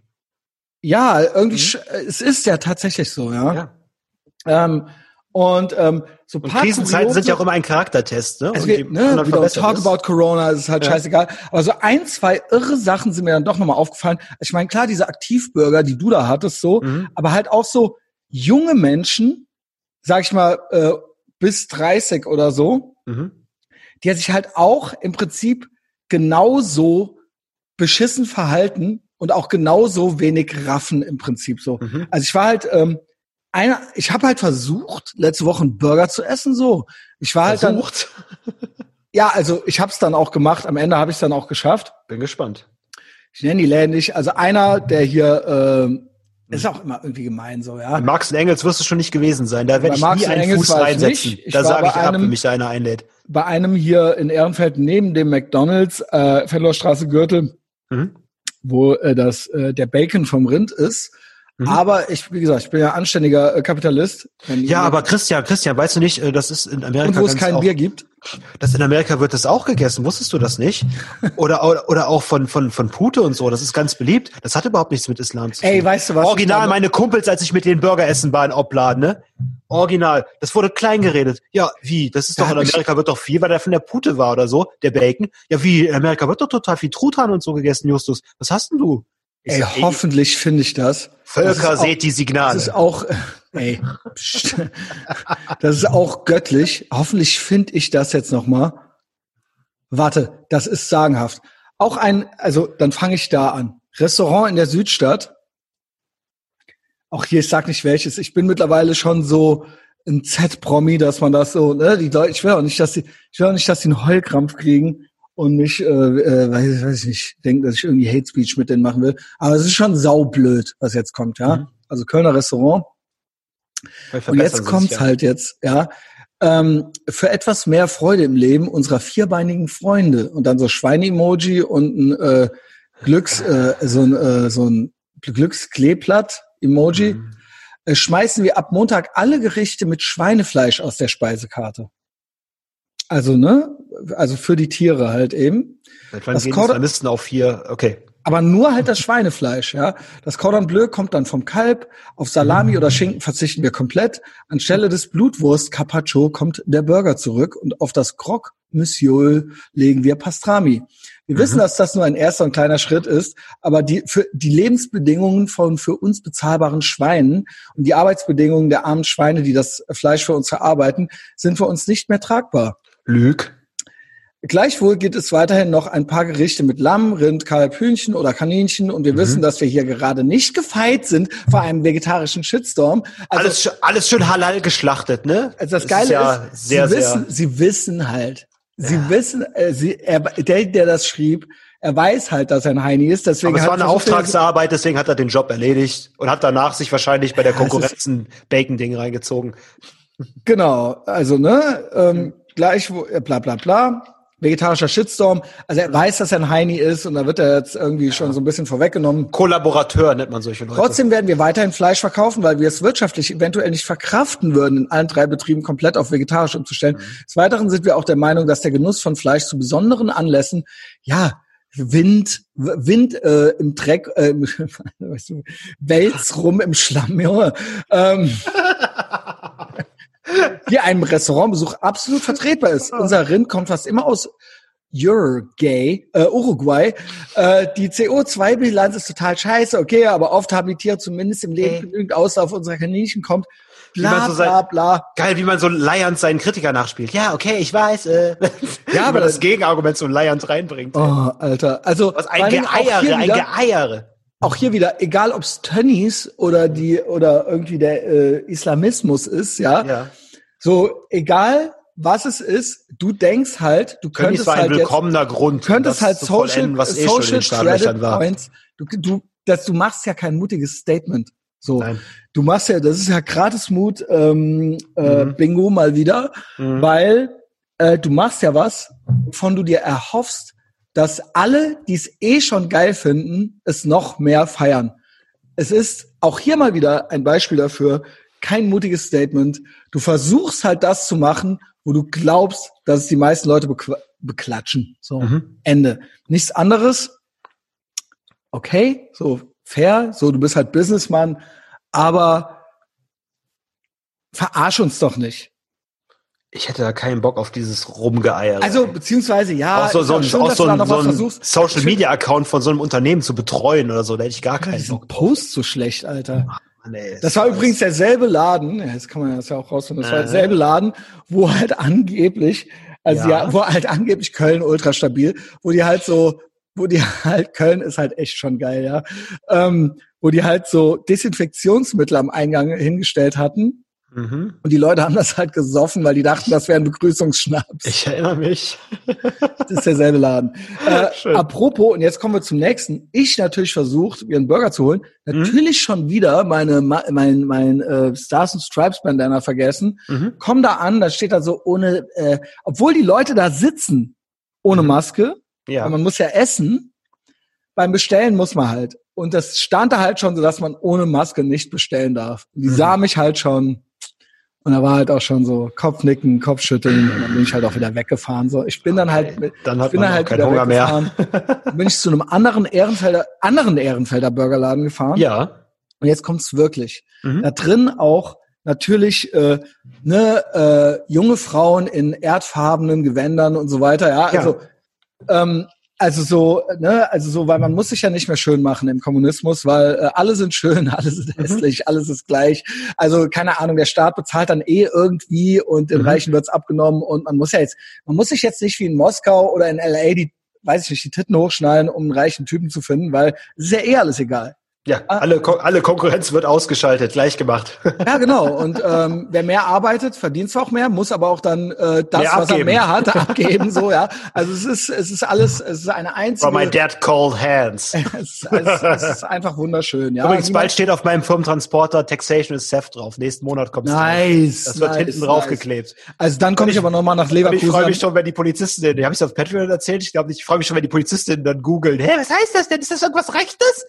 ja, irgendwie, Mhm. es ist ja tatsächlich so, ja. Ja. Ähm, und ähm, so Und paar Krisenzeiten sind ja auch kuriose- immer ein Charaktertest, ne? es Und geht, je ne, wieder talk ist- about Corona, es ist halt Ja. scheißegal. Aber so ein, zwei irre Sachen sind mir dann doch nochmal aufgefallen. Ich meine, klar, diese Aktivbürger, die du da hattest, so, Mhm. aber halt auch so junge Menschen, sag ich mal, äh, bis 30 oder so, Mhm. die sich halt auch im Prinzip genauso beschissen verhalten und auch genauso wenig raffen im Prinzip so. Mhm. Also ich war halt, ähm, einer, ich habe halt versucht, letzte Woche einen Burger zu essen, so. Ich war halt dann, Versucht. [LAUGHS] ja, also ich habe es dann auch gemacht. Am Ende habe ich es dann auch geschafft. Bin gespannt. Ich nenne die Läden nicht. Also einer, der hier, ähm, ist auch immer irgendwie gemein so, ja. Bei Marx und Engels wirst du schon nicht gewesen sein. Da werde ich Marx nie einen Engels Fuß reinsetzen. Da sage ich ab, einem- wenn mich da einer einlädt. Bei einem hier in Ehrenfeld neben dem McDonalds, äh, Fenloerstraße Gürtel, Mhm. wo äh, das äh, der Bacon vom Rind ist. Mhm. Aber ich, wie gesagt, ich bin ja anständiger äh, Kapitalist. Ja, aber Christian, Christian, weißt du nicht, äh, das ist in Amerika und wo es kein auch, Bier gibt. das in Amerika wird das auch gegessen, wusstest du das nicht? Oder oder, oder auch von von von Pute und so, das ist ganz beliebt. Das hat überhaupt nichts mit Islam zu tun. Ey, weißt du was? Original meine Kumpels, als ich mit den Burger essen war in Obladen, ne? Original. Das wurde klein geredet. Ja, wie? Das ist Da doch in Amerika wird doch viel, weil der von der Pute war oder so, der Bacon. Ja, wie? In Amerika wird doch total viel Truthahn und so gegessen, Justus. Was hast denn du? Ich Ey, sag, ey, hoffentlich finde ich das. Völker seht die Signale. Das ist auch, [LAUGHS] ey, pst. das ist auch göttlich. Hoffentlich finde ich das jetzt noch mal. Warte, das ist sagenhaft. Auch ein, also dann fange ich da an. Restaurant in der Südstadt. Auch hier, ich sag nicht welches. Ich bin mittlerweile schon so ein Z-Promi, dass man das so, ne, die Leute, ich will auch nicht, dass die, ich will auch nicht, dass die einen Heulkrampf kriegen und mich, äh, äh, weiß, weiß ich nicht, denken, dass ich irgendwie Hate Speech mit denen machen will. Aber es ist schon saublöd, was jetzt kommt, ja. Mhm. Also Kölner Restaurant. Und jetzt kommt's halt jetzt, ja. Ähm, für etwas mehr Freude im Leben unserer vierbeinigen Freunde und dann so Schweine-Emoji und ein äh, Glücks, äh, so ein, äh, so ein Glückskleeblatt-Emoji, Mhm. äh, schmeißen wir ab Montag alle Gerichte mit Schweinefleisch aus der Speisekarte. Also, ne? Also für die Tiere halt eben. Das Cordon- auf vier? Okay. Aber nur halt das Schweinefleisch, ja. Das Cordon Bleu kommt dann vom Kalb. Auf Salami oder Schinken verzichten wir komplett. Anstelle des Blutwurst Carpaccio kommt der Burger zurück und auf das Croque Monsieur legen wir Pastrami. Wir wissen, dass das nur ein erster und kleiner Schritt ist, aber die, für die Lebensbedingungen von für uns bezahlbaren Schweinen und die Arbeitsbedingungen der armen Schweine, die das Fleisch für uns verarbeiten, sind für uns nicht mehr tragbar. Lüg. Gleichwohl gibt es weiterhin noch ein paar Gerichte mit Lamm, Rind, Kalb, Hühnchen oder Kaninchen und wir wissen, dass wir hier gerade nicht gefeit sind vor einem vegetarischen Shitstorm. Also, alles, alles schön halal geschlachtet, ne? also das Geile ist, ja sehr, sie, sehr. wissen, sie wissen halt, sie wissen, äh, sie, er, der, der das schrieb, er weiß halt, dass er ein Heini ist, deswegen Aber es war eine Auftragsarbeit, deswegen hat er den Job erledigt und hat danach sich wahrscheinlich bei der Konkurrenz ein Bacon-Ding reingezogen. Genau, also ne, ähm, gleich äh, bla bla bla, vegetarischer Shitstorm. Also er weiß, dass er ein Heini ist und da wird er jetzt irgendwie schon so ein bisschen vorweggenommen. Kollaborateur nennt man solche Leute. Trotzdem werden wir weiterhin Fleisch verkaufen, weil wir es wirtschaftlich eventuell nicht verkraften würden, in allen drei Betrieben komplett auf vegetarisch umzustellen. Des Weiteren sind wir auch der Meinung, dass der Genuss von Fleisch zu besonderen Anlässen, ja, Wind, Wind äh, im Dreck, äh, im- [LAUGHS] weißt du, Wälz rum im Schlamm, Junge. Ähm, [LAUGHS] hier einem Restaurantbesuch absolut vertretbar ist. Unser Rind kommt fast immer aus Uruguay, äh, Uruguay. Äh, die CO2-Bilanz ist total scheiße, okay, aber oft haben die Tiere zumindest im Leben genügend Auslauf unserer Kaninchen kommt. wie man bla so bla bla. geil, wie man so Lions seinen Kritiker nachspielt. Ja, okay, ich weiß. Äh, ja, [LAUGHS] aber das Gegenargument zu Lions reinbringt. Oh, Alter. Also Was ein Geeiere, ein Geeiere. Auch hier wieder, egal ob es Tönnies oder die oder irgendwie der äh, Islamismus ist, ja, Ja. so egal was es ist, du denkst halt, du Tönnies könntest war ein halt jetzt, willkommener Grund, könntest das halt zu Social, was eh Social Credit war. Points, du, du, das, du machst ja kein mutiges Statement. So, Nein. du machst ja, das ist ja gratis Mut ähm, äh, Mhm. Bingo mal wieder, Mhm. weil äh, du machst ja was, wovon du dir erhoffst, dass alle, die es eh schon geil finden, es noch mehr feiern. Es ist auch hier mal wieder ein Beispiel dafür, kein mutiges Statement. Du versuchst halt das zu machen, wo du glaubst, dass es die meisten Leute beklatschen. So, Mhm. Ende. Nichts anderes. Okay, so fair, so du bist halt Businessman, aber verarsch uns doch nicht. Ich hätte da keinen Bock auf dieses Rumgeeiere. Also beziehungsweise ja, auch so, so, schön, auch so ein, so ein. Social Media Account von so einem Unternehmen zu betreuen oder so, da hätte ich gar keinen Bock. Post so schlecht, Alter. Mann, ey, Das war übrigens derselbe Laden, ja, jetzt kann man das ja auch rausfinden, das war Äh. derselbe Laden, wo halt angeblich, also Ja. ja, wo halt angeblich Köln ultra stabil, wo die halt so, wo die [LAUGHS] halt, Köln ist halt echt schon geil, ja, ähm, wo die halt so Desinfektionsmittel am Eingang hingestellt hatten Mhm. und die Leute haben das halt gesoffen, weil die dachten, das wäre ein Begrüßungsschnaps. Ich erinnere mich. Das ist derselbe Laden. [LAUGHS] Äh, apropos, und jetzt kommen wir zum nächsten. Ich natürlich versucht, mir einen Burger zu holen. Mhm. Natürlich schon wieder meine, mein, mein äh, Stars and Stripes Bandana vergessen. Mhm. Komm da an, da steht da so ohne, äh, obwohl die Leute da sitzen, ohne Maske, Ja. man muss ja essen. Beim Bestellen muss man halt. Und das stand da halt schon so, dass man ohne Maske nicht bestellen darf. Die Mhm. sah mich halt schon. Und da war halt auch schon so Kopfnicken, Kopfschütteln. Und dann bin ich halt auch wieder weggefahren. So, ich bin dann halt, Dann ich hat bin man dann halt keinen wieder Hunger mehr. Dann bin ich zu einem anderen Ehrenfelder, anderen Ehrenfelder Burgerladen gefahren. Ja. Und jetzt kommt's wirklich. Mhm. Da drin auch natürlich äh, ne, äh, junge Frauen in erdfarbenen Gewändern und so weiter. Ja, Ja. also ähm, also so, ne, also so, weil man muss sich ja nicht mehr schön machen im Kommunismus, weil äh, alle sind schön, [LAUGHS] alle sind Mhm. hässlich, alles ist gleich. Also keine Ahnung, der Staat bezahlt dann eh irgendwie und den Mhm. Reichen wird's abgenommen und man muss ja jetzt, man muss sich jetzt nicht wie in Moskau oder in LA die, weiß ich nicht, die Titten hochschneiden, um einen reichen Typen zu finden, weil es ist ja eh alles egal. Ja, Ah. alle, alle Konkurrenz wird ausgeschaltet, gleich gemacht. [LAUGHS] Ja, genau. Und ähm, wer mehr arbeitet, verdient auch mehr, muss aber auch dann äh, das, was er mehr hat, [LAUGHS] abgeben. So, ja. Also es ist, es ist alles, es ist eine einzige. From my dead cold hands. [LAUGHS] es, ist, es, es ist einfach wunderschön. Ja. Übrigens, bald steht auf meinem Firmentransporter Taxation is Theft drauf. Nächsten Monat kommt es Nice. Das wird nice, hinten drauf nice. Also dann komme ich aber nochmal nach Und ich Leverkusen. freue mich schon, wenn die Polizisten, die habe ich auf Patreon erzählt, ich glaube nicht, ich freue mich schon, wenn die Polizisten dann googeln, hä, was heißt das denn? Ist das irgendwas Rechtes?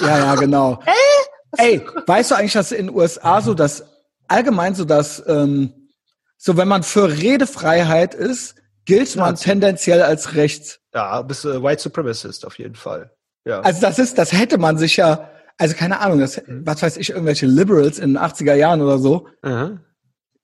Ja, ja, genau. [LAUGHS] Ey, weißt du eigentlich, dass in den USA so das allgemein so dass ähm, so wenn man für Redefreiheit ist, gilt man Nazi. tendenziell als rechts. Ja, bist äh, White Supremacist auf jeden Fall. Ja. Also das ist, das hätte man sich ja, also keine Ahnung, das, Mhm. was weiß ich, irgendwelche Liberals in den 80er Jahren oder so, Mhm.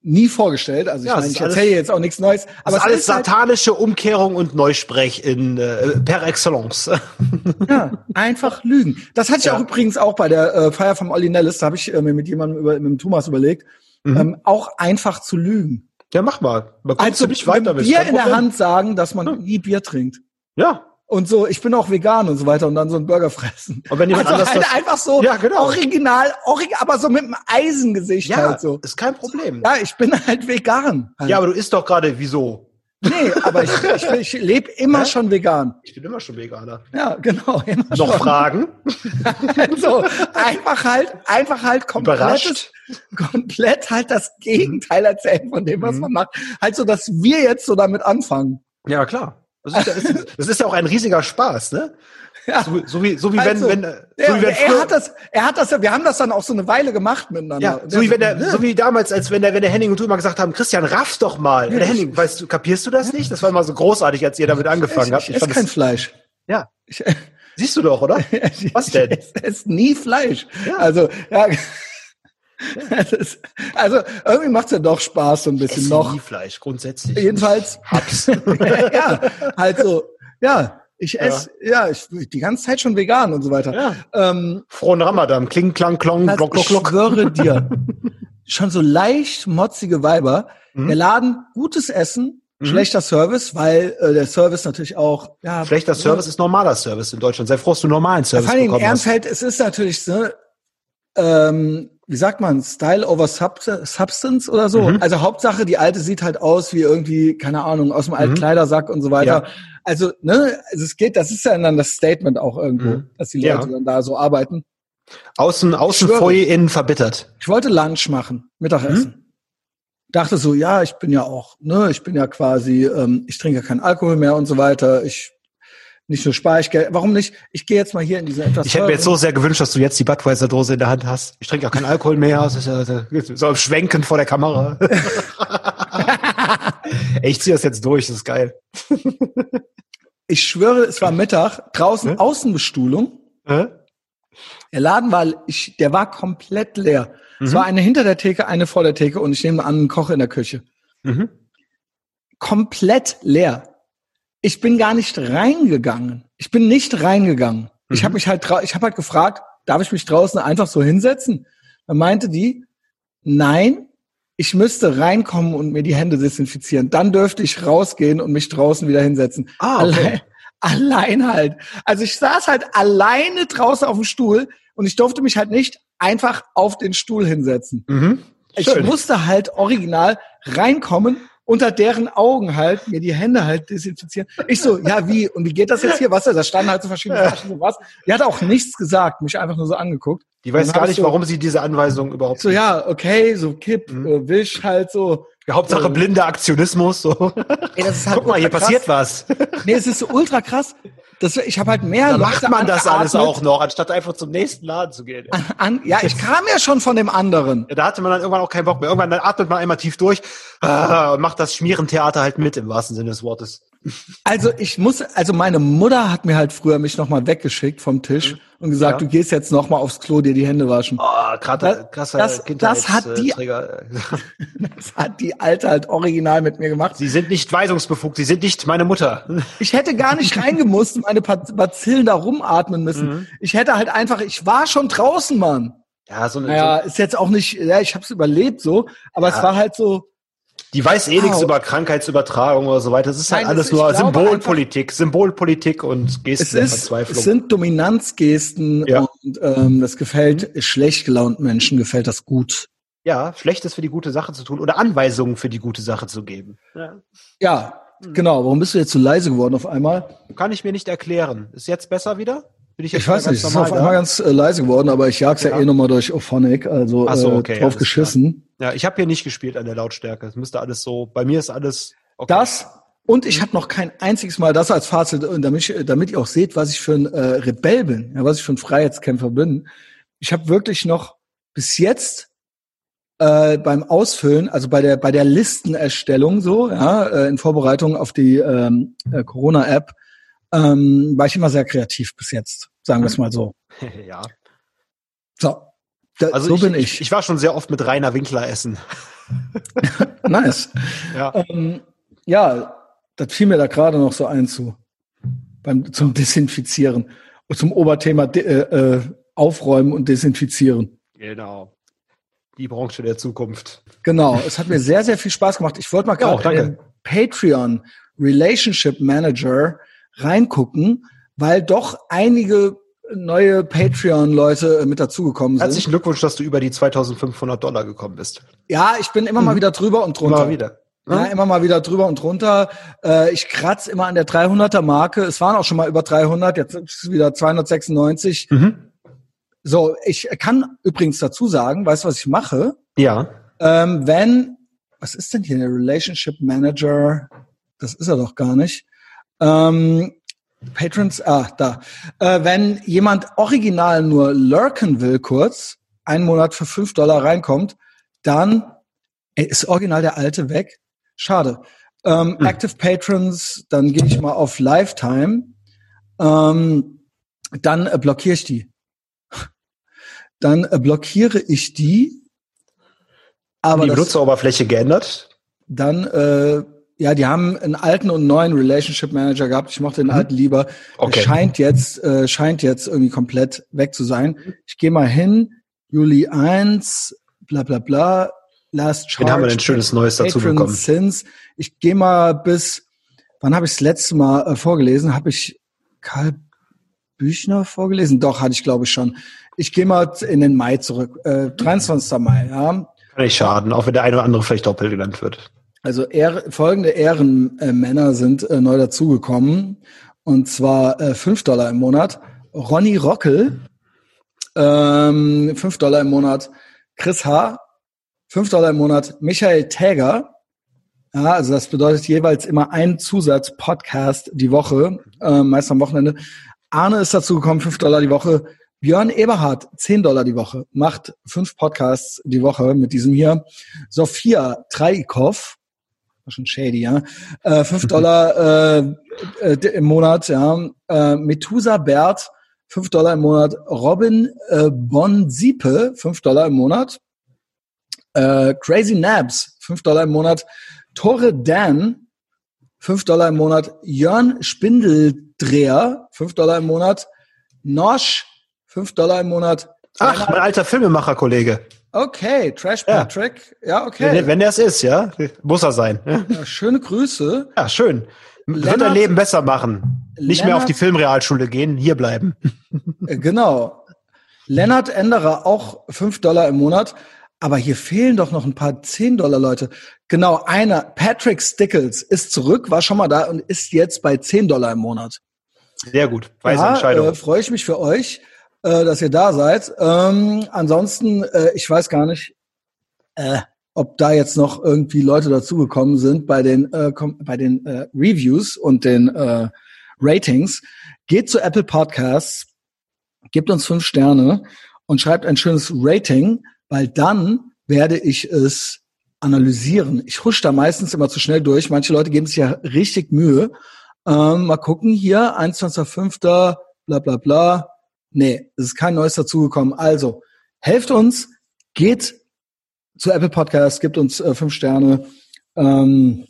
Nie vorgestellt. Also ich Ja, es meine, ich erzähle jetzt auch nichts Neues. Aber das ist es alles ist halt, satanische Umkehrung und Neusprech in äh, per excellence. [LAUGHS] ja, einfach Lügen. Das hatte ich Ja. auch übrigens auch bei der äh, Feier vom Olli Nellis, da habe ich äh, mir mit jemandem über, mit dem Thomas überlegt, Mhm. ähm, auch einfach zu lügen. Ja, mach mal. Man kommt Also du nicht weiter mit. Bier in der. Hand sagen, dass man nie Bier trinkt. Ja. Und so, ich bin auch vegan und so weiter und dann so einen Burger fressen. Und wenn jemand also anders halt das- einfach so Ja, genau. original, orig aber so mit einem Eisengesicht Ja, halt so. ist kein Problem. Ja, ich bin halt vegan. Halt. Ja, aber du isst doch gerade wieso? Nee, aber ich, ich, ich lebe immer Hä? schon vegan. Ich bin immer schon Veganer. Ja, genau. Noch schon. Fragen? [LAUGHS] so, einfach halt, einfach halt komplett, Überrascht? komplett halt das Gegenteil erzählen von dem, was Mhm. man macht. Halt so, dass wir jetzt so damit anfangen. Ja, klar. Das ist ja, ist, das ist ja auch ein riesiger Spaß, ne? [LAUGHS] Ja. So, so wie, so wie Also, wenn, wenn, Ja, so wie wenn er früher- hat das, er hat das, ja- wir haben das dann auch so eine Weile gemacht miteinander. ja, so wie wenn der, ne? so wie damals, als wenn der, wenn der Henning und du immer gesagt haben, Christian, raff doch mal. Ja, der Henning, weißt du, kapierst du das nicht? Das war immer so großartig, als ihr damit angefangen ich, habt. ich, Ich esse kein das, Fleisch. ja, Ich, siehst du doch, oder? [LAUGHS] Was denn? Ich esse nie Fleisch. Ja. Also, ja. [LAUGHS] Ist, also, irgendwie macht's ja doch Spaß, so ein bisschen Esse noch. Fleisch, grundsätzlich. Jedenfalls, Hab's. [LAUGHS] ja, halt so, ja, ich esse, ja, ich die ganze Zeit schon vegan und so weiter. ja. Ähm, Frohen Ramadan. Kling, klang, klong, also glock, glock, ich schwöre [LAUGHS] dir, schon so leicht motzige Weiber. Mhm. Der Laden, gutes Essen, Mhm. schlechter Service, weil äh, der Service natürlich auch, ja. Schlechter Service ist normaler Service in Deutschland. Sei froh, dass du normalen Service Vor allem in bekommen hast. Ehrenfeld, es ist natürlich so, ähm, wie sagt man, Style over Subst- Substance oder so. Mhm. Also Hauptsache, die alte sieht halt aus wie irgendwie, keine Ahnung, aus dem alten Mhm. Kleidersack und so weiter. Ja. Also, ne, also es geht, das ist ja dann das Statement auch irgendwo, Mhm. dass die Ja. Leute dann da so arbeiten. Außen, außen. Folie, innen verbittert. Ich wollte Lunch machen, Mittagessen. Mhm. Dachte so, ja, ich bin ja auch, ne, ich bin ja quasi, ähm, ich trinke ja keinen Alkohol mehr und so weiter. Ich nicht nur spare ich Geld. Warum nicht? Ich gehe jetzt mal hier in diese etwas Ich hätte mir jetzt so sehr gewünscht, dass du jetzt die Budweiser-Dose in der Hand hast. Ich trinke auch keinen Alkohol mehr. Das ist ja so Schwenken vor der Kamera. Ey, [LAUGHS] ich ziehe das jetzt durch, das ist geil. Ich schwöre, es war Mittag, draußen Hä? Außenbestuhlung. Hä? Der Laden war, ich, der war komplett leer. Es Mhm. war eine hinter der Theke, eine vor der Theke und ich nehme an, einen Koch in der Küche. Mhm. Komplett leer. Ich bin gar nicht reingegangen. Ich bin nicht reingegangen. Ich Mhm. habe mich halt, ich habe halt gefragt, darf ich mich draußen einfach so hinsetzen? Dann meinte die, nein, ich müsste reinkommen und mir die Hände desinfizieren. Dann dürfte ich rausgehen und mich draußen wieder hinsetzen. Ah, Allein, [LAUGHS] allein halt. Also ich saß halt alleine draußen auf dem Stuhl und ich durfte mich halt nicht einfach auf den Stuhl hinsetzen. Mhm. Ich musste halt original reinkommen, unter deren Augen halt, mir die Hände halt desinfizieren. Ich so, ja, wie? Und wie geht das jetzt hier? Was? Da standen halt so verschiedene Flaschen, so was. Die hat auch nichts gesagt, mich einfach nur so angeguckt. Die weiß gar nicht, ich so- warum sie diese Anweisung überhaupt. So, ja, okay, so kipp, Mhm. äh, wisch halt so. Ja, Hauptsache äh, blinder Aktionismus. So. Ey, das ist halt Guck mal, hier ultra passiert krass. was. Nee, es ist so ultra krass. Das, ich habe halt mehr Da Leute macht man das alles auch noch, anstatt einfach zum nächsten Laden zu gehen. An, ja, ich [LAUGHS] kam ja schon von dem anderen. Ja, da hatte man dann irgendwann auch keinen Bock mehr. Irgendwann dann atmet man einmal tief durch ah, [LAUGHS] und macht das Schmierentheater halt mit, im wahrsten Sinne des Wortes. Also ich muss, also meine Mutter hat mir halt früher mich nochmal weggeschickt vom Tisch und gesagt, Ja. du gehst jetzt nochmal aufs Klo, dir die Hände waschen. Oh, krasser, Das- krasser das- das hat die-. [LAUGHS] Das hat die Alte halt original mit mir gemacht. Sie sind nicht weisungsbefugt, Sie sind nicht meine Mutter. [LAUGHS] Ich hätte gar nicht reingemusst, meine Pa- Bazillen da rumatmen müssen. Mhm. Ich hätte halt einfach, ich war schon draußen, Mann. Ja, so eine, Naja, so, ist jetzt auch nicht, ja, ich hab's überlebt so, aber Ja. es war halt so, die weiß eh nichts Au. über Krankheitsübertragung oder so weiter. Das ist halt Nein, alles es- nur ich glaube Symbolpolitik, Symbolpolitik und Gesten es der ist, Verzweiflung. es sind Dominanzgesten Ja. und ähm, das gefällt schlecht gelaunten Menschen gefällt das gut. ja, Schlechtes für die gute Sache zu tun oder Anweisungen für die gute Sache zu geben. Ja. Ja, Mhm. genau. Warum bist du jetzt so leise geworden auf einmal? Kann ich mir nicht erklären. Ist jetzt besser wieder? Ich Ich weiß nicht, es ist auf einmal ganz äh, leise geworden, aber ich jag's ja, Ja. eh nochmal durch Ophonic, also Ach so, äh, okay, drauf alles geschissen. Ja, ich habe hier nicht gespielt an der Lautstärke. Es müsste alles so. Bei mir ist alles. Okay. Das und Mhm. ich habe noch kein einziges Mal das als Fazit, und damit, ich, damit ihr auch seht, was ich für ein äh, Rebell bin, ja, was ich für ein Freiheitskämpfer bin. Ich habe wirklich noch bis jetzt äh, beim Ausfüllen, also bei der bei der Listenerstellung so, ja, äh, in Vorbereitung auf die ähm, äh, Corona-App, ähm, war ich immer sehr kreativ bis jetzt, sagen wir es mal so. [LAUGHS] ja. So, da, Also so ich, bin ich. ich. Ich war schon sehr oft mit Rainer Winkler essen. [LAUGHS] [LAUGHS] Nice. Ja. Ähm, ja, das fiel mir da gerade noch so ein zu. Beim, zum Desinfizieren. Und zum Oberthema de, äh, äh, Aufräumen und Desinfizieren. Genau. Die Branche der Zukunft. Genau. Es hat mir sehr, sehr viel Spaß gemacht. Ich wollte mal Ja, gerade den Patreon Relationship Manager reingucken, weil doch einige neue Patreon-Leute mit dazugekommen sind. Herzlichen Glückwunsch, dass du über die 2500 Dollar gekommen bist. Ja, ich bin immer mal wieder drüber und drunter. Mhm. Immer wieder. Ja, Hm? immer mal wieder drüber und drunter. Äh, ich kratz immer an der 300er Marke. Es waren auch schon mal über 300, jetzt ist es wieder 296. Mhm. So, ich kann übrigens dazu sagen, weißt du, was ich mache? Ja. Ähm, wenn, was ist denn hier der Relationship Manager? Das ist er doch gar nicht. Ähm, Patrons, ah, da. Äh, wenn jemand original nur lurken will, kurz, einen Monat für fünf Dollar reinkommt, dann ist original der alte weg. Schade. Ähm, Hm. Active Patrons, dann gehe ich mal auf Lifetime. Ähm, dann äh, blockiere ich die. [LAUGHS] Dann äh, blockiere ich die. Aber die Benutzeroberfläche geändert. dann, äh, ja, die haben einen alten und neuen Relationship Manager gehabt. Ich mochte den alten lieber. Okay. scheint jetzt, äh, scheint jetzt irgendwie komplett weg zu sein. Ich gehe mal hin, Juli 1, bla bla bla, Last Charge. Wen haben wir denn schönes Neues dazu Patron bekommen? Sins. Ich gehe mal bis, wann habe ich das letzte Mal äh, vorgelesen? Habe ich Karl Büchner vorgelesen? Doch, hatte ich glaube ich schon. Ich gehe mal in den Mai zurück. Äh, 23. Mai, ja. Kann nicht schaden, auch wenn der eine oder andere vielleicht doppelt genannt wird. Also Ehr folgende Ehrenmänner sind äh, neu dazugekommen. Und zwar äh, 5 Dollar im Monat. Ronny Rockel, ähm, 5 Dollar im Monat. Chris H., 5 Dollar im Monat. Michael Täger, ja, also das bedeutet jeweils immer ein Zusatz-Podcast die Woche, äh, meist am Wochenende. Arne ist dazu gekommen, 5 Dollar die Woche. Björn Eberhardt, 10 Dollar die Woche, macht fünf Podcasts die Woche mit diesem hier. Sophia Traikov, war schon shady, ja. Äh, 5 [LAUGHS] Dollar äh, äh, im Monat, ja. Äh, Methusa Bert, 5 Dollar im Monat. Robin äh, Bonsiepe, 5 Dollar im Monat. Äh, Crazy Nabs, 5 Dollar im Monat. Tore Dan, 5 Dollar im Monat. Jörn Spindeldreher, 5 Dollar im Monat. Nosh, 5 Dollar im Monat. Ach, mein alter Filmemacher-Kollege. Okay, Trash Ja. Patrick. Ja, Wenn, okay. wenn der es ist, ja, muss er sein. Ja, Ja, schöne Grüße. Ja, schön. Wird Lennart- dein Leben besser machen. Nicht mehr auf Lennart- die Filmrealschule gehen, hier bleiben. Äh, Genau. Lennart Enderer auch 5 Dollar im Monat. Aber hier fehlen doch noch ein paar 10 Dollar Leute. Genau, einer, Patrick Stickles, ist zurück, war schon mal da und ist jetzt bei 10 Dollar im Monat. Sehr gut. Weise ja, Entscheidung. Äh, Freue ich mich für euch, äh, dass ihr da seid. Ähm, ansonsten, äh, ich weiß gar nicht, äh, ob da jetzt noch irgendwie Leute dazugekommen sind bei den, äh, bei den äh, Reviews und den äh, Ratings. Geht zu Apple Podcasts, gebt uns fünf Sterne und schreibt ein schönes Rating, weil dann werde ich es analysieren. Ich husch da meistens immer zu schnell durch. Manche Leute geben sich ja richtig Mühe. Ähm, mal gucken hier, 21.05., bla bla bla. Nee, es ist kein Neues dazugekommen. Also, helft uns, geht zu Apple Podcast, gibt uns äh, fünf Sterne ähm,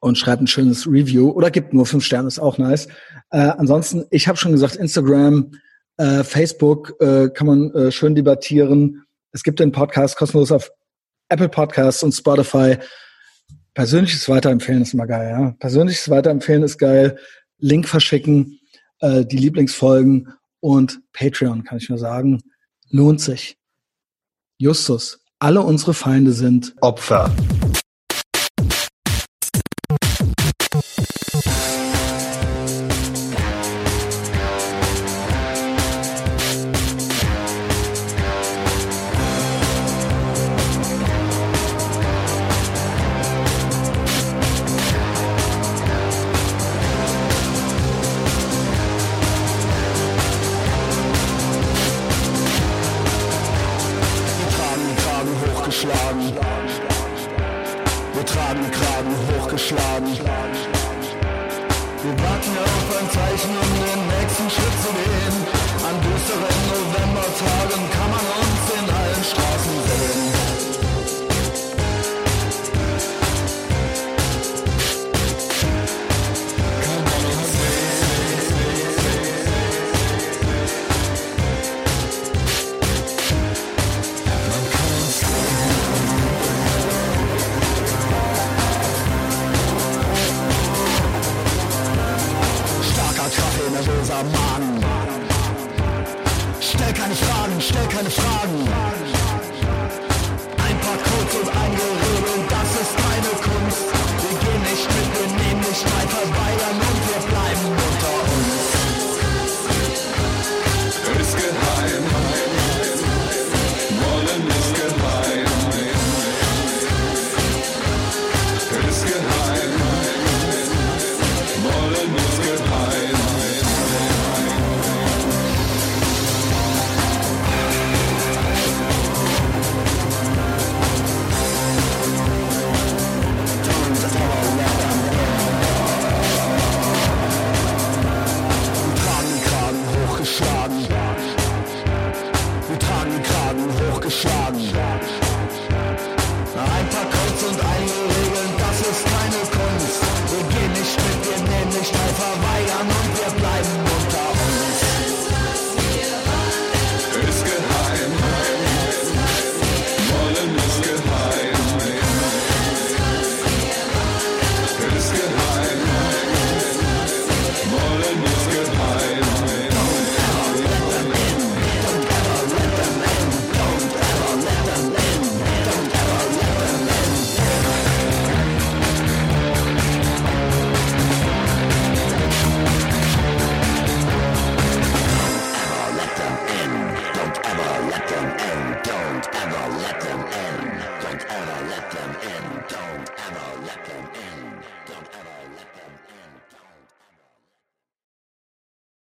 und schreibt ein schönes Review oder gibt nur fünf Sterne, ist auch nice. Äh, ansonsten, ich habe schon gesagt, Instagram, äh, Facebook äh, kann man äh, schön debattieren. Es gibt den Podcast kostenlos auf Apple Podcasts und Spotify. Persönliches Weiterempfehlen ist immer geil, ja. Persönliches Weiterempfehlen ist geil. Link verschicken, äh, die Lieblingsfolgen und Patreon, kann ich nur sagen, lohnt sich. Justus, alle unsere Feinde sind Opfer.